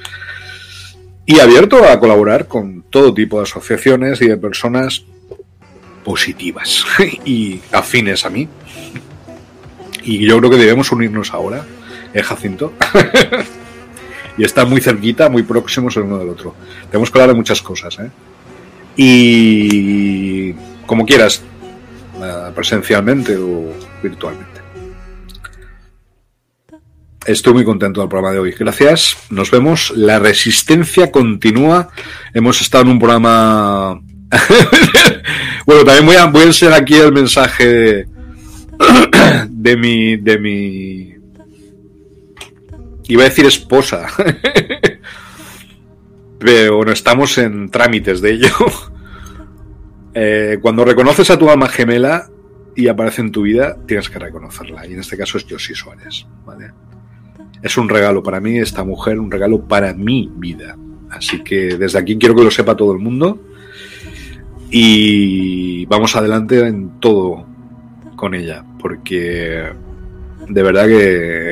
Speaker 1: Y abierto a colaborar con todo tipo de asociaciones y de personas positivas y afines a mí. Y yo creo que debemos unirnos ahora el Jacinto. y está muy cerquita, muy próximos el uno del otro. Tenemos que hablar de muchas cosas. ¿eh? Y como quieras, eh, presencialmente o virtualmente. Estoy muy contento del programa de hoy. Gracias. Nos vemos. La resistencia continúa. Hemos estado en un programa. bueno, también voy a, voy a enseñar aquí el mensaje de mi. de mi. Iba a decir esposa. Pero bueno, estamos en trámites de ello. Eh, cuando reconoces a tu alma gemela y aparece en tu vida, tienes que reconocerla. Y en este caso es Josie Suárez. ¿vale? Es un regalo para mí, esta mujer, un regalo para mi vida. Así que desde aquí quiero que lo sepa todo el mundo. Y vamos adelante en todo con ella. Porque de verdad que.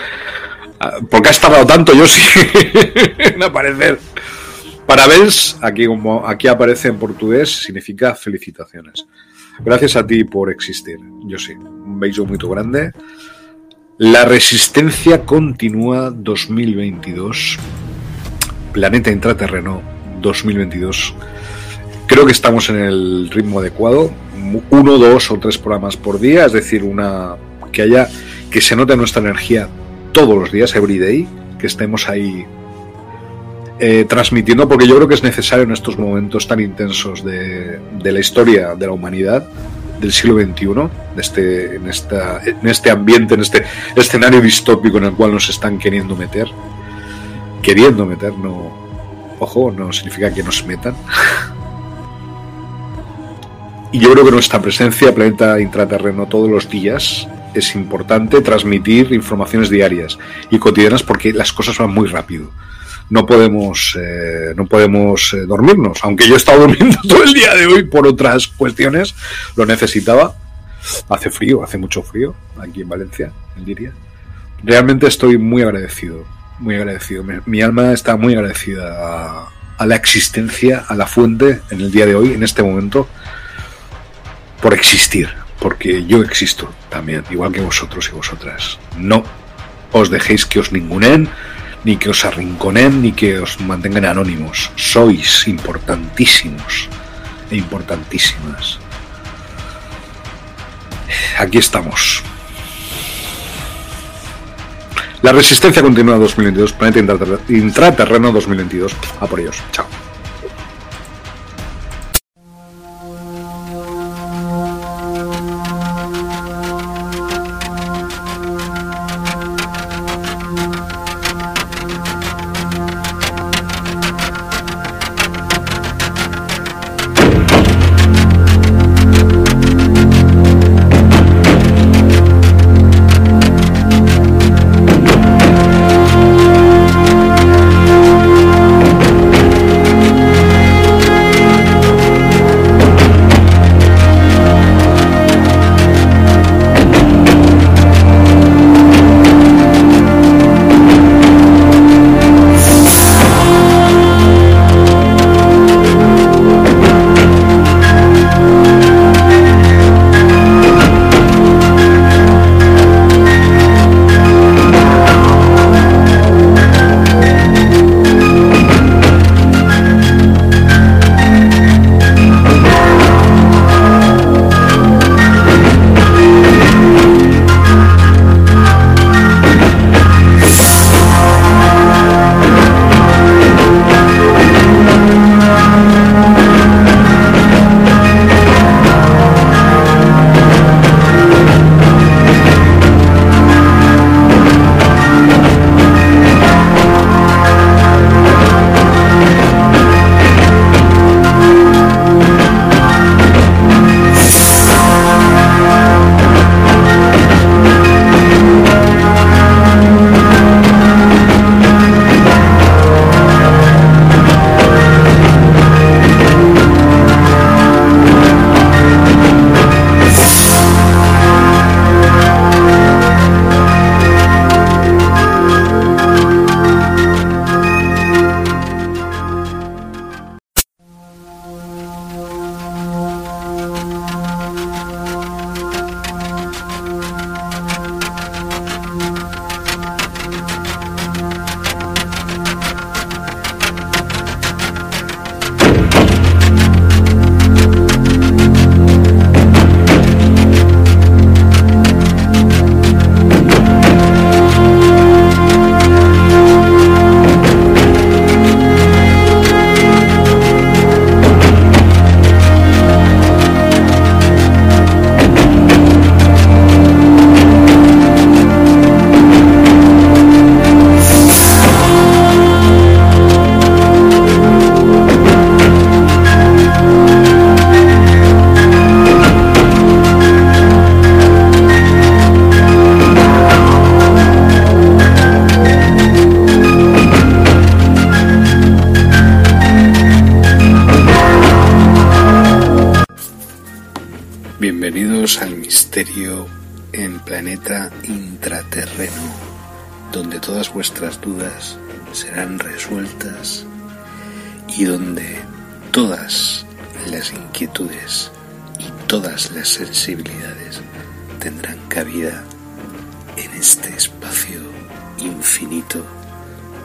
Speaker 1: porque has tardado tanto, sí, en aparecer. Parabéns, aquí, como aquí aparece en portugués, significa felicitaciones. Gracias a ti por existir, yo sí. Un beso muy grande. La resistencia continúa 2022. Planeta intraterreno 2022. Creo que estamos en el ritmo adecuado. Uno, dos o tres programas por día, es decir, una que haya que se note nuestra energía todos los días, every day, que estemos ahí eh, transmitiendo, porque yo creo que es necesario en estos momentos tan intensos de, la historia de la humanidad del siglo XXI, este, en, esta, en este ambiente, en este escenario distópico en el cual nos están queriendo meter. Queriendo meter, no. Ojo, no significa que nos metan. y yo creo que nuestra presencia, planeta intraterreno, todos los días es importante transmitir informaciones diarias y cotidianas porque las cosas van muy rápido no podemos, eh, no podemos eh, dormirnos. Aunque yo he estado durmiendo todo el día de hoy por otras cuestiones, lo necesitaba. Hace frío, hace mucho frío aquí en Valencia, en Liria. Realmente estoy muy agradecido, muy agradecido. Mi, alma está muy agradecida a, a la existencia, a la fuente en el día de hoy, en este momento, por existir, porque yo existo también, igual que vosotros y vosotras. No os dejéis que os ningunen, ni que os arrinconen, ni que os mantengan anónimos. Sois importantísimos e importantísimas. Aquí estamos. La resistencia continúa 2022, planeta intraterreno 2022. A por ellos. Chao.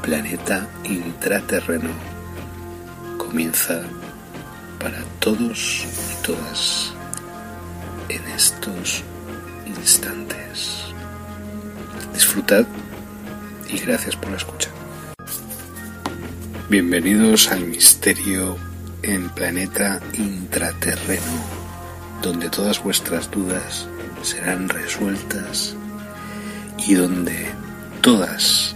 Speaker 1: Planeta intraterreno, comienza para todos y todas en estos instantes. Disfrutad y gracias por la escucha. Bienvenidos al misterio en planeta intraterreno, donde todas vuestras dudas serán resueltas y donde todas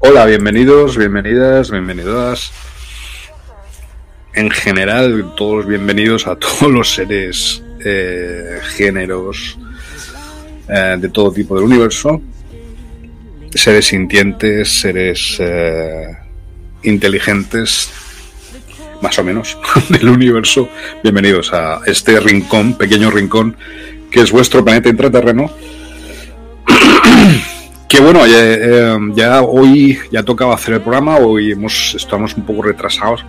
Speaker 1: Hola, bienvenidos, bienvenidas, bienvenidas. En general, todos bienvenidos a todos los seres, eh, géneros, eh, de todo tipo del universo. Seres sintientes, seres eh, inteligentes, más o menos, del universo. Bienvenidos a este rincón, pequeño rincón, que es vuestro planeta intraterreno. Que bueno, eh, ya, hoy ya tocaba hacer el programa, hoy hemos, estamos un poco retrasados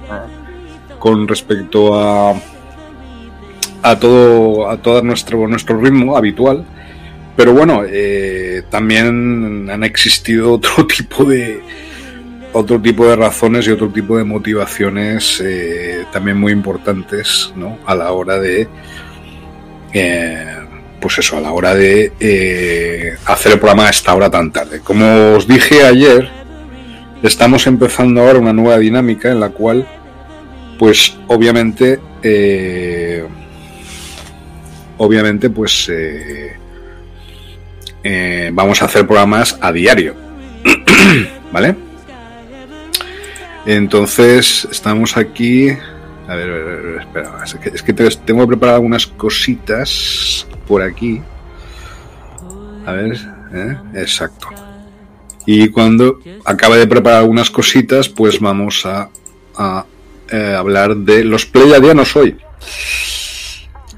Speaker 1: con respecto a, a todo, a todo nuestro, nuestro ritmo habitual. Pero bueno, eh, también han existido otro tipo de otro tipo de razones y otro tipo de motivaciones eh, también muy importantes ¿no? a la hora de pues eso, a la hora de eh, hacer el programa a esta hora tan tarde. Como os dije ayer, estamos empezando ahora una nueva dinámica en la cual, pues obviamente, eh, obviamente, pues eh, vamos a hacer programas a diario, ¿vale? Entonces, estamos aquí. A ver, a ver, espera, es que, es que tengo que preparar algunas cositas por aquí. A ver, ¿eh? exacto. Y cuando acabe de preparar algunas cositas, pues vamos a, eh, hablar de los pleiadianos hoy.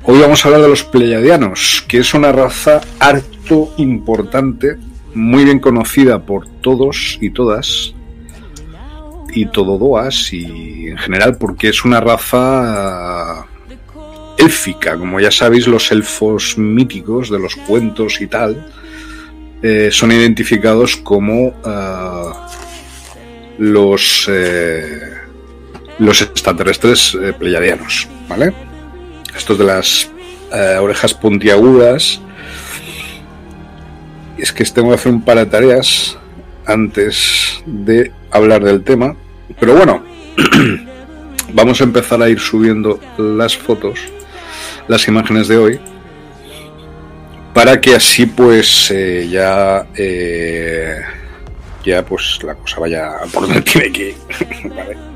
Speaker 1: Hoy vamos a hablar de los pleiadianos, que es una raza harto importante, muy bien conocida por todos y todas, y tododoas, y en general porque es una raza élfica, como ya sabéis, los elfos míticos de los cuentos y tal, eh, son identificados como uh, los, eh, los extraterrestres eh, pleiadianos, ¿vale? Estos de las orejas puntiagudas. Es que tengo que hacer un par de tareas antes de hablar del tema. Pero bueno, vamos a empezar a ir subiendo las fotos, las imágenes de hoy, para que así pues eh, ya eh, ya pues la cosa vaya por donde tiene que ir.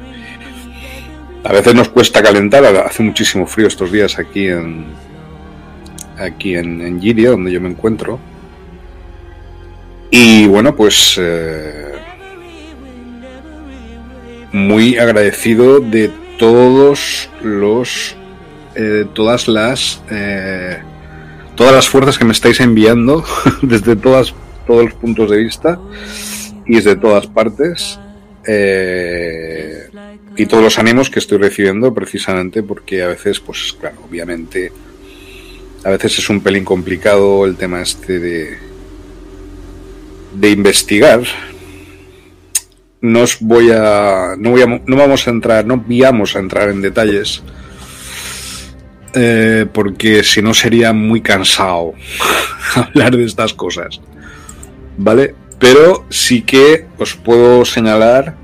Speaker 1: A veces nos cuesta calentar, hace muchísimo frío estos días aquí en aquí en, en Giria, donde yo me encuentro. Y bueno, pues eh, muy agradecido de todos los eh, todas las eh, todas las fuerzas que me estáis enviando desde todas todos los puntos de vista y desde todas partes eh, y todos los ánimos que estoy recibiendo precisamente porque a veces pues claro obviamente a veces es un pelín complicado el tema este de de investigar. No os voy a no voy a no vamos a entrar no vamos a entrar en detalles eh, porque si no sería muy cansado hablar de estas cosas vale pero sí que os puedo señalar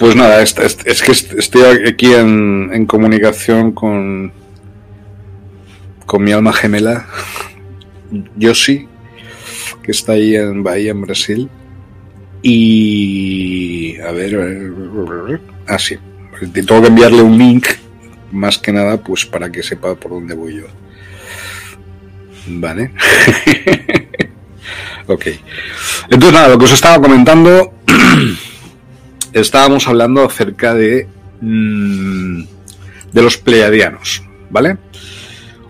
Speaker 1: Pues nada, es, que estoy aquí en, comunicación con, con mi alma gemela, Yoshi, que está ahí en Bahía, en Brasil. Y. A ver. Ah, sí. Tengo que enviarle un link, más que nada, pues para que sepa por dónde voy yo. Vale. ok. Entonces, nada, lo que os estaba comentando. estábamos hablando acerca de. Mmm, de los pleiadianos, ¿vale?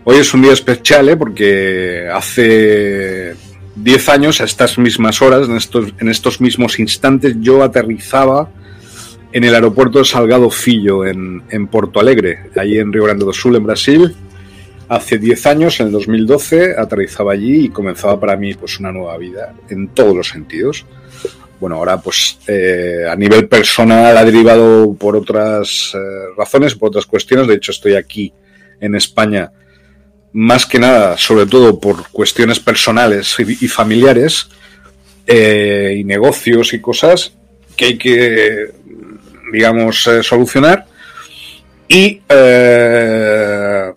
Speaker 1: Hoy es un día especial, ¿eh? porque hace 10 años, a estas mismas horas, en estos, en estos mismos instantes, yo aterrizaba en el aeropuerto de Salgado Filho, en, en Porto Alegre, allí en Río Grande do Sul, en Brasil. Hace 10 años, en el 2012, aterrizaba allí y comenzaba para mí pues, una nueva vida en todos los sentidos. Bueno, ahora pues eh, a nivel personal ha derivado por otras eh, razones, por otras cuestiones. De hecho, estoy aquí en España más que nada, sobre todo por cuestiones personales y, familiares eh, y negocios y cosas que hay que, digamos, eh, solucionar. Y, eh,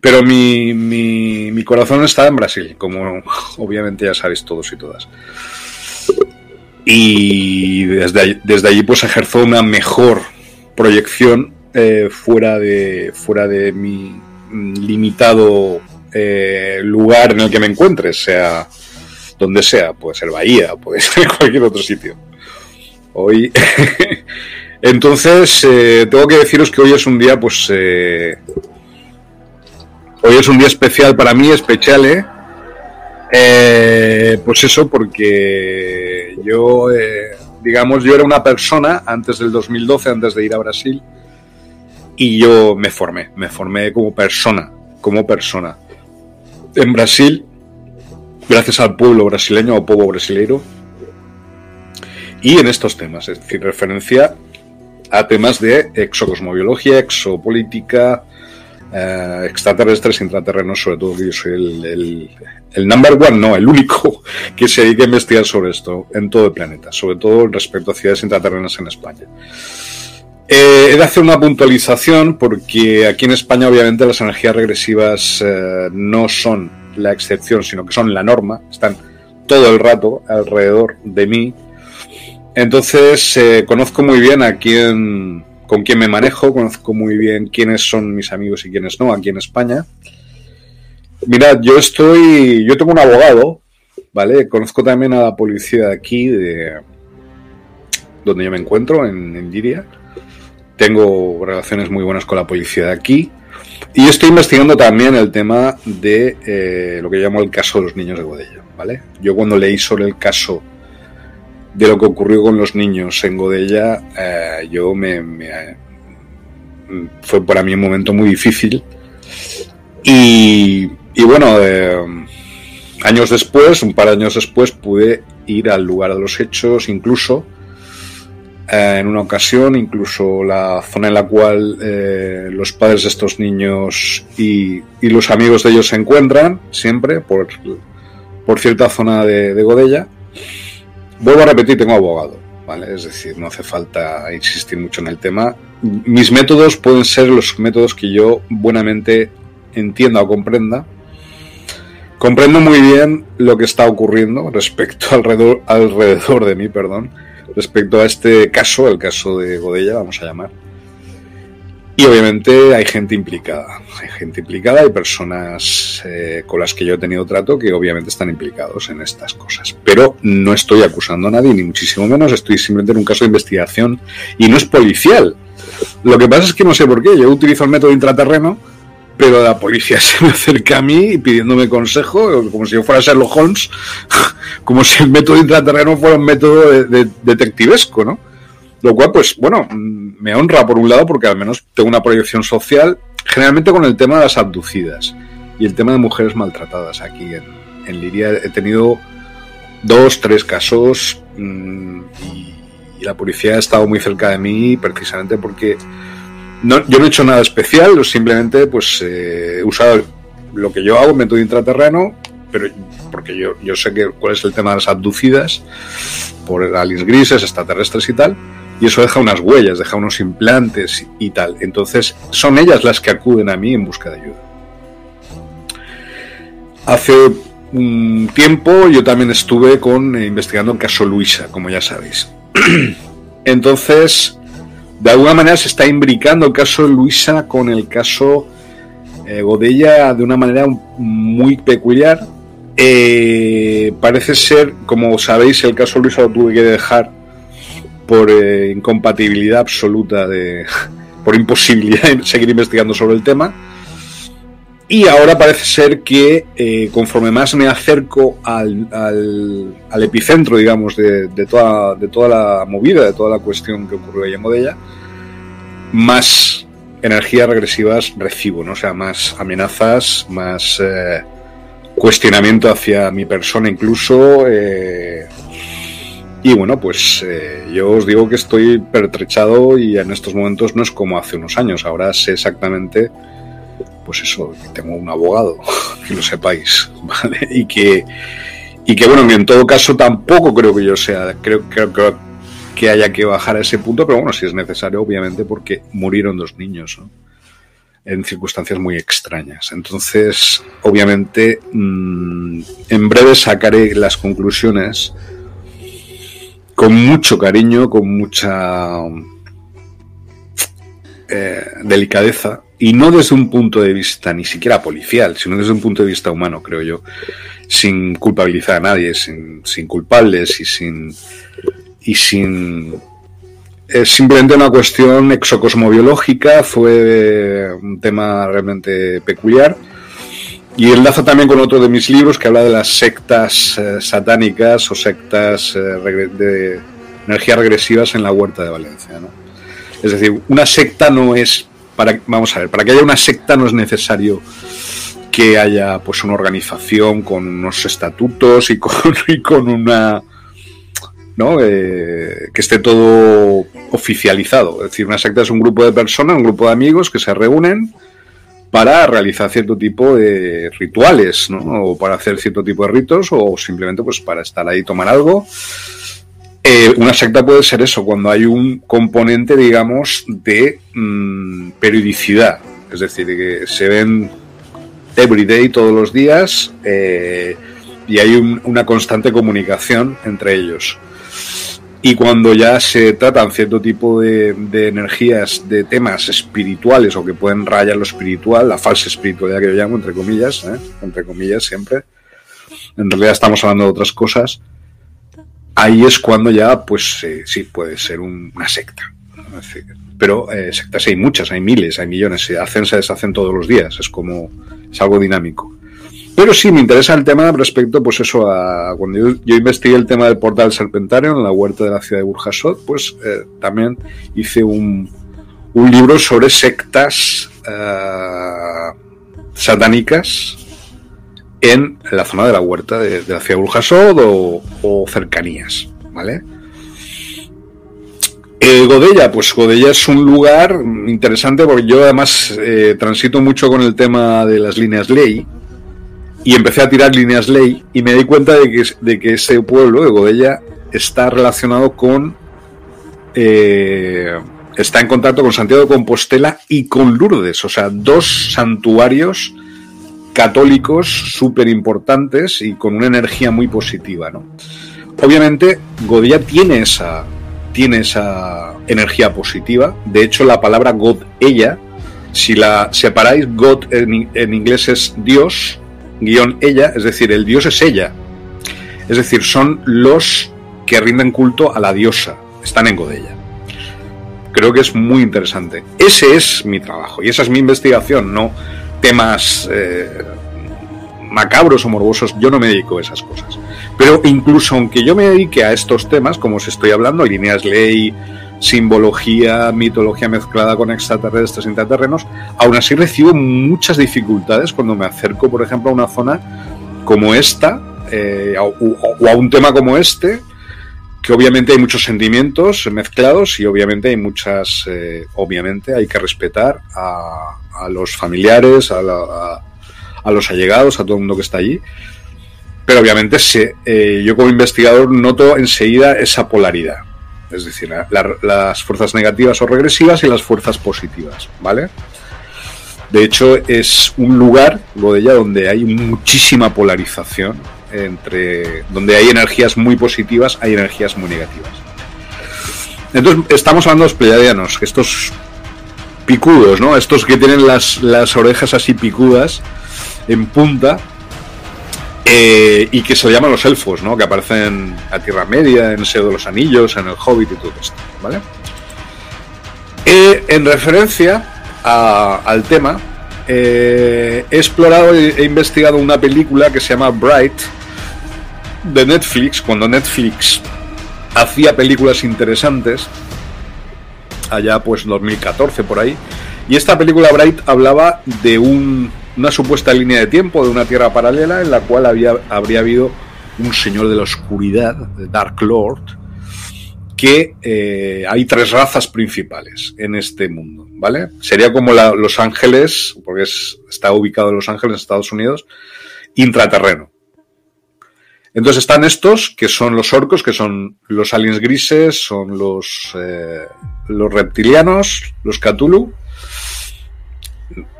Speaker 1: pero mi, mi, corazón está en Brasil, como obviamente ya sabéis todos y todas. Y desde allí, desde allí pues ejerzo una mejor proyección fuera de fuera de mi limitado eh, lugar en el que me encuentres, sea donde sea, puede ser Bahía, puede ser cualquier otro sitio. Hoy, entonces, eh, tengo que deciros que hoy es un día, pues, eh, hoy es un día especial para mí, especial, ¿eh? eh pues eso, porque yo, digamos, yo era una persona antes del 2012, antes de ir a Brasil, y yo me formé, me formé como persona, como persona. En Brasil, gracias al pueblo brasileño o pueblo brasileiro, y en estos temas, es decir, referencia a temas de exocosmobiología, exopolítica, eh, extraterrestres, intraterrenos, sobre todo yo soy el, el, el, number one, no, el único que se dedica a investigar sobre esto en todo el planeta, sobre todo respecto a ciudades intraterrenas en España. Eh, he de hacer una puntualización porque aquí en España obviamente las energías regresivas eh, no son la excepción, sino que son la norma, están todo el rato alrededor de mí. Entonces eh, conozco muy bien a quién, con quién me manejo, conozco muy bien quiénes son mis amigos y quiénes no aquí en España. Mirad, yo estoy, yo tengo un abogado, ¿vale? Conozco también a la policía de aquí, de donde yo me encuentro, en, en Giria tengo relaciones muy buenas con la policía de aquí. Y estoy investigando también el tema de eh, lo que llamo el caso de los niños de Godella, ¿vale? Yo cuando leí sobre el caso de lo que ocurrió con los niños en Godella, eh, yo me, fue para mí un momento muy difícil. Y, y bueno, eh, años después, un par de años después, pude ir al lugar de los hechos, incluso eh, en una ocasión, incluso la zona en la cual eh, los padres de estos niños y, los amigos de ellos se encuentran, siempre, por, por cierta zona de, de Godella. Vuelvo a repetir, tengo abogado, ¿vale? Es decir, no hace falta insistir mucho en el tema. Mis métodos pueden ser los métodos que yo buenamente entienda o comprenda. Comprendo muy bien lo que está ocurriendo respecto alrededor, alrededor de mí, perdón respecto a este caso, el caso de Godella, vamos a llamar. Y obviamente hay gente implicada, hay gente implicada, hay personas eh, con las que yo he tenido trato que obviamente están implicados en estas cosas. Pero no estoy acusando a nadie, ni muchísimo menos, estoy simplemente en un caso de investigación y no es policial. Lo que pasa es que no sé por qué, yo utilizo el método intraterreno, pero la policía se me acerca a mí pidiéndome consejo, como si yo fuera Sherlock Holmes, como si el método intraterreno fuera un método de, detectivesco, ¿no? Lo cual, pues, bueno, me honra por un lado porque al menos tengo una proyección social, generalmente con el tema de las abducidas y el tema de mujeres maltratadas aquí en, en Liria. He tenido dos, tres casos mm, y, la policía ha estado muy cerca de mí precisamente porque no, yo no he hecho nada especial, simplemente pues eh, he usado lo que yo hago, método intraterreno, pero porque yo, yo sé que, cuál es el tema de las abducidas por aliens grises, extraterrestres y tal, y eso deja unas huellas, deja unos implantes y tal. Entonces son ellas las que acuden a mí en busca de ayuda. Hace un tiempo yo también estuve con eh, investigando el caso Luisa, como ya sabéis. Entonces, de alguna manera se está imbricando el caso de Luisa con el caso eh, Godella de una manera muy peculiar. Eh, parece ser, como sabéis, el caso Luisa lo tuve que dejar por eh, incompatibilidad absoluta, de, por imposibilidad de seguir investigando sobre el tema. Y ahora parece ser que conforme más me acerco al, al, epicentro, digamos, de, de, toda, de toda la movida, de toda la cuestión que ocurrió ahí en Modella, más energías regresivas recibo, ¿no? O sea, más amenazas, más eh, cuestionamiento hacia mi persona incluso. Eh, y bueno, pues eh, yo os digo que estoy pertrechado y en estos momentos no es como hace unos años. Ahora sé exactamente pues eso, que tengo un abogado, que lo sepáis, ¿vale? Y que, y que bueno, en todo caso tampoco creo que yo sea, creo, creo, que haya que bajar a ese punto, pero bueno, si es necesario, obviamente, porque murieron dos niños, En circunstancias muy extrañas. Entonces, obviamente, mm, en breve sacaré las conclusiones con mucho cariño, con mucha eh, delicadeza y no desde un punto de vista ni siquiera policial, sino desde un punto de vista humano, creo yo, sin culpabilizar a nadie, sin, culpables y sin y sin es simplemente una cuestión exocosmobiológica, fue un tema realmente peculiar. Y enlaza también con otro de mis libros que habla de las sectas eh, satánicas o sectas eh, de energías regresivas en la huerta de Valencia. ¿no? Es decir, una secta no es para, vamos a ver, para que haya una secta no es necesario que haya pues una organización con unos estatutos y con, una ¿no? Eh, que esté todo oficializado. Es decir, una secta es un grupo de personas, un grupo de amigos que se reúnen para realizar cierto tipo de rituales, ¿no? O para hacer cierto tipo de ritos o simplemente pues para estar ahí tomar algo eh, una secta puede ser eso, cuando hay un componente, digamos, de mm, periodicidad. Es decir, que se ven every day, todos los días, eh, y hay una constante comunicación entre ellos. Y cuando ya se tratan cierto tipo de, de, energías, de temas espirituales o que pueden rayar lo espiritual, la falsa espiritualidad que yo llamo, entre comillas, ¿eh? entre comillas siempre, en realidad estamos hablando de otras cosas, ahí es cuando ya, pues eh, sí, puede ser una secta. Pero eh, sectas hay muchas, hay miles, hay millones, se hacen, se deshacen todos los días, es como, es algo dinámico. Pero sí, me interesa el tema respecto, pues eso, a cuando yo, investigué el tema del portal serpentario en la huerta de la ciudad de Burjasot, pues eh, también hice un, un, libro sobre sectas satánicas en la zona de la huerta de, la ciudad de Burjasot o, cercanías, ¿vale? Godella, pues Godella es un lugar interesante porque yo además eh, transito mucho con el tema de las líneas ley y empecé a tirar líneas ley y me di cuenta de que, de que ese pueblo de Godella está relacionado con... Eh, está en contacto con Santiago de Compostela y con Lourdes, o sea, dos santuarios católicos súper importantes y con una energía muy positiva, ¿no? Obviamente, Godella tiene esa, tiene esa energía positiva. De hecho, la palabra God, ella, si la separáis, God en, en inglés es Dios, guion ella, es decir, el Dios es ella. Es decir, son los que rinden culto a la diosa, están en Godella. Creo que es muy interesante. Ese es mi trabajo y esa es mi investigación, no temas eh, macabros o morbosos. Yo no me dedico a esas cosas. Pero incluso aunque yo me dedique a estos temas, como os estoy hablando, líneas ley, simbología, mitología mezclada con extraterrestres, intraterrenos, aún así recibo muchas dificultades cuando me acerco, por ejemplo, a una zona como esta, eh, o, a un tema como este, que obviamente hay muchos sentimientos mezclados y obviamente hay muchas, eh, obviamente hay que respetar a, los familiares, a, los allegados, a todo el mundo que está allí. Pero obviamente eh, yo como investigador noto enseguida esa polaridad. Es decir, las fuerzas negativas o regresivas y las fuerzas positivas, ¿vale? De hecho, es un lugar, lo de ella, donde hay muchísima polarización entre donde hay energías muy positivas, hay energías muy negativas. Entonces, estamos hablando de los pleiadianos, estos picudos, ¿no? Estos que tienen las, las orejas así picudas, en punta, eh, y que se llaman los elfos, ¿no? Que aparecen a Tierra Media, en el Seo de los Anillos, en el Hobbit y todo esto, ¿vale? Eh, en referencia al tema, eh, he explorado e investigado una película que se llama Bright, de Netflix, cuando Netflix hacía películas interesantes, allá pues 2014 por ahí, y esta película Bright hablaba de una supuesta línea de tiempo, de una tierra paralela en la cual había, habría habido un señor de la oscuridad, de Dark Lord, que eh, hay tres razas principales en este mundo, ¿vale? Sería como Los Ángeles, porque está ubicado en Los Ángeles, Estados Unidos, intraterreno. Entonces están estos, que son los orcos, que son los aliens grises, son los, eh, reptilianos, los Cthulhu,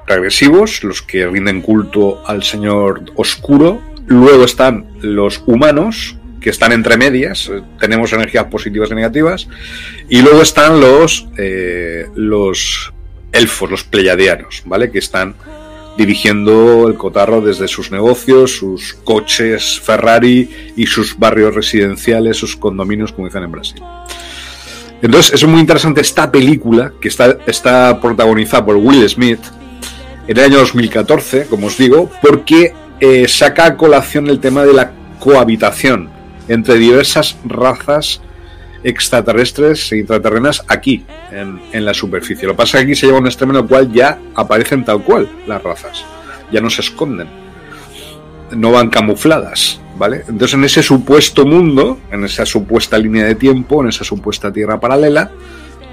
Speaker 1: regresivos, los que rinden culto al señor oscuro. Luego están los humanos, que están entre medias, tenemos energías positivas y negativas. Y luego están los, eh, los elfos, los pleiadianos, ¿vale? Que están dirigiendo el cotarro desde sus negocios, sus coches Ferrari y sus barrios residenciales, sus condominios, como dicen en Brasil. Entonces es muy interesante esta película que está, está protagonizada por Will Smith en el año 2014, como os digo, porque eh, saca a colación el tema de la cohabitación entre diversas razas extraterrestres e intraterrenas aquí, en, la superficie. Lo que pasa es que aquí se lleva un extremo en el cual ya aparecen tal cual las razas, ya no se esconden, no van camufladas, ¿vale? Entonces en ese supuesto mundo, en esa supuesta línea de tiempo, en esa supuesta tierra paralela,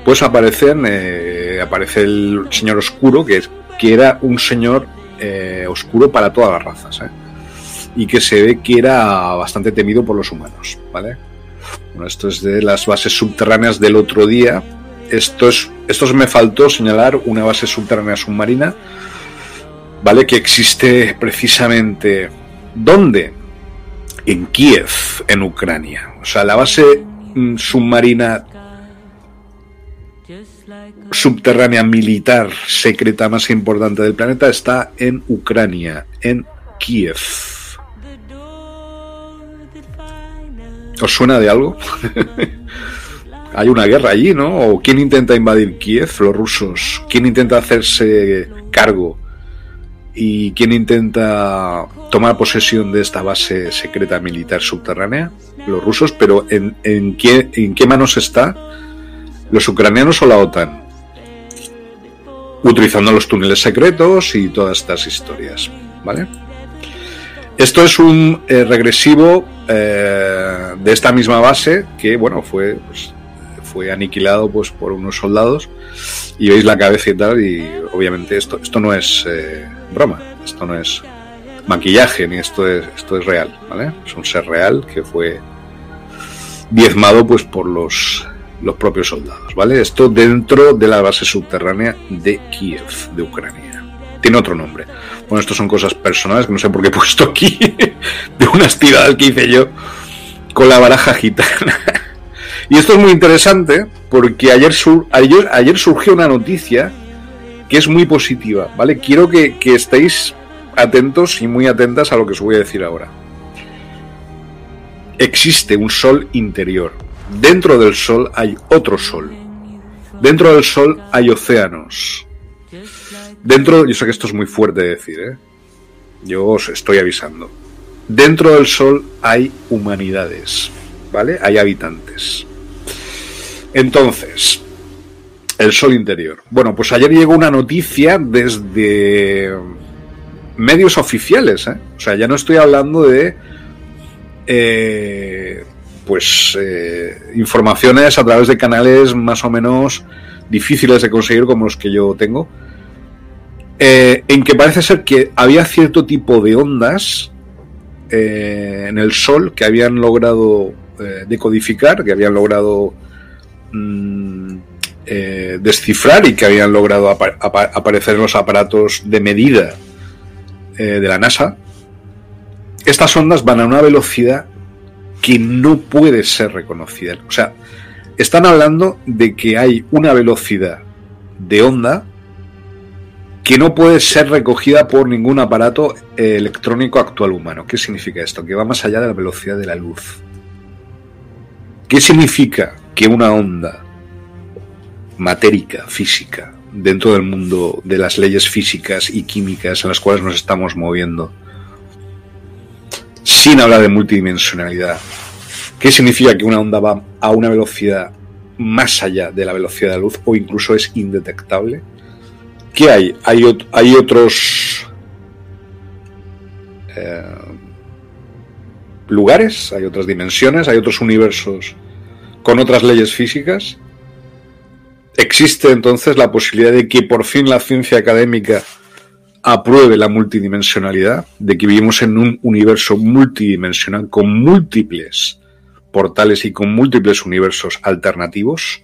Speaker 1: pues aparecen, eh, aparece el señor oscuro, que, que era un señor eh, oscuro para todas las razas, ¿eh? y que se ve que era bastante temido por los humanos, ¿vale? Esto es de las bases subterráneas del otro día. Esto, es, me faltó señalar una base subterránea submarina, ¿vale? Que existe precisamente. ¿Dónde? En Kiev, en Ucrania. O sea, la base mm, submarina subterránea militar secreta más importante del planeta está en Ucrania, en Kiev. ¿Os suena de algo? Hay una guerra allí, ¿no? ¿O quién intenta invadir Kiev? Los rusos. ¿Quién intenta hacerse cargo? ¿Y quién intenta tomar posesión de esta base secreta militar subterránea? Los rusos, pero ¿en, en, qué, en qué manos está? ¿Los ucranianos o la OTAN? Utilizando los túneles secretos y todas estas historias, ¿vale? Esto es un eh, regresivo eh, de esta misma base que, bueno, fue, pues, fue aniquilado pues por unos soldados. Y veis la cabeza y tal y obviamente esto esto no es eh, broma. Esto no es maquillaje ni esto es esto es real vale es un ser real que fue diezmado pues por los los propios soldados vale esto dentro de la base subterránea de Kiev de Ucrania. Tiene otro nombre bueno esto son cosas personales que no sé por qué he puesto aquí de unas tiradas que hice yo con la baraja gitana y esto es muy interesante porque ayer, surgió una noticia que es muy positiva, ¿vale? Quiero que, que estéis atentos y muy atentas a lo que os voy a decir ahora. Existe un sol interior. Dentro del sol hay otro sol. Dentro del sol hay océanos. Dentro, yo sé que esto es muy fuerte de decir, ¿eh? Yo os estoy avisando. Dentro del sol hay humanidades, ¿vale? Hay habitantes. Entonces, el sol interior. Bueno, pues ayer llegó una noticia desde medios oficiales, ¿eh? O sea, ya no estoy hablando de eh, pues eh, informaciones a través de canales más o menos difíciles de conseguir como los que yo tengo. En que parece ser que había cierto tipo de ondas en el Sol que habían logrado decodificar, que habían logrado mm, descifrar y que habían logrado aparecer en los aparatos de medida de la NASA, estas ondas van a una velocidad que no puede ser reconocida. O sea, están hablando de que hay una velocidad de onda que no puede ser recogida por ningún aparato electrónico actual humano. ¿Qué significa esto? Que va más allá de la velocidad de la luz. ¿Qué significa que una onda matérica, física, dentro del mundo de las leyes físicas y químicas en las cuales nos estamos moviendo, sin hablar de multidimensionalidad. ¿Qué significa que una onda va a una velocidad más allá de la velocidad de la luz o incluso es indetectable? ¿Qué hay? Hay, otros eh, lugares, hay otras dimensiones, hay otros universos con otras leyes físicas. Existe entonces la posibilidad de que por fin la ciencia académica apruebe la multidimensionalidad, de que vivimos en un universo multidimensional con múltiples portales y con múltiples universos alternativos,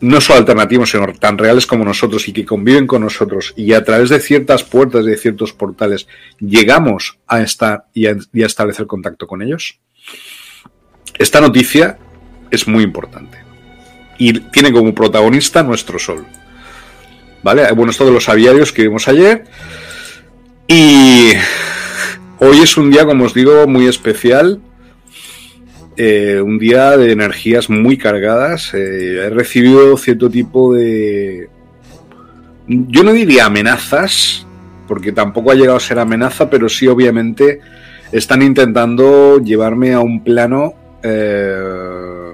Speaker 1: no solo alternativos, sino tan reales como nosotros y que conviven con nosotros y a través de ciertas puertas, de ciertos portales, llegamos a estar y a, y a establecer contacto con ellos. Esta noticia es muy importante y tiene como protagonista nuestro Sol. ¿Vale? Bueno, esto de los aviarios que vimos ayer. Y hoy es un día, como os digo, muy especial. Eh, un día de energías muy cargadas. Eh, he recibido cierto tipo de... Yo no diría amenazas, porque tampoco ha llegado a ser amenaza, pero sí obviamente están intentando llevarme a un plano eh,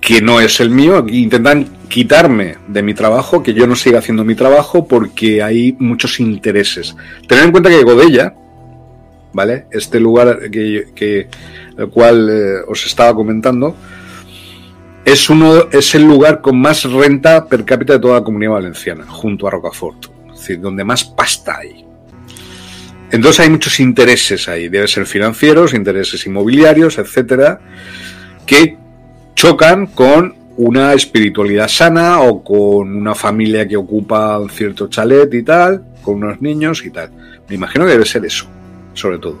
Speaker 1: que no es el mío. Intentan quitarme de mi trabajo, que yo no siga haciendo mi trabajo porque hay muchos intereses. Tener en cuenta que Godella, ¿vale? Este lugar que, el cual eh, os estaba comentando, es uno es el lugar con más renta per cápita de toda la comunidad valenciana, junto a Rocafort, es decir, donde más pasta hay. Entonces hay muchos intereses ahí, deben ser financieros, intereses inmobiliarios, etcétera, que chocan con una espiritualidad sana o con una familia que ocupa un cierto chalet y tal, con unos niños y tal. Me imagino que debe ser eso, sobre todo.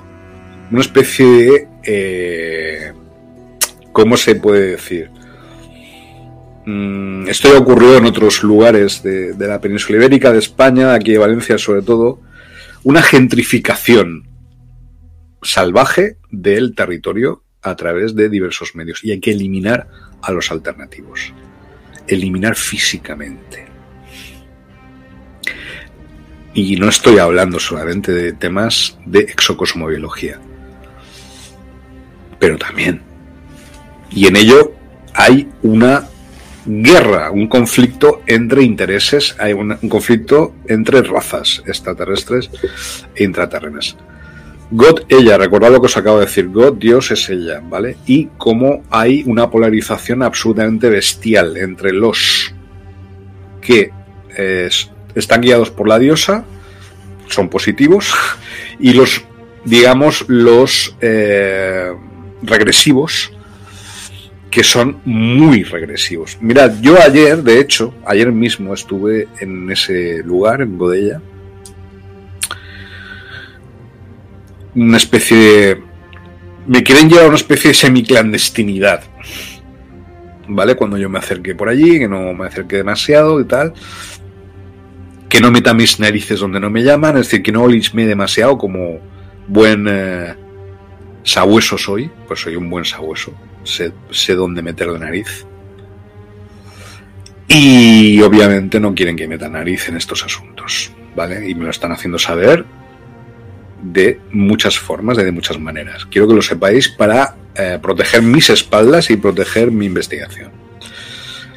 Speaker 1: Una especie de... Eh, ¿Cómo se puede decir? Mm, esto ya ocurrió en otros lugares de, de la península ibérica, de España, aquí de Valencia sobre todo, una gentrificación salvaje del territorio a través de diversos medios y hay que eliminar a los alternativos. Eliminar físicamente. Y no estoy hablando solamente de temas de exocosmobiología, pero también. Y en ello hay una guerra, un conflicto entre intereses, hay un, conflicto entre razas extraterrestres e intraterrenas. God, ella, recordad lo que os acabo de decir, God, Dios es ella, ¿vale? Y cómo hay una polarización absolutamente bestial entre los que eh, están guiados por la diosa, son positivos, y los, digamos, los eh, regresivos, que son muy regresivos. Mirad, yo ayer, de hecho, ayer mismo estuve en ese lugar, en Godella, una especie de... Me quieren llevar a una especie de semiclandestinidad. ¿Vale? Cuando yo me acerqué por allí, que no me acerqué demasiado y tal. Que no meta mis narices donde no me llaman, es decir, que no olisme demasiado como buen eh, sabueso soy, pues soy un buen sabueso, sé, sé dónde meter la nariz. Y obviamente no quieren que meta nariz en estos asuntos, ¿vale? Y me lo están haciendo saber de muchas formas, de muchas maneras. Quiero que lo sepáis para eh, proteger mis espaldas y proteger mi investigación.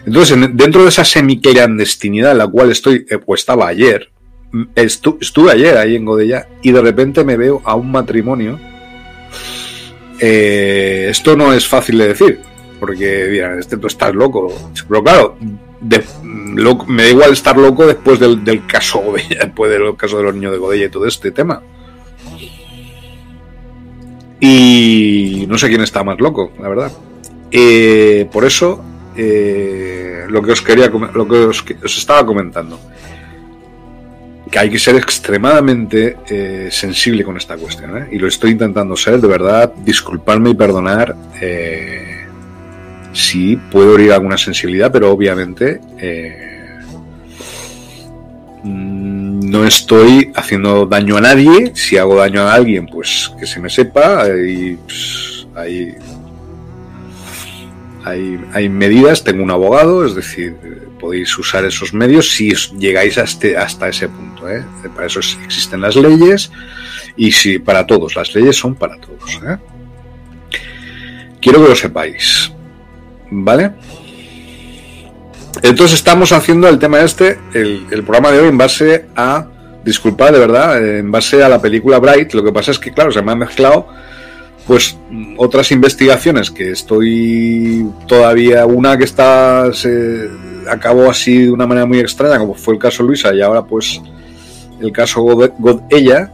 Speaker 1: Entonces, dentro de esa semiclandestinidad en la cual estoy, eh, pues estaba ayer, estuve ayer ahí en Godella y de repente me veo a un matrimonio. Eh, esto no es fácil de decir, porque dirán, este tú estás loco. Pero claro, me da igual estar loco después del, del caso Godella, después del caso de los niños de Godella y todo este tema. Y no sé quién está más loco, la verdad. Eh, por eso, eh, lo que os quería, lo que os, estaba comentando, que hay que ser extremadamente eh, sensible con esta cuestión, y lo estoy intentando ser, de verdad, disculparme y perdonar si puedo herir alguna sensibilidad, pero obviamente no estoy haciendo daño a nadie. Si hago daño a alguien, pues que se me sepa. Y pues, hay, hay, medidas. Tengo un abogado, es decir, podéis usar esos medios si llegáis este, hasta ese punto. ¿eh? Para eso existen las leyes y si para todos, las leyes son para todos. ¿eh? Quiero que lo sepáis. ¿Vale? Entonces estamos haciendo el tema este, el, programa de hoy en base a, disculpad de verdad, en base a la película Bright. Lo que pasa es que, claro, se me han mezclado pues otras investigaciones que estoy todavía, una que está, se acabó así de una manera muy extraña, como fue el caso Luisa, y ahora pues el caso God, ella.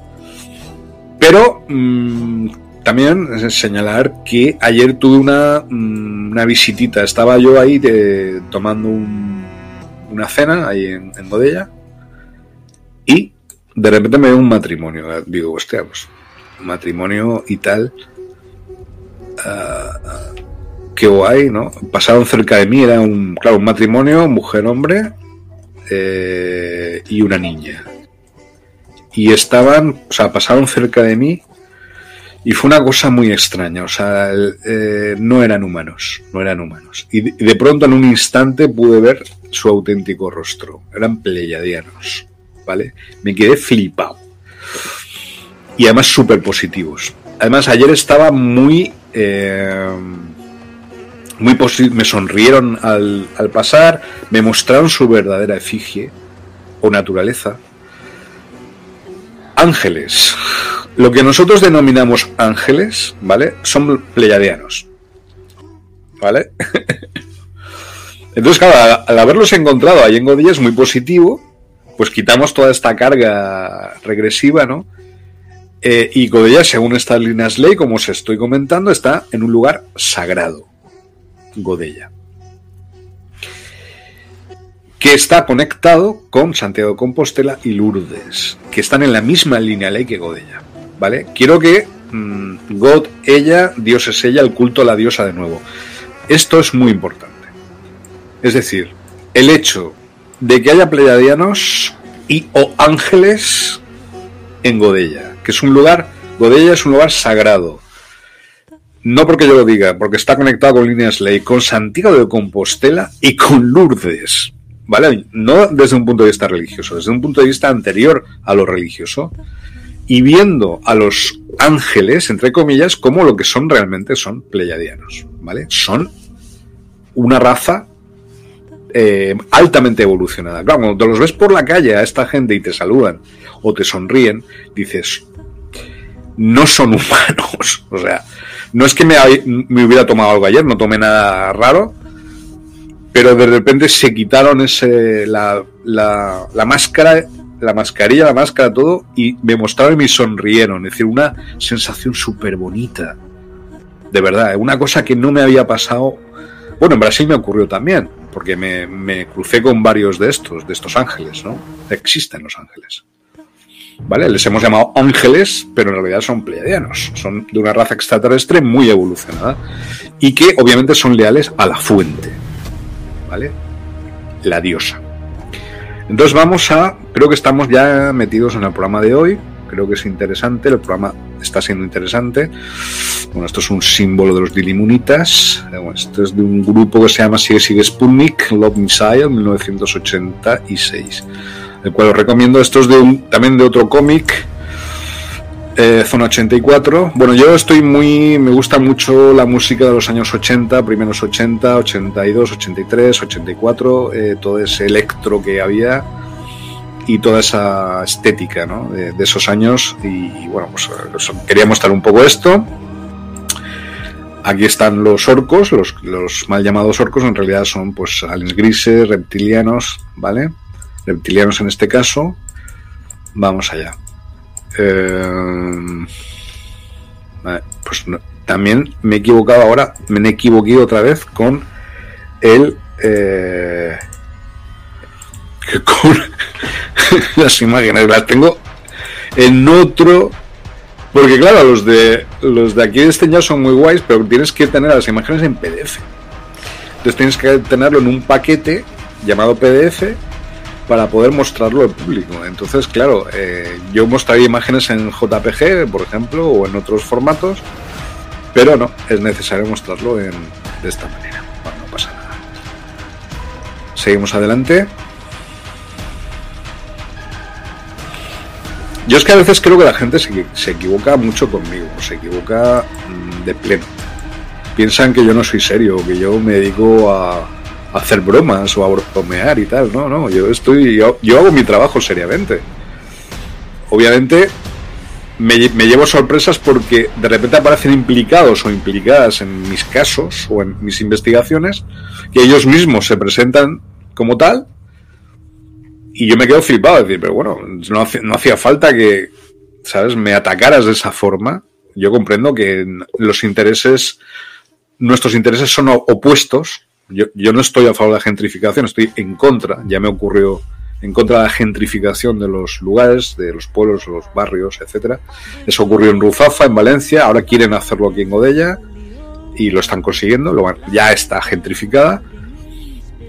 Speaker 1: Pero mm, también señalar que ayer tuve una, mm, una visitita. Estaba yo ahí tomando una cena ahí en, en Godella y de repente me veo un matrimonio. Digo, hostia, pues matrimonio y tal. Uh, qué guay, ¿no? Pasaron cerca de mí, era un, claro, un matrimonio, mujer-hombre eh, y una niña. Y estaban, o sea, pasaron cerca de mí y fue una cosa muy extraña, o sea, eh, no eran humanos, no eran humanos. Y de, pronto en un instante pude ver su auténtico rostro, eran pleiadianos, ¿vale? Me quedé flipado. Y además súper positivos. Además ayer estaba muy... Eh, muy me sonrieron al, al pasar, me mostraron su verdadera efigie o naturaleza. Ángeles, lo que nosotros denominamos ángeles, ¿vale? Son pleiadianos. ¿Vale? Entonces, claro, al haberlos encontrado ahí en Godilla muy positivo, pues quitamos toda esta carga regresiva, ¿no? Eh, y Godella, según estas líneas ley, como os estoy comentando, está en un lugar sagrado. Godella que está conectado con Santiago de Compostela y Lourdes, que están en la misma línea ley que Godella. ¿vale? Quiero que mm, God, ella, Dios es ella, el culto a la diosa de nuevo. Esto es muy importante. Es decir, el hecho de que haya pleiadianos y o ángeles en Godella, que es un lugar, Godella es un lugar sagrado. No porque yo lo diga, porque está conectado con líneas ley, con Santiago de Compostela y con Lourdes. ¿Vale? No desde un punto de vista religioso, desde un punto de vista anterior a lo religioso y viendo a los ángeles, entre comillas, como lo que son realmente son pleiadianos, ¿vale? Son una raza eh, altamente evolucionada. Claro, cuando te los ves por la calle a esta gente y te saludan o te sonríen, dices, no son humanos. O sea, no es que me, me hubiera tomado algo ayer, no tomé nada raro, pero de repente se quitaron ese, la, la, la máscara, la mascarilla, la máscara, todo, y me mostraron y me sonrieron. Es decir, una sensación súper bonita. De verdad, una cosa que no me había pasado. Bueno, en Brasil me ocurrió también, porque me, me crucé con varios de estos, de estos ángeles, ¿no? Existen los ángeles. ¿Vale? Les hemos llamado ángeles, pero en realidad son pleiadianos. Son de una raza extraterrestre muy evolucionada y que obviamente son leales a la fuente, ¿vale? La diosa. Entonces vamos a, creo que estamos ya metidos en el programa de hoy, creo que es interesante, el programa está siendo interesante. Bueno, esto es un símbolo de los Dilimunitas, esto es de un grupo que se llama Sigue Sigue Sputnik, Love Missile, 1986 el cual os recomiendo. Esto es también de otro cómic, eh, Zona 84. Bueno, yo estoy muy. Me gusta mucho la música de los años 80, primeros 80, 82, 83, 84, todo ese electro que había y toda esa estética ¿no? de, esos años. Y, bueno, pues quería mostrar un poco esto. Aquí están los orcos, los, mal llamados orcos, en realidad son pues aliens grises, reptilianos, ¿vale? Reptilianos en este caso. Vamos allá. Eh, pues también me he equivocado ahora, me he equivocado otra vez con el... Eh, con las imágenes, las tengo en otro... Porque claro, los de los de aquí de este ya son muy guays, pero tienes que tener las imágenes en PDF. Entonces tienes que tenerlo en un paquete llamado PDF para poder mostrarlo al público. Entonces, claro, eh, yo mostraría imágenes en JPG, por ejemplo, o en otros formatos, pero no, es necesario mostrarlo en, de esta manera. No pasa nada. Seguimos adelante. Yo es que a veces creo que la gente se, se equivoca mucho conmigo, se equivoca mm, de pleno. Piensan que yo no soy serio, que yo me dedico a, hacer bromas o a bromear y tal. No, no, yo estoy, yo, hago mi trabajo seriamente. Obviamente me, llevo sorpresas porque de repente aparecen implicados o implicadas en mis casos o en mis investigaciones que ellos mismos se presentan como tal y yo me quedo flipado, decir, pero bueno, no, no hacía falta que, ¿sabes?, me atacaras de esa forma. Yo comprendo que los intereses, nuestros intereses son opuestos, yo, no estoy a favor de la gentrificación, estoy en contra, ya me ocurrió en contra de la gentrificación de los lugares, de los pueblos, los barrios, etcétera. Eso ocurrió en Ruzafa, en Valencia, ahora quieren hacerlo aquí en Godella y lo están consiguiendo, lo, ya está gentrificada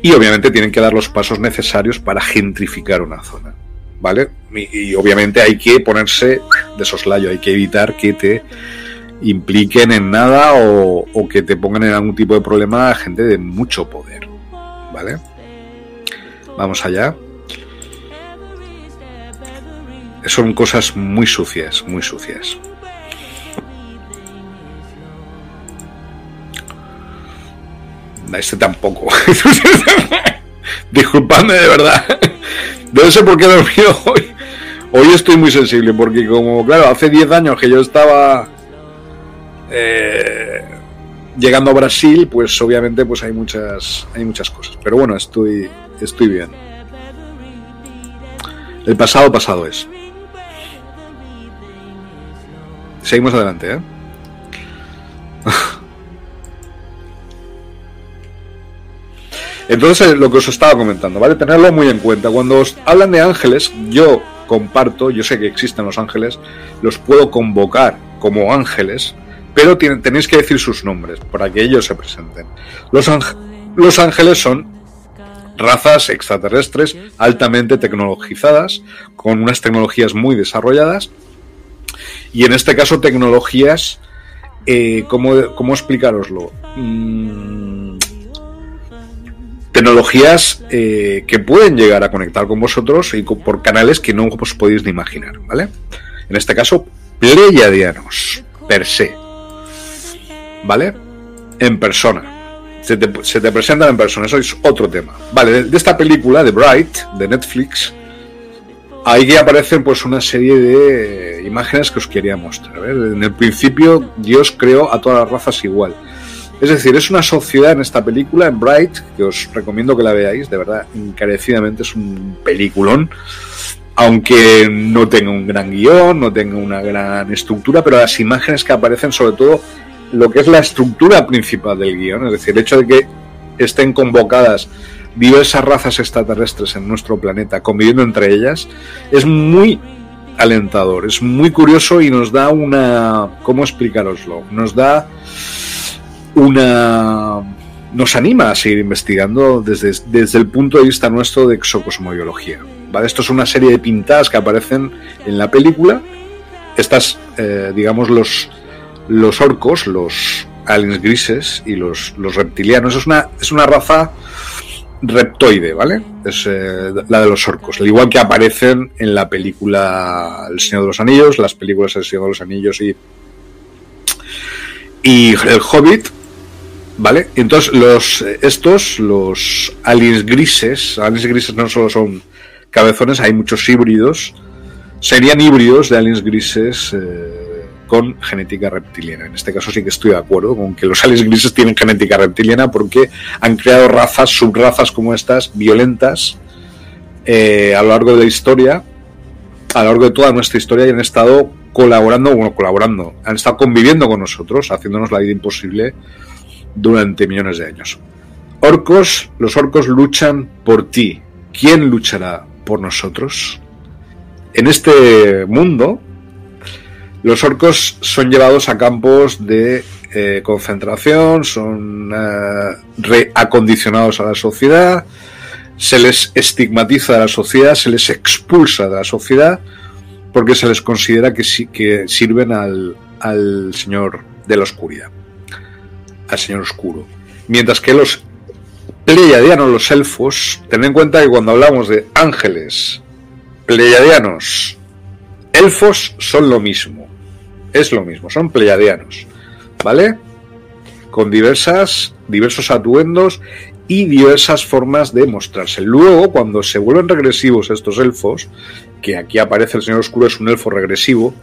Speaker 1: y obviamente tienen que dar los pasos necesarios para gentrificar una zona, ¿vale? Y, y obviamente hay que ponerse de soslayo, hay que evitar que te impliquen en nada o, que te pongan en algún tipo de problema a gente de mucho poder. ¿Vale? Vamos allá. Son cosas muy sucias, muy sucias. Este tampoco. Disculpadme de verdad. No sé por qué dormido hoy. Hoy estoy muy sensible porque como, claro, hace 10 años que yo estaba eh, llegando a Brasil, pues obviamente pues hay muchas, hay muchas cosas. Pero bueno, estoy, estoy bien. El pasado pasado es. Seguimos adelante, ¿eh? Entonces, lo que os estaba comentando, ¿vale? Tenerlo muy en cuenta. Cuando os hablan de ángeles, yo comparto, yo sé que existen los ángeles, los puedo convocar como ángeles, pero tenéis que decir sus nombres para que ellos se presenten. Los, los ángeles son razas extraterrestres altamente tecnologizadas, con unas tecnologías muy desarrolladas, y en este caso tecnologías, eh, ¿cómo, ¿cómo, explicaroslo? Mm, tecnologías eh, que pueden llegar a conectar con vosotros y por canales que no os podéis ni imaginar, ¿vale? En este caso, pleiadianos, per se. ¿Vale? En persona. Se te, presentan en persona, eso es otro tema. Vale, de, esta película, de Bright, de Netflix, ahí aparecen pues una serie de imágenes que os quería mostrar. En el principio Dios creó a todas las razas igual. Es decir, es una sociedad en esta película, en Bright, que os recomiendo que la veáis, de verdad, encarecidamente es un peliculón, aunque no tenga un gran guion, no tenga una gran estructura, pero las imágenes que aparecen, sobre todo lo que es la estructura principal del guion, es decir, el hecho de que estén convocadas diversas razas extraterrestres en nuestro planeta conviviendo entre ellas, es muy alentador, es muy curioso y nos da una... ¿Cómo explicaroslo? Nos da una... nos anima a seguir investigando desde, desde el punto de vista nuestro de exocosmobiología. ¿vale? Esto es una serie de pintadas que aparecen en la película. Estas, eh, digamos, los, los orcos, los aliens grises y los, los reptilianos, es una, es una raza reptoide, ¿vale? Es eh, la de los orcos, al igual que aparecen en la película El Señor de los Anillos, las películas El Señor de los Anillos y, y El Hobbit, ¿vale? Entonces, los, estos, los aliens grises, aliens grises no solo son cabezones, hay muchos híbridos, serían híbridos de aliens grises. Eh, con genética reptiliana. En este caso sí que estoy de acuerdo con que los aliens grises tienen genética reptiliana porque han creado razas, subrazas como estas, violentas, eh, a lo largo de la historia, a lo largo de toda nuestra historia y han estado colaborando, bueno, colaborando, han estado conviviendo con nosotros, haciéndonos la vida imposible durante millones de años. Orcos, los orcos luchan por ti. ¿Quién luchará por nosotros? En este mundo, los orcos son llevados a campos de eh, concentración, son eh, reacondicionados a la sociedad, se les estigmatiza de la sociedad, se les expulsa de la sociedad porque se les considera que, que sirven al, al señor de la oscuridad, al señor oscuro. Mientras que los pleiadianos, los elfos, ten en cuenta que cuando hablamos de ángeles, pleiadianos, elfos son lo mismo es lo mismo, son pleiadianos, ¿vale? Con diversas, diversos atuendos y diversas formas de mostrarse. Luego, cuando se vuelven regresivos estos elfos, que aquí aparece el Señor Oscuro, es un elfo regresivo,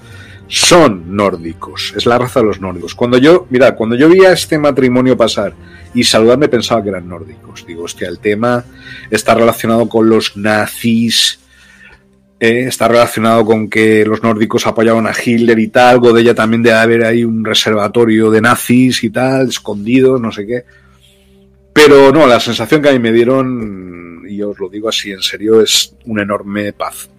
Speaker 1: son nórdicos, es la raza de los nórdicos. Cuando yo, mira, cuando yo vi a este matrimonio pasar y saludarme pensaba que eran nórdicos. Digo, hostia, el tema está relacionado con los nazis, eh, está relacionado con que los nórdicos apoyaban a Hitler y tal, algo de ella también debe haber ahí un reservatorio de nazis y tal, escondido, no sé qué. Pero no, la sensación que a mí me dieron, y os lo digo así en serio, es una enorme paz.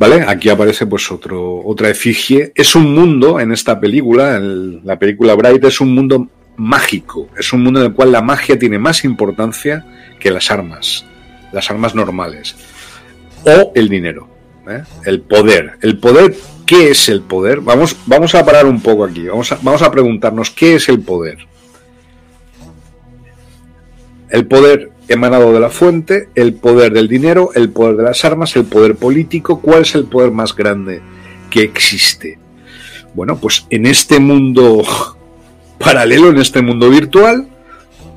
Speaker 1: ¿Vale? Aquí aparece pues otro, otra efigie. Es un mundo en esta película, en la película Bright, es un mundo mágico. Es un mundo en el cual la magia tiene más importancia que las armas las armas normales, o el dinero, ¿eh? el poder. El poder, ¿qué es el poder? Vamos, vamos a parar un poco aquí, vamos a, vamos a preguntarnos, ¿qué es el poder? El poder emanado de la fuente, el poder del dinero, el poder de las armas, el poder político, ¿cuál es el poder más grande que existe? Bueno, pues en este mundo paralelo, en este mundo virtual,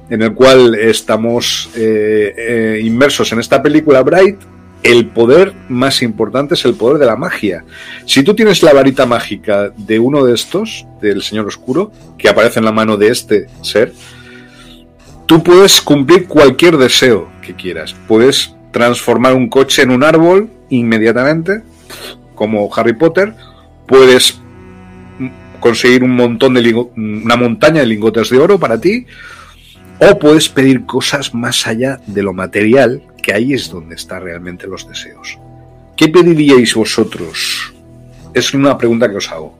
Speaker 1: en el cual estamos eh, eh, inmersos en esta película Bright, el poder más importante es el poder de la magia. Si tú tienes la varita mágica de uno de estos, del Señor Oscuro, que aparece en la mano de este ser, tú puedes cumplir cualquier deseo que quieras. Puedes transformar un coche en un árbol inmediatamente, como Harry Potter. Puedes conseguir un montón de una montaña de lingotes de oro para ti o puedes pedir cosas más allá de lo material, que ahí es donde están realmente los deseos. ¿Qué pediríais vosotros? Es una pregunta que os hago.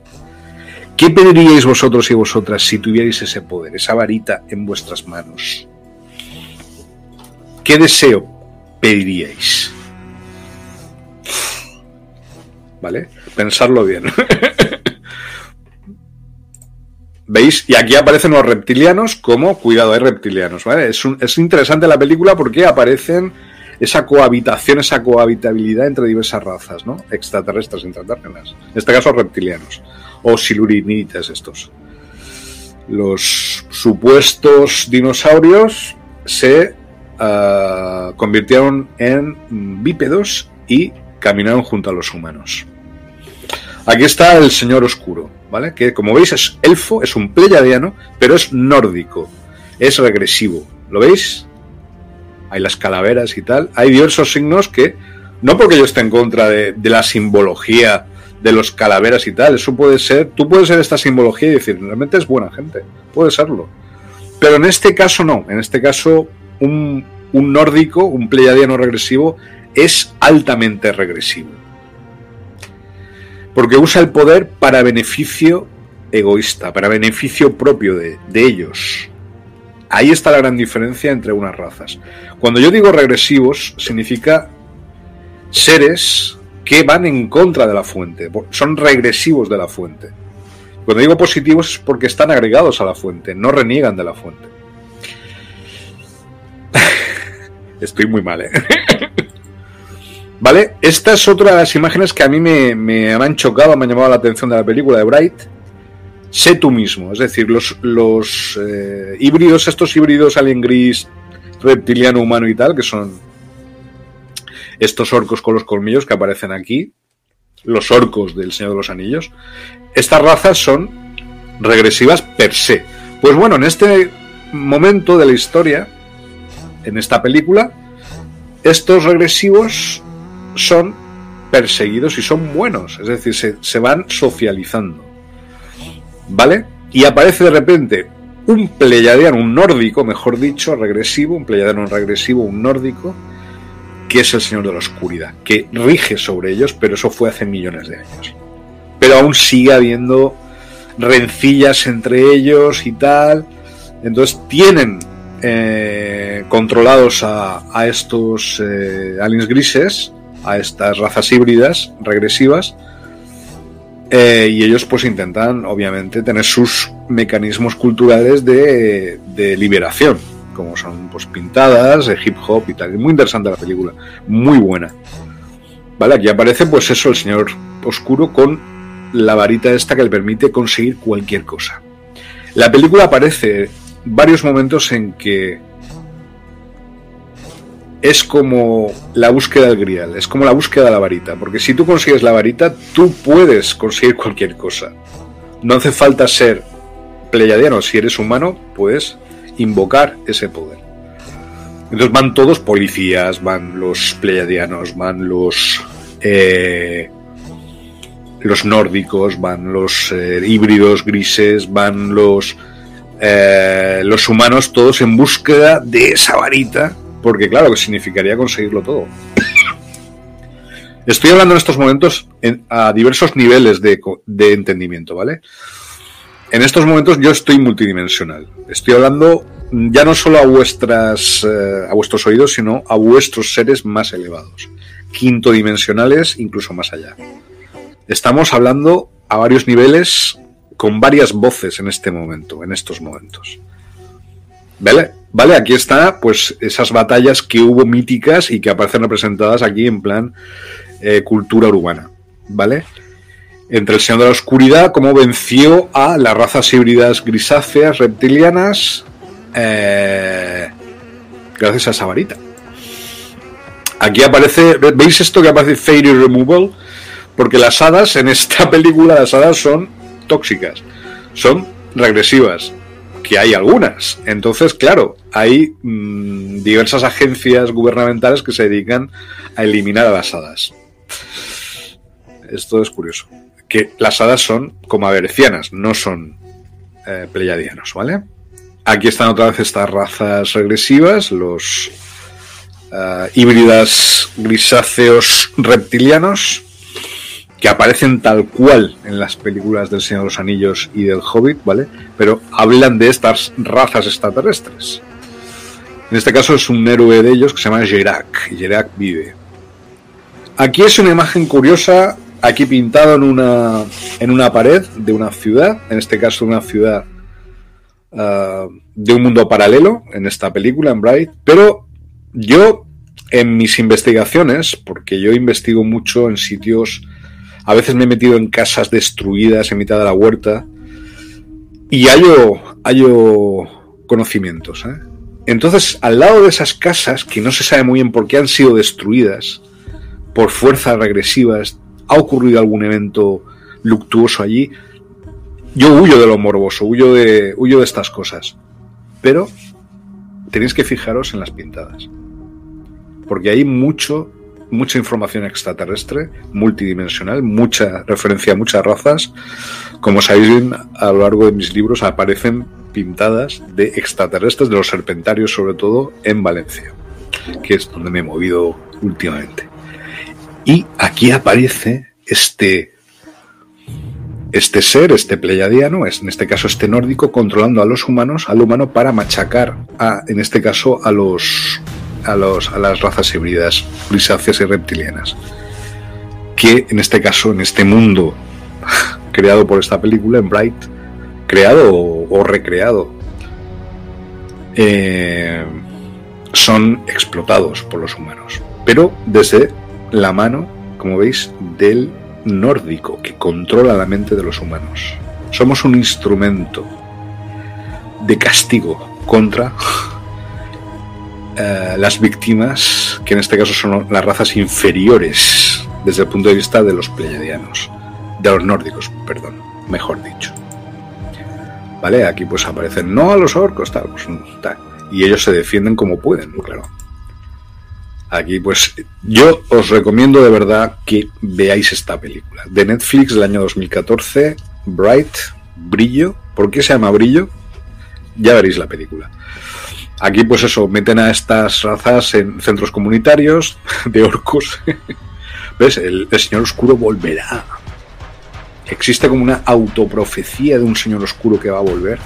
Speaker 1: ¿Qué pediríais vosotros y vosotras si tuvierais ese poder, esa varita en vuestras manos? ¿Qué deseo pediríais? ¿Vale? Pensarlo bien. ¿Veis? Y aquí aparecen los reptilianos como, cuidado, hay reptilianos, ¿vale? Es, es interesante la película porque aparecen esa cohabitación, esa cohabitabilidad entre diversas razas, ¿no? Extraterrestres, intraterrenas. En este caso, reptilianos. O silurinitas estos. Los supuestos dinosaurios se ah, convirtieron en bípedos y caminaron junto a los humanos. Aquí está el Señor Oscuro, ¿vale? Que como veis es elfo, es un pleiadiano, pero es nórdico, es regresivo. ¿Lo veis? Hay las calaveras y tal. Hay diversos signos que, no porque yo esté en contra de, la simbología de los calaveras y tal, eso puede ser, tú puedes ser esta simbología y decir, realmente es buena gente, puede serlo. Pero en este caso no, en este caso un, un nórdico, un pleiadiano regresivo, es altamente regresivo. Porque usa el poder para beneficio egoísta, para beneficio propio de, de ellos. Ahí está la gran diferencia entre unas razas. Cuando yo digo regresivos, significa seres que van en contra de la fuente, son regresivos de la fuente. Cuando digo positivos es porque están agregados a la fuente, no reniegan de la fuente. Estoy muy mal, ¿eh? ¿Vale? Esta es otra de las imágenes que a mí me, han chocado, me han llamado la atención de la película de Bright. Sé tú mismo, es decir, los, los eh, híbridos, estos híbridos alien gris, reptiliano, humano y tal, que son estos orcos con los colmillos que aparecen aquí, los orcos del Señor de los Anillos, estas razas son regresivas per se. Pues bueno, en este momento de la historia, en esta película, estos regresivos son perseguidos y son buenos, es decir, se, van socializando. ¿Vale? Y aparece de repente un pleyadiano, un nórdico, mejor dicho, regresivo, un pleyadiano regresivo, un nórdico, que es el Señor de la Oscuridad, que rige sobre ellos, pero eso fue hace millones de años. Pero aún sigue habiendo rencillas entre ellos y tal. Entonces tienen eh, controlados a, a estos eh, aliens grises, a estas razas híbridas regresivas, eh, y ellos pues intentan obviamente tener sus mecanismos culturales de, liberación como son pues pintadas, de hip hop y tal. Muy interesante la película, muy buena. Vale, aquí aparece pues eso, el señor oscuro con la varita esta que le permite conseguir cualquier cosa. La película aparece varios momentos en que es como la búsqueda del grial, es como la búsqueda de la varita, porque si tú consigues la varita, tú puedes conseguir cualquier cosa. No hace falta ser pleyadiano, si eres humano, pues invocar ese poder. Entonces van todos policías, van los pleiadianos, van los eh, los nórdicos, van los eh, híbridos grises, van los eh, los humanos, todos en búsqueda de esa varita, porque claro que significaría conseguirlo todo. Estoy hablando en estos momentos en, a diversos niveles de, de entendimiento, ¿vale? en estos momentos yo estoy multidimensional. Estoy hablando ya no solo a eh, a vuestros oídos, sino a vuestros seres más elevados, quinto dimensionales, incluso más allá. Estamos hablando a varios niveles con varias voces en este momento, en estos momentos. ¿Vale? Vale, aquí está, pues esas batallas que hubo míticas y que aparecen representadas aquí en plan eh, cultura urbana. ¿Vale? entre el Señor de la Oscuridad, cómo venció a las razas híbridas grisáceas reptilianas eh, gracias a esa varita. Aquí aparece, ¿veis esto que aparece Fairy Removal? Porque las hadas en esta película, las hadas son tóxicas, son regresivas, que hay algunas. Entonces, claro, hay mmm, diversas agencias gubernamentales que se dedican a eliminar a las hadas. Esto es curioso que las hadas son como averecianas, no son eh, pleiadianos, ¿vale? Aquí están otra vez estas razas regresivas, los uh, híbridas grisáceos reptilianos, que aparecen tal cual en las películas del Señor de los Anillos y del Hobbit, ¿vale? Pero hablan de estas razas extraterrestres. En este caso es un héroe de ellos que se llama Gerak, y Gerak vive. Aquí es una imagen curiosa aquí pintado en una, en una pared de una ciudad, en este caso una ciudad uh, de un mundo paralelo, en esta película, en Bright, pero yo en mis investigaciones, porque yo investigo mucho en sitios, a veces me he metido en casas destruidas en mitad de la huerta, y hallo, hallo conocimientos, ¿eh? Entonces, al lado de esas casas, que no se sabe muy bien por qué han sido destruidas, por fuerzas regresivas, ha ocurrido algún evento luctuoso allí, yo huyo de lo morboso, huyo de, huyo de estas cosas. Pero tenéis que fijaros en las pintadas. Porque hay mucho, mucha información extraterrestre, multidimensional, mucha referencia a muchas razas. Como sabéis bien, a lo largo de mis libros aparecen pintadas de extraterrestres, de los serpentarios sobre todo, en Valencia, que es donde me he movido últimamente. Y aquí aparece este, este ser, este pleiadiano, es, en este caso este nórdico, controlando a los humanos, al humano, para machacar, a, en este caso, a los, a, los, a las razas híbridas, grisáceas y reptilianas. Que en este caso, en este mundo creado por esta película, en Bright, creado o, recreado, eh, son explotados por los humanos, pero desde la mano, como veis, del nórdico que controla la mente de los humanos. Somos un instrumento de castigo contra eh, las víctimas, que en este caso son las razas inferiores desde el punto de vista de los pleiadianos, de los nórdicos, perdón, mejor dicho. ¿Vale? Aquí pues aparecen no a los orcos, tal, pues, tal. Y ellos se defienden como pueden, claro. Aquí pues yo os recomiendo de verdad que veáis esta película. De Netflix del año 2014, Bright, Brillo. ¿Por qué se llama Brillo? Ya veréis la película. Aquí pues eso, meten a estas razas en centros comunitarios de orcos. ¿Ves? el Señor Oscuro volverá existe como una autoprofecía de un señor oscuro que va a volver.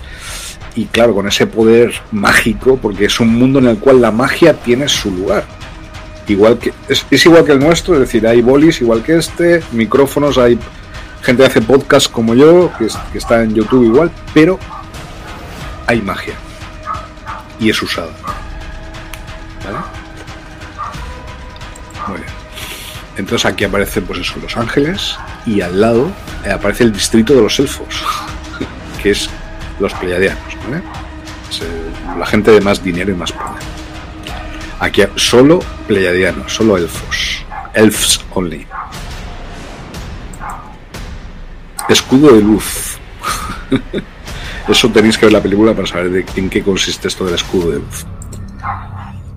Speaker 1: Y claro, con ese poder mágico, porque es un mundo en el cual la magia tiene su lugar. Igual que, es, igual que el nuestro, es decir, hay bolis igual que este, micrófonos, hay gente que hace podcast como yo, que, que está en YouTube igual, pero hay magia. Y es usada. ¿Vale? Muy bien. Entonces aquí aparece pues eso, Los Ángeles y al lado eh, aparece el distrito de los elfos, que es los pleiadianos, la gente de más dinero y más poder. Aquí solo pleiadianos, solo elfos, elves only. Escudo de luz. Eso tenéis que ver la película para saber en qué consiste esto del escudo de.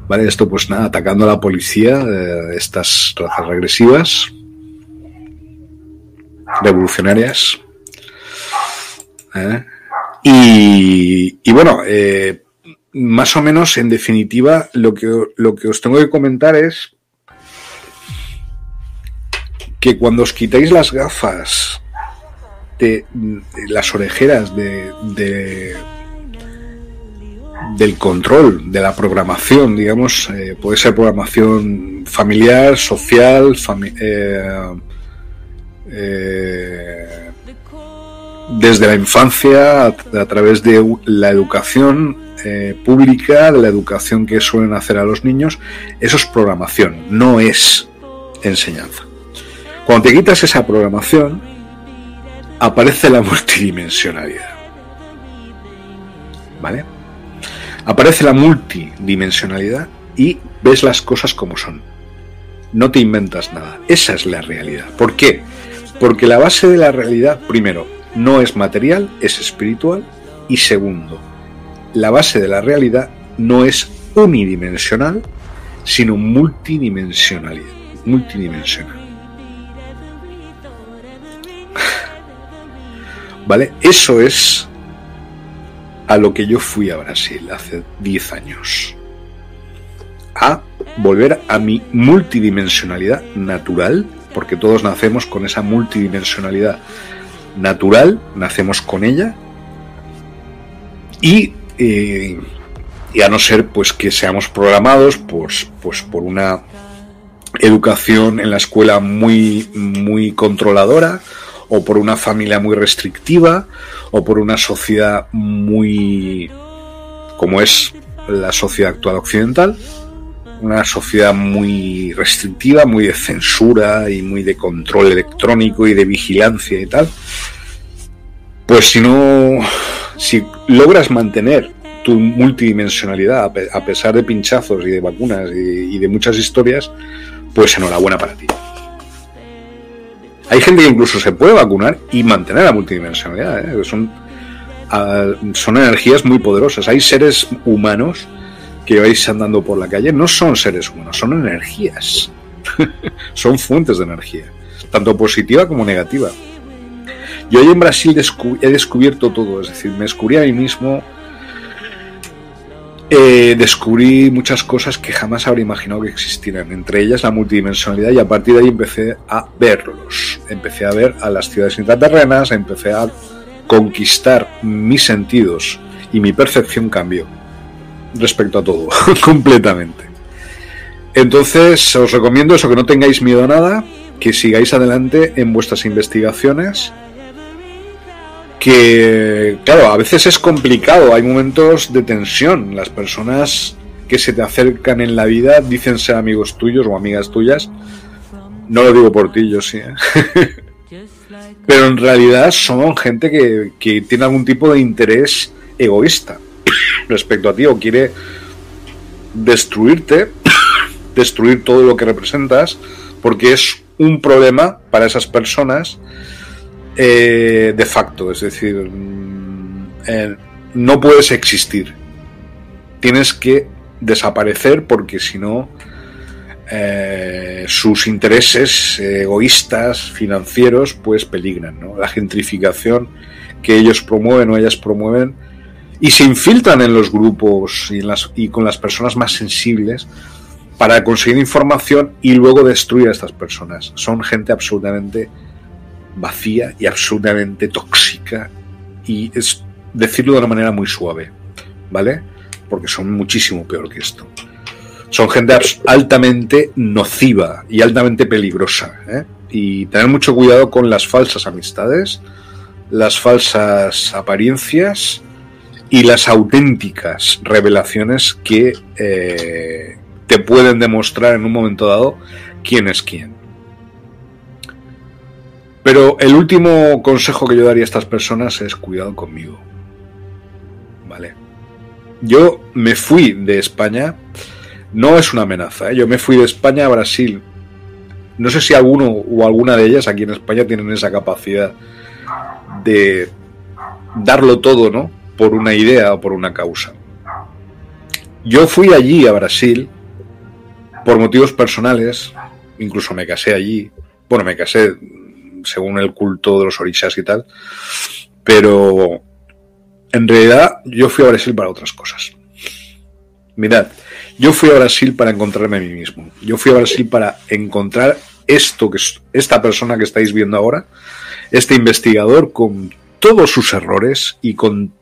Speaker 1: Vale, esto pues nada, atacando a la policía, eh, estas razas regresivas, revolucionarias. ¿eh? Y, bueno, eh, más o menos, en definitiva, lo que, lo que os tengo que comentar es que cuando os quitáis las gafas de, las orejeras de del control de la programación, digamos, eh, puede ser programación familiar, social, eh, eh, desde la infancia, a, través de la educación pública, de la educación que suelen hacer a los niños, eso es programación, no es enseñanza. Cuando te quitas esa programación, aparece la multidimensionalidad. ¿Vale? Aparece la multidimensionalidad y ves las cosas como son. No te inventas nada. Esa es la realidad. ¿Por qué? Porque la base de la realidad, primero, no es material, es espiritual. Y segundo, la base de la realidad no es unidimensional, sino multidimensional. Multidimensional. ¿Vale? Eso es a lo que yo fui a Brasil hace 10 años. A volver a mi multidimensionalidad natural, porque todos nacemos con esa multidimensionalidad natural, nacemos con ella, y, eh, y a no ser pues que seamos programados pues, pues por una educación en la escuela muy, muy controladora, o por una familia muy restrictiva, o por una sociedad muy como es la sociedad actual occidental, una sociedad muy restrictiva, muy de censura y muy de control electrónico y de vigilancia y tal, pues si no, si logras mantener tu multidimensionalidad, a pesar de pinchazos y de vacunas y, de muchas historias, pues enhorabuena para ti. Hay gente que incluso se puede vacunar y mantener la multidimensionalidad. ¿eh? Son, son energías muy poderosas. Hay seres humanos que vais andando por la calle, no son seres humanos, son energías. son fuentes de energía, tanto positiva como negativa. Yo hoy en Brasil he descubierto todo, es decir, me descubrí a mí mismo, eh, descubrí muchas cosas que jamás habría imaginado que existieran, entre ellas la multidimensionalidad y a partir de ahí empecé a verlos, empecé a ver a las ciudades intraterrenas, empecé a conquistar mis sentidos y mi percepción cambió respecto a todo, completamente. Entonces os recomiendo eso, que no tengáis miedo a nada, que sigáis adelante en vuestras investigaciones que, claro, a veces es complicado, hay momentos de tensión. Las personas que se te acercan en la vida dicen ser amigos tuyos o amigas tuyas. No lo digo por ti, yo sí. ¿eh? Pero en realidad son gente que, que tiene algún tipo de interés egoísta respecto a ti o quiere destruirte, destruir todo lo que representas, porque es un problema para esas personas eh, de facto, es decir, mm, eh, no puedes existir. Tienes que desaparecer porque si no, eh, sus intereses egoístas, financieros, pues peligran. La gentrificación que ellos promueven o ellas promueven y se infiltran en los grupos y, y con las personas más sensibles para conseguir información y luego destruir a estas personas. Son gente absolutamente vacía y absolutamente tóxica y es decirlo de una manera muy suave, ¿vale? Porque son muchísimo peor que esto. Son gente altamente nociva y altamente peligrosa. ¿eh? Y tener mucho cuidado con las falsas amistades, las falsas apariencias y las auténticas revelaciones que eh, te pueden demostrar en un momento dado quién es quién. Pero el último consejo que yo daría a estas personas es cuidado conmigo. ¿Vale? Yo me fui de España, no es una amenaza, ¿eh? yo me fui de España a Brasil. No sé si alguno o alguna de ellas aquí en España tienen esa capacidad de darlo todo, ¿no? Por una idea o por una causa. Yo fui allí a Brasil por motivos personales, incluso me casé allí. Bueno, me casé según el culto de los orishas y tal. Pero en realidad yo fui a Brasil para otras cosas. Mirad, yo fui a Brasil para encontrarme a mí mismo. Yo fui a Brasil para encontrar esto que es esta persona que estáis viendo ahora, este investigador con todos sus errores y con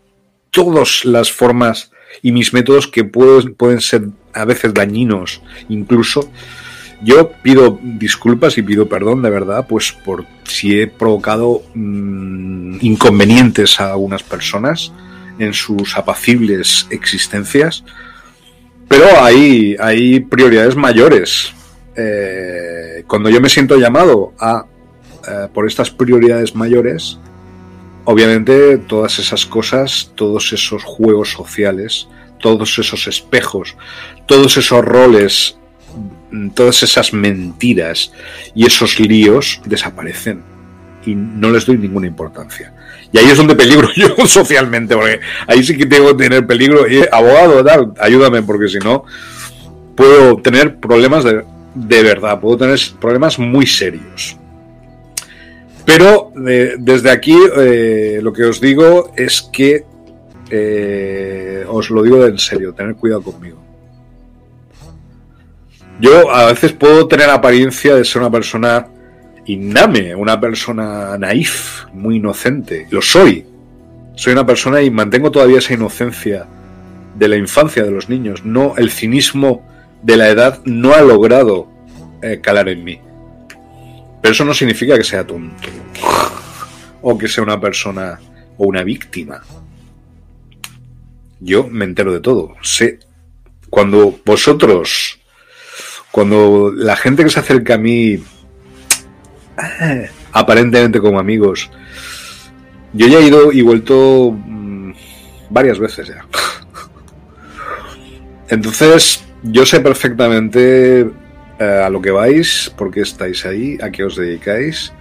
Speaker 1: todas las formas y mis métodos que pueden, pueden ser a veces dañinos incluso yo pido disculpas y pido perdón de verdad, pues por si he provocado mm, inconvenientes a algunas personas en sus apacibles existencias, pero hay, hay prioridades mayores. Eh, cuando yo me siento llamado a eh, por estas prioridades mayores, obviamente todas esas cosas, todos esos juegos sociales, todos esos espejos, todos esos roles todas esas mentiras y esos líos desaparecen y no les doy ninguna importancia. Y ahí es donde peligro yo socialmente, porque ahí sí que tengo que tener peligro. Y, abogado, tal, ayúdame, porque si no, puedo tener problemas de, de verdad, puedo tener problemas muy serios. Pero eh, desde aquí eh, lo que os digo es que eh, os lo digo en serio, tener cuidado conmigo. Yo a veces puedo tener apariencia de ser una persona iname, una persona naif, muy inocente. Lo soy. Soy una persona y mantengo todavía esa inocencia de la infancia de los niños. No, el cinismo de la edad no ha logrado eh, calar en mí. Pero eso no significa que sea tonto o que sea una persona o una víctima. Yo me entero de todo. Sé cuando vosotros cuando la gente que se acerca a mí, aparentemente como amigos, yo ya he ido y vuelto mm, varias veces ya. Entonces, yo sé perfectamente eh, a lo que vais, por qué estáis ahí, a qué os dedicáis.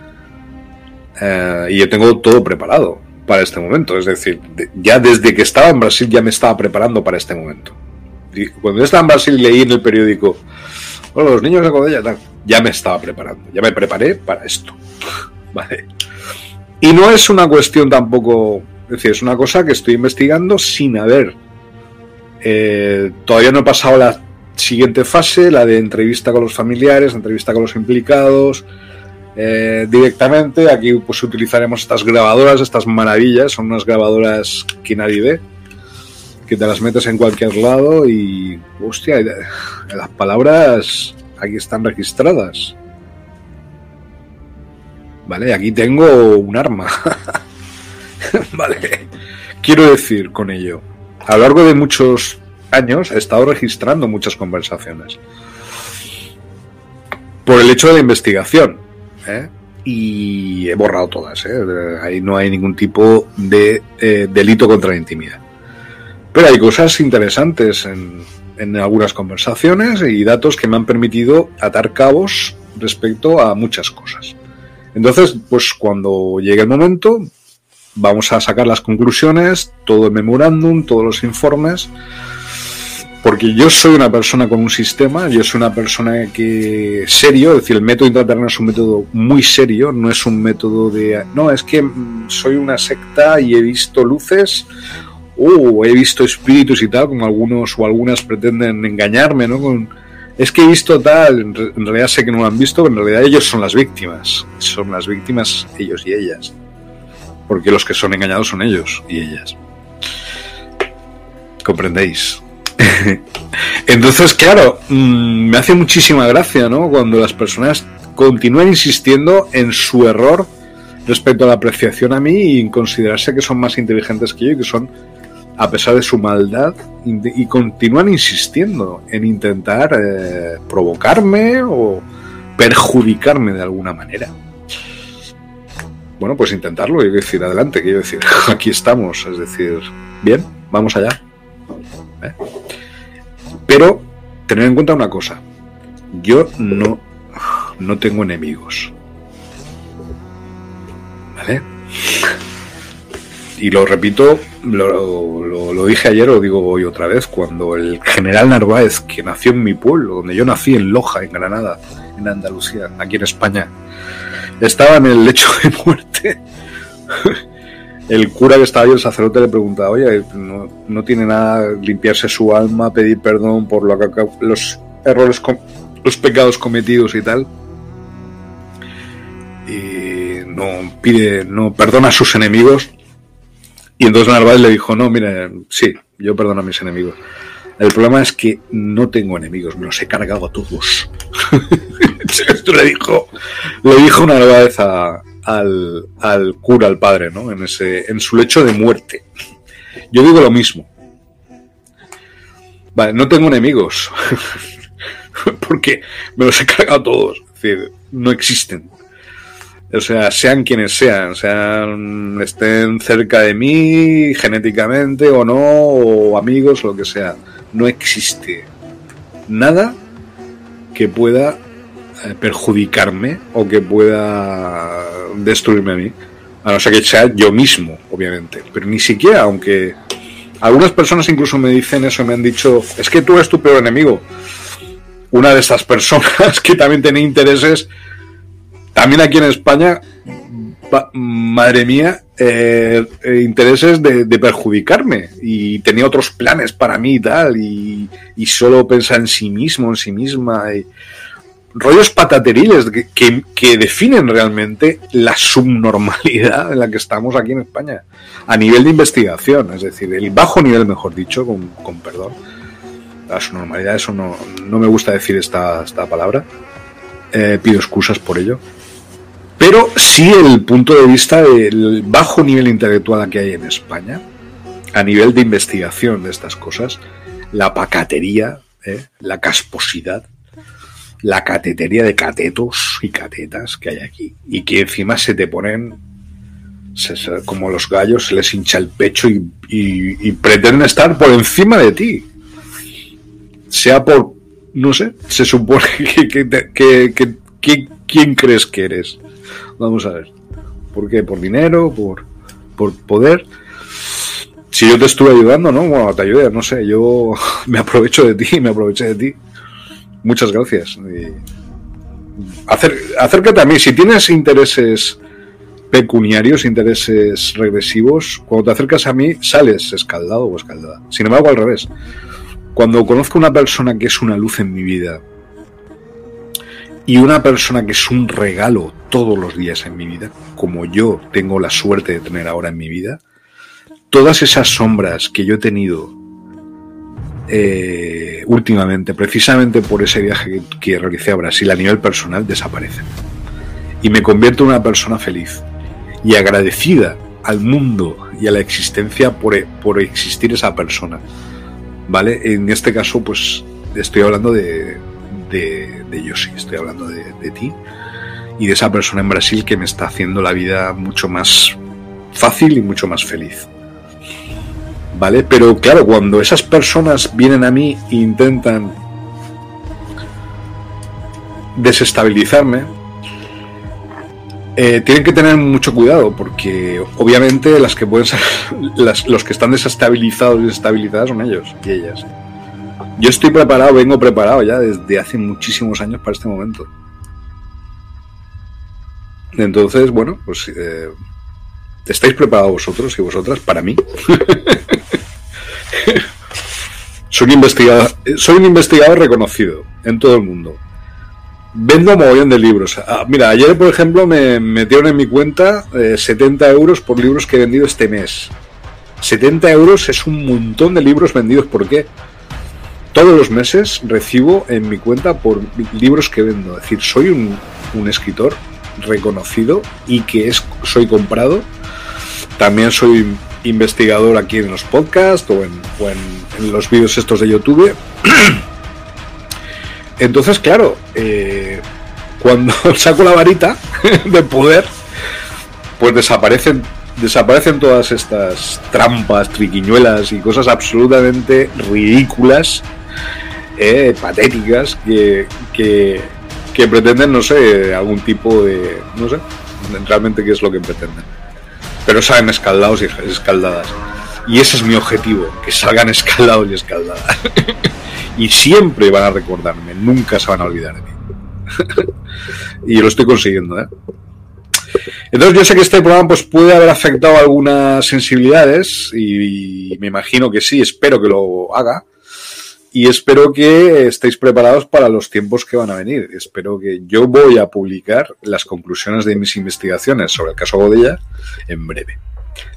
Speaker 1: Eh, y yo tengo todo preparado para este momento. Es decir, ya desde que estaba en Brasil ya me estaba preparando para este momento. cuando yo estaba en Brasil leí en el periódico, los niños de Codella, ya me estaba preparando, ya me preparé para esto. vale. Y no es una cuestión tampoco, es decir, es una cosa que estoy investigando sin haber. Eh, todavía no he pasado la siguiente fase, la de entrevista con los familiares, entrevista con los implicados, eh, directamente. Aquí pues utilizaremos estas grabadoras, estas maravillas, son unas grabadoras que nadie ve, que te las metes en cualquier lado y, hostia, las palabras aquí están registradas. Vale, aquí tengo un arma. vale, quiero decir con ello, a lo largo de muchos años he estado registrando muchas conversaciones. Por el hecho de la investigación. ¿eh? Y he borrado todas. ¿eh? Ahí no hay ningún tipo de eh, delito contra la intimidad. Pero hay cosas interesantes en, en algunas conversaciones y datos que me han permitido atar cabos respecto a muchas cosas. Entonces, pues cuando llegue el momento, vamos a sacar las conclusiones, todo el memorándum, todos los informes porque yo soy una persona con un sistema, yo soy una persona que serio, es decir, el método intraterreno es un método muy serio, no es un método de, no, es que mm, soy una secta y he visto luces o he visto espíritus y tal, como algunos o algunas pretenden engañarme, ¿no? Es que he visto tal, en realidad sé que no lo han visto, pero en realidad ellos son las víctimas, son las víctimas ellos y ellas, porque los que son engañados son ellos y ellas. ¿Comprendéis? Entonces, claro, mm, me hace muchísima gracia, ¿no? Cuando las personas continúan insistiendo en su error respecto a la apreciación a mí y en considerarse que son más inteligentes que yo y que son, a pesar de su maldad, y continúan insistiendo en intentar eh, provocarme o perjudicarme de alguna manera. Bueno, pues intentarlo, quiero decir, adelante, quiero decir, aquí estamos, es decir, bien, vamos allá. ¿Eh? Pero tener en cuenta una cosa, yo no, no tengo enemigos. ¿Vale? Y lo repito, lo, dije ayer, lo digo hoy otra vez, cuando el general Narváez, que nació en mi pueblo, donde yo nací, en Loja, en Granada, en Andalucía, aquí en España, estaba en el lecho de muerte el cura que estaba ahí, el sacerdote, le preguntaba, oye, no, tiene nada limpiarse su alma, pedir perdón por lo que, los errores, los pecados cometidos y tal. Y no pide, no perdona a sus enemigos. Y entonces Narváez le dijo, no, mire, sí, yo perdono a mis enemigos. El problema es que no tengo enemigos, me los he cargado a todos. Esto le dijo, le dijo Narváez a, al, cura, al padre, ¿no? En, ese, en su lecho de muerte. Yo digo lo mismo. Vale, no tengo enemigos. Porque me los he cargado todos. Es decir, no existen. O sea, sean quienes sean, sean, estén cerca de mí genéticamente o no, o amigos, lo que sea. No existe nada que pueda eh, perjudicarme o que pueda destruirme a mí. A no ser que sea yo mismo, obviamente. Pero ni siquiera, aunque algunas personas incluso me dicen eso, me han dicho, es que tú eres tu peor enemigo. Una de estas personas que también tiene intereses, también aquí en España, madre mía, eh, eh, intereses de, perjudicarme y tenía otros planes para mí y tal, y, solo pensar en sí mismo, en sí misma. Y, rollos patateriles que, que, definen realmente la subnormalidad en la que estamos aquí en España, a nivel de investigación, es decir, el bajo nivel, mejor dicho, con, con perdón. La subnormalidad, eso no, no me gusta decir esta, esta palabra, eh, pido excusas por ello. Pero sí el punto de vista del bajo nivel intelectual que hay en España, a nivel de investigación de estas cosas, la pacatería, eh, la casposidad, la catetería de catetos y catetas que hay aquí. Y que encima se te ponen como los gallos, se les hincha el pecho y, pretenden estar por encima de ti. sea por, no sé, se supone que, que, ¿quién crees que eres? Vamos a ver. ¿Por qué? ¿Por dinero? ¿Por, por poder? Si yo te estuve ayudando, ¿no? Bueno, te ayudé, no sé, yo me aprovecho de ti, me aproveché de ti. Muchas gracias. acércate a mí, si tienes intereses pecuniarios, intereses regresivos, cuando te acercas a mí sales escaldado o escaldada. Sin embargo, al revés. Cuando conozco a una persona que es una luz en mi vida y una persona que es un regalo todos los días en mi vida, como yo tengo la suerte de tener ahora en mi vida, todas esas sombras que yo he tenido eh, últimamente, precisamente por ese viaje que, que realicé a Brasil a nivel personal, desaparecen. Y me convierto en una persona feliz y agradecida al mundo y a la existencia por, por existir esa persona. ¿Vale? En este caso, pues estoy hablando de, de, de Yoshi, estoy hablando de, ti y de esa persona en Brasil que me está haciendo la vida mucho más fácil y mucho más feliz. ¿Vale? Pero claro, cuando esas personas vienen a mí e intentan desestabilizarme, eh, tienen que tener mucho cuidado porque obviamente las que pueden ser, los que están desestabilizados y desestabilizadas son ellos y ellas. Yo estoy preparado, vengo preparado ya desde hace muchísimos años para este momento. Entonces, bueno, pues eh, estáis preparados vosotros y vosotras para mí. soy, investigador, soy un investigador reconocido en todo el mundo Vendo mogollón de libros. Ah, mira, ayer, por ejemplo, me metieron en mi cuenta 70 eh, euros por libros que he vendido este mes. 70 euros es un montón de libros vendidos. ¿Por qué? Todos los meses recibo en mi cuenta por libros que vendo. Es decir, soy un, escritor reconocido y que es, soy comprado. También soy investigador aquí en los podcasts o en, o en, en los vídeos estos de YouTube. Entonces, claro, eh, cuando saco la varita de poder, pues desaparecen, desaparecen todas estas trampas, triquiñuelas y cosas absolutamente ridículas, eh, patéticas, que, que, que pretenden, no sé, algún tipo de. no sé, realmente qué es lo que pretenden. Pero salen escaldados y escaldadas. Y ese es mi objetivo, que salgan escaldados y escaldadas. y siempre van a recordarme, nunca se van a olvidar de mí. y lo estoy consiguiendo, ¿eh? Entonces yo sé que este programa pues, puede haber afectado algunas sensibilidades y, me imagino que sí, espero que lo haga y espero que estéis preparados para los tiempos que van a venir. Espero que yo voy a publicar las conclusiones de mis investigaciones sobre el caso Godella en breve.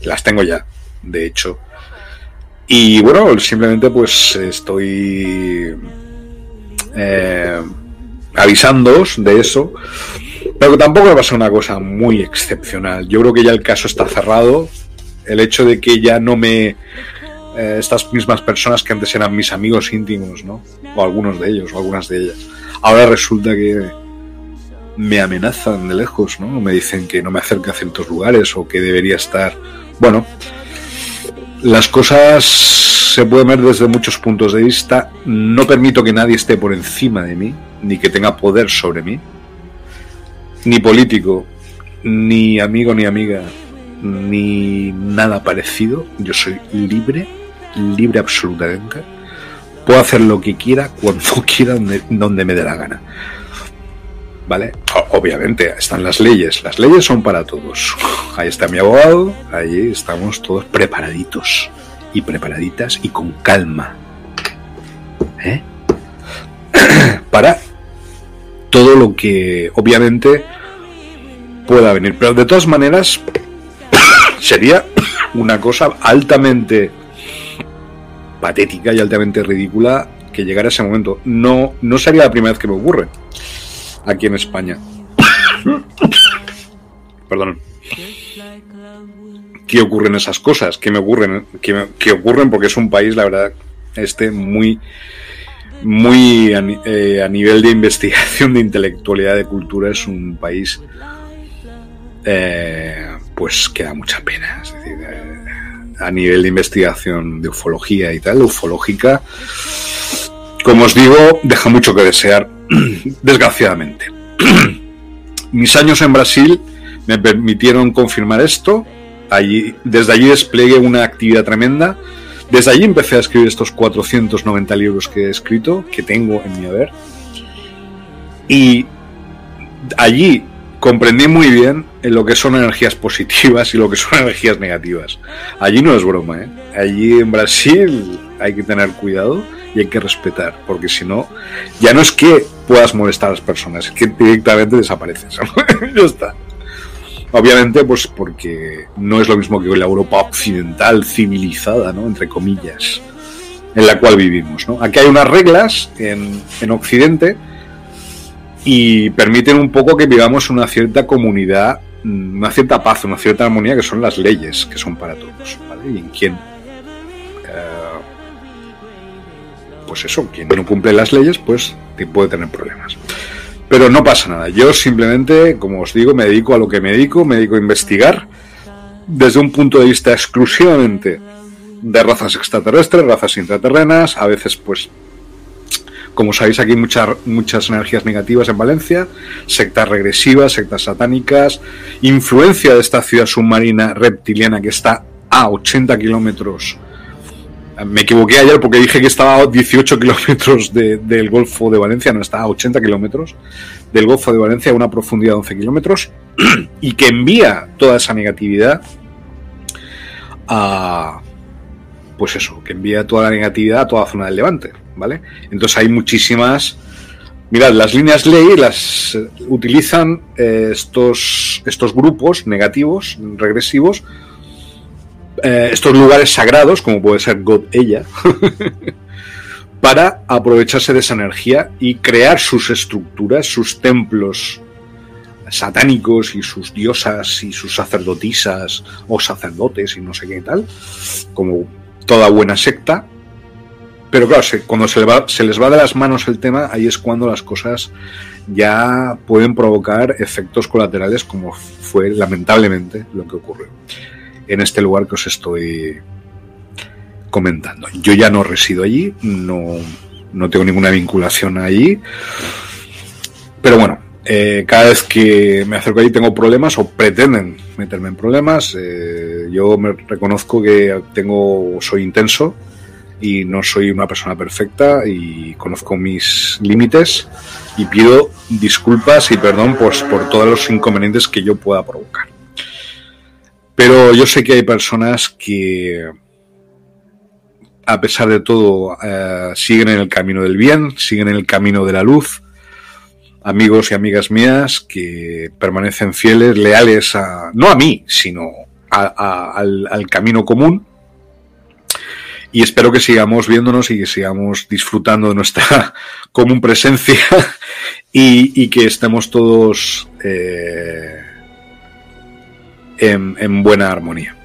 Speaker 1: Las tengo ya, de hecho. Y bueno, simplemente pues estoy eh, avisándoos de eso. Pero tampoco va a una cosa muy excepcional. Yo creo que ya el caso está cerrado. El hecho de que ya no me. Eh, estas mismas personas que antes eran mis amigos íntimos, ¿no? O algunos de ellos, o algunas de ellas. Ahora resulta que me amenazan de lejos, ¿no? Me dicen que no me acerque a ciertos lugares o que debería estar. Bueno, las cosas se pueden ver desde muchos puntos de vista. No permito que nadie esté por encima de mí, ni que tenga poder sobre mí. Ni político, ni amigo ni amiga, ni nada parecido. Yo soy libre, libre absolutamente. Puedo hacer lo que quiera, cuando quiera, donde, me dé la gana. ¿Vale? Obviamente, están las leyes. Las leyes son para todos. Ahí está mi abogado, ahí estamos todos preparaditos y preparaditas y con calma. ¿Eh? para todo lo que obviamente pueda venir. Pero de todas maneras, sería una cosa altamente patética y altamente ridícula que llegara ese momento. No, no sería la primera vez que me ocurre aquí en España. Perdón. ¿Qué ocurren esas cosas? ¿Qué me ocurren? ¿Qué, ocurren? Porque es un país, la verdad, este muy muy eh, a, nivel de investigación, de intelectualidad, de cultura, es un país eh, pues que da mucha pena. Es decir, eh, a nivel de investigación de ufología y tal, ufológica, como os digo, deja mucho que desear, desgraciadamente. Mis años en Brasil me permitieron confirmar esto. Allí, desde allí desplegué una actividad tremenda. Desde allí empecé a escribir estos 490 libros que he escrito, que tengo en mi haber. Y allí comprendí muy bien lo que son energías positivas y lo que son energías negativas. Allí no es broma, ¿eh? Allí en Brasil hay que tener cuidado y hay que respetar, porque si no, ya no es que puedas molestar a las personas, es que directamente desapareces. ya está. Obviamente, pues porque no es lo mismo que la Europa occidental, civilizada, ¿no? Entre comillas, en la cual vivimos, ¿no? Aquí hay unas reglas en, en Occidente y permiten un poco que vivamos una cierta comunidad, una cierta paz, una cierta armonía, que son las leyes, que son para todos. Y en quien, eh, pues eso, quien no cumple las leyes, pues puede tener problemas. Pero no pasa nada. Yo simplemente, como os digo, me dedico a lo que me dedico, me dedico a investigar desde un punto de vista exclusivamente de razas extraterrestres, razas intraterrenas, a veces pues como sabéis aquí muchas, muchas energías negativas en Valencia, sectas regresivas, sectas satánicas, influencia de esta ciudad submarina reptiliana que está a 80 kilómetros. Me equivoqué ayer porque dije que estaba a 18 kilómetros del Golfo de Valencia, no, está a 80 kilómetros del Golfo de Valencia a una profundidad de 11 kilómetros y que envía toda esa negatividad a, pues eso, que envía toda la negatividad a toda la zona del Levante. ¿Vale? Entonces hay muchísimas... Mirad, las líneas ley las eh, utilizan eh, estos, estos grupos negativos, regresivos, eh, estos lugares sagrados, como puede ser God ella, para aprovecharse de esa energía y crear sus estructuras, sus templos satánicos y sus diosas y sus sacerdotisas o sacerdotes y no sé qué tal, como toda buena secta, pero claro, cuando se, se, les va de las manos el tema, ahí es cuando las cosas ya pueden provocar efectos colaterales como fue lamentablemente lo que ocurrió en este lugar que os estoy comentando. Yo ya no resido allí, no, no tengo ninguna vinculación allí, pero bueno, eh, cada vez que me acerco allí tengo problemas o pretenden meterme en problemas. Eh, yo me reconozco que tengo, soy intenso y no soy una persona perfecta y conozco mis límites y pido disculpas y perdón pues, por todos los inconvenientes que yo pueda provocar. Pero yo sé que hay personas que, a pesar de todo, eh, siguen en el camino del bien, siguen en el camino de la luz. Amigos y amigas mías que permanecen fieles, leales a, no a mí, sino al, al camino común y espero que sigamos viéndonos y que sigamos disfrutando de nuestra común presencia y, que estemos todos eh, en, buena armonía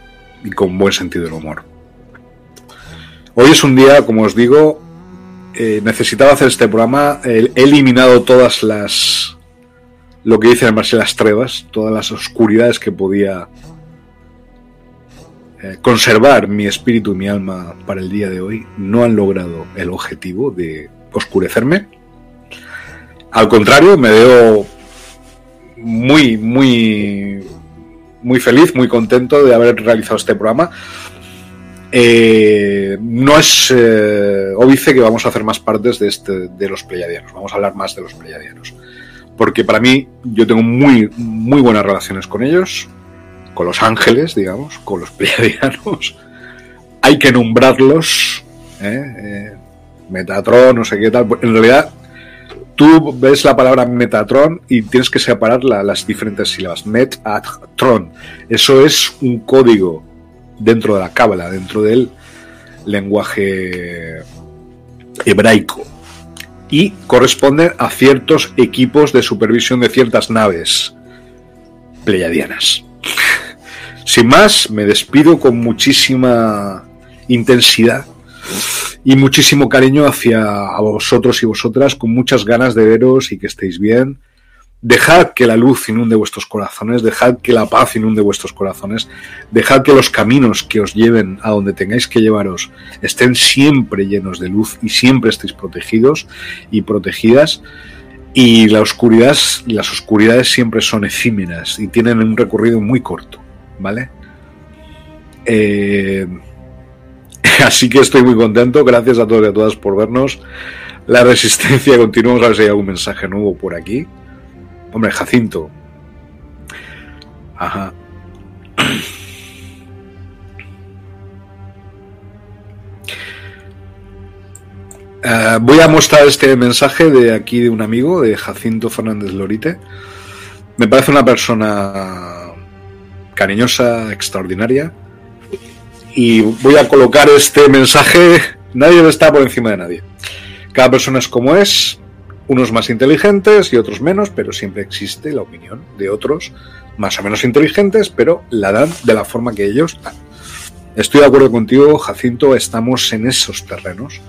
Speaker 1: y con buen sentido del humor. Hoy es un día, como os digo, eh, necesitaba hacer este programa. He eliminado todas las, lo que dicen en las trevas, todas las oscuridades que podía eh, conservar mi espíritu y mi alma para el día de hoy, no han logrado el objetivo de oscurecerme. Al contrario, me veo muy, muy, muy feliz, muy contento de haber realizado este programa. Eh, no es eh, óbice que vamos a hacer más partes de, este, de los pleiadianos, vamos a hablar más de los pleiadianos. Porque para mí yo tengo muy, muy buenas relaciones con ellos, con los ángeles, digamos, con los pleiadianos. Hay que nombrarlos. ¿eh? Eh, Metatron, no sé qué tal. En realidad, tú ves la palabra Metatron y tienes que separar las diferentes sílabas. Metatron. Eso es un código dentro de la cábala, dentro del lenguaje hebraico. Y corresponde a ciertos equipos de supervisión de ciertas naves pleiadianas. Sin más, me despido con muchísima intensidad y muchísimo cariño hacia vosotros y vosotras, con muchas ganas de veros y que estéis bien, Dejad que la luz inunde vuestros corazones, dejad que la paz inunde vuestros corazones, dejad que los caminos que os lleven a donde tengáis que llevaros estén siempre llenos de luz y siempre estéis protegidos y protegidas. Y la oscuridad, las oscuridades siempre son efímeras y tienen un recorrido muy corto, ¿vale? Eh, así que estoy muy contento. Gracias a todos y a todas por vernos. La resistencia continuamos a ver si hay algún mensaje nuevo por aquí. Hombre, Jacinto. Ajá. Uh, voy a mostrar este mensaje de aquí de un amigo, de Jacinto Fernández Lorite. Me parece una persona cariñosa, extraordinaria. Y voy a colocar este mensaje. Nadie está por encima de nadie. Cada persona es como es, unos más inteligentes y otros menos, pero siempre existe la opinión de otros más o menos inteligentes, pero la dan de la forma que ellos dan. Estoy de acuerdo contigo, Jacinto, estamos en esos terrenos.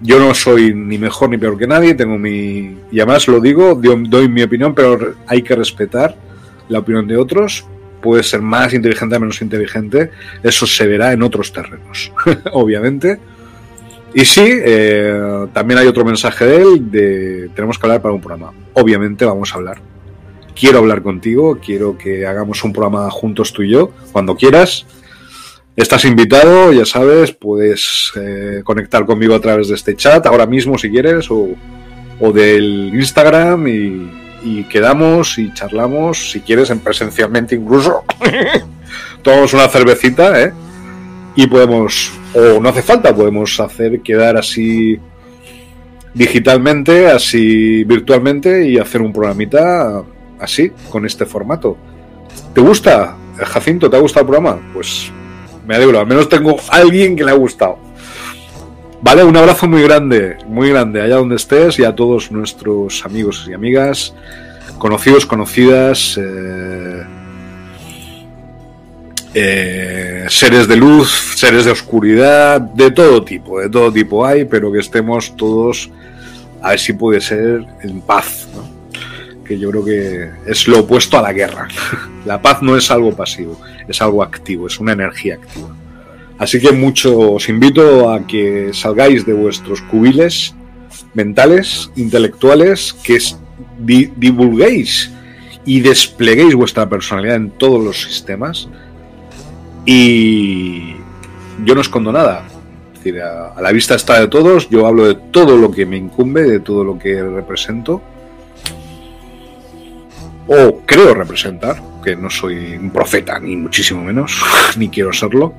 Speaker 1: Yo no soy ni mejor ni peor que nadie, tengo mi... Y además lo digo, doy mi opinión, pero hay que respetar la opinión de otros. Puede ser más inteligente o menos inteligente, eso se verá en otros terrenos, obviamente y sí, eh, también hay otro mensaje de él de tenemos que hablar para un programa. Obviamente vamos a hablar. Quiero hablar contigo, quiero que hagamos un programa juntos tú y yo, cuando quieras. Estás invitado, ya sabes, puedes eh, conectar conmigo a través de este chat ahora mismo si quieres o, o del Instagram y, y, quedamos y charlamos, si quieres, en presencialmente incluso. Tomamos una cervecita, ¿eh? Y podemos o no hace falta, podemos hacer quedar así digitalmente, así virtualmente y hacer un programita así, con este formato. ¿Te gusta, Jacinto? ¿Te ha gustado el programa? Pues me alegro, al menos tengo alguien que le ha gustado. Vale, un abrazo muy grande, muy grande, allá donde estés y a todos nuestros amigos y amigas, conocidos, conocidas. Eh, eh, seres de luz, seres de oscuridad, de todo tipo, de todo tipo hay, pero que estemos todos, a ver si puede ser en paz, que yo creo que es lo opuesto a la guerra. La paz no es algo pasivo, es algo activo, es una energía activa. Así que mucho os invito a que salgáis de vuestros cubiles mentales, intelectuales, que divulguéis y despleguéis vuestra personalidad en todos los sistemas y yo no escondo nada. Es decir, a, la vista está de todos, yo hablo de todo lo que me incumbe, de todo lo que represento. O creo representar, que no soy un profeta, ni muchísimo menos, ni quiero serlo.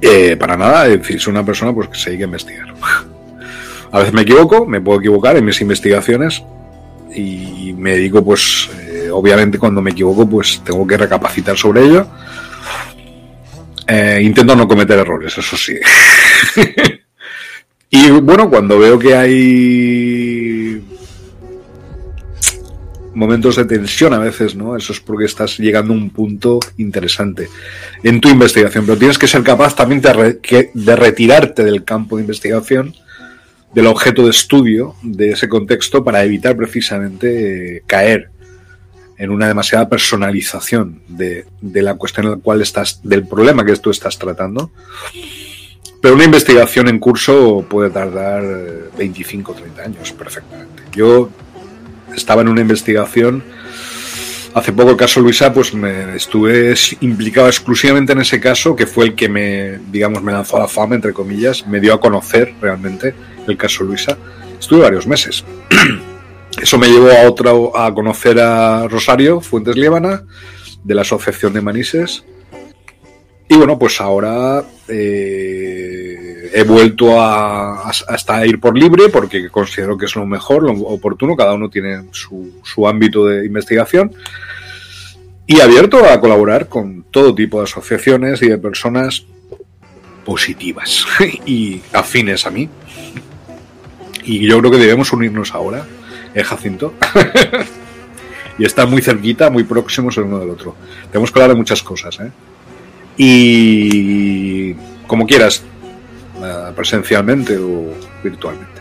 Speaker 1: Eh, para nada, es decir, soy una persona pues, que se dedica a investigar. A veces me equivoco, me puedo equivocar en mis investigaciones y me dedico pues obviamente cuando me equivoco pues tengo que recapacitar sobre ello. Eh, intento no cometer errores, eso sí. y bueno, cuando veo que hay momentos de tensión a veces, ¿no? Eso es porque estás llegando a un punto interesante en tu investigación, pero tienes que ser capaz también de, de retirarte del campo de investigación, del objeto de estudio, de ese contexto, para evitar precisamente caer en una demasiada personalización de, la cuestión en la cual estás, del problema que tú estás tratando. Pero una investigación en curso puede tardar 25 o 30 años perfectamente. Yo estaba en una investigación, hace poco el caso Luisa, pues me estuve implicado exclusivamente en ese caso, que fue el que me, digamos, me lanzó a la fama, entre comillas, me dio a conocer realmente el caso Luisa. Estuve varios meses. Eso me llevó a otro, a conocer a Rosario Fuentes Liébana, de la Asociación de Manises. Y bueno, pues ahora eh, he vuelto a, hasta ir por libre porque considero que es lo mejor, lo oportuno, cada uno tiene su, su ámbito de investigación. Y abierto a colaborar con todo tipo de asociaciones y de personas positivas y afines a mí. Y yo creo que debemos unirnos ahora el Jacinto. y están muy cerquita, muy próximos el uno del otro. Tenemos que hablar de muchas cosas. ¿eh? Y como quieras, eh, presencialmente o virtualmente.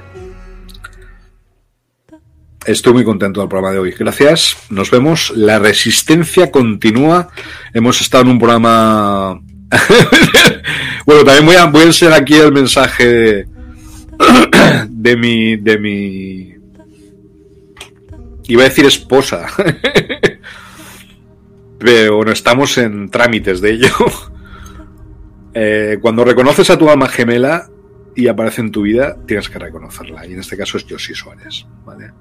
Speaker 1: Estoy muy contento del programa de hoy. Gracias. Nos vemos. La resistencia continúa. Hemos estado en un programa. bueno, también voy a, voy a ser aquí el mensaje de mi. de mi. Iba a decir esposa. Pero bueno, estamos en trámites de ello. Eh, cuando reconoces a tu alma gemela y aparece en tu vida, tienes que reconocerla. Y en este caso es Josie Suárez. ¿vale?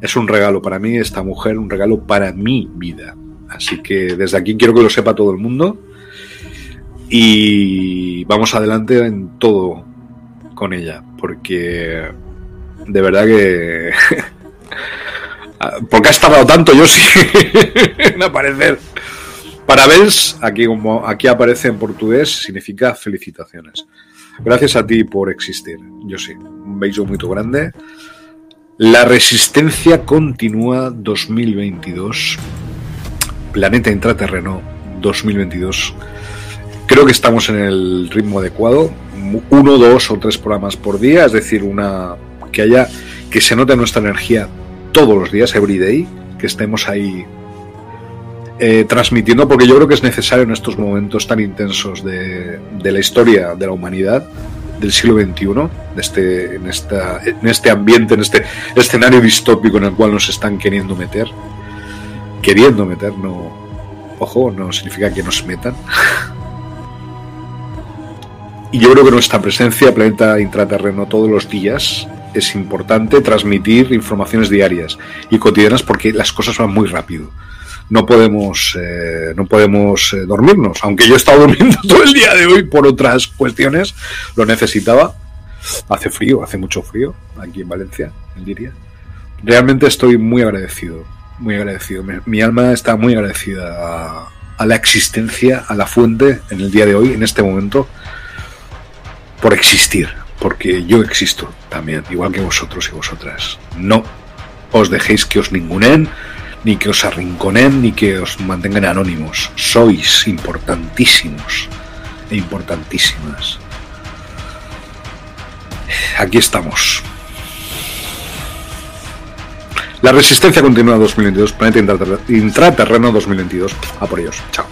Speaker 1: Es un regalo para mí, esta mujer, un regalo para mi vida. Así que desde aquí quiero que lo sepa todo el mundo. Y vamos adelante en todo con ella. Porque de verdad que. porque ha tardado tanto sí en aparecer. Parabéns, aquí, como aquí aparece en portugués, significa felicitaciones. Gracias a ti por existir, yo sí. Un beso muy grande. La resistencia continúa 2022. Planeta intraterreno 2022. Creo que estamos en el ritmo adecuado. Uno, dos o tres programas por día, es decir, una que haya que se note nuestra energía todos los días, every day, que estemos ahí eh, transmitiendo, porque yo creo que es necesario en estos momentos tan intensos de, la historia de la humanidad del siglo XXI, de este, en, en este ambiente, en este escenario distópico en el cual nos están queriendo meter. Queriendo meter, no. Ojo, no significa que nos metan. y yo creo que nuestra presencia, planeta intraterreno, todos los días, es importante transmitir informaciones diarias y cotidianas porque las cosas van muy rápido no podemos, eh, no podemos eh, dormirnos. Aunque yo he estado durmiendo todo el día de hoy por otras cuestiones, lo necesitaba. Hace frío, hace mucho frío aquí en Valencia, en Liria. Realmente estoy muy agradecido, muy agradecido. Mi, alma está muy agradecida a, a, la existencia, a la fuente en el día de hoy, en este momento, por existir, porque yo existo también, igual que vosotros y vosotras. No os dejéis que os ningunen ni que os arrinconen, ni que os mantengan anónimos. Sois importantísimos e importantísimas. Aquí estamos. La resistencia continúa 2022, planeta intraterreno 2022. A por ellos. Chao.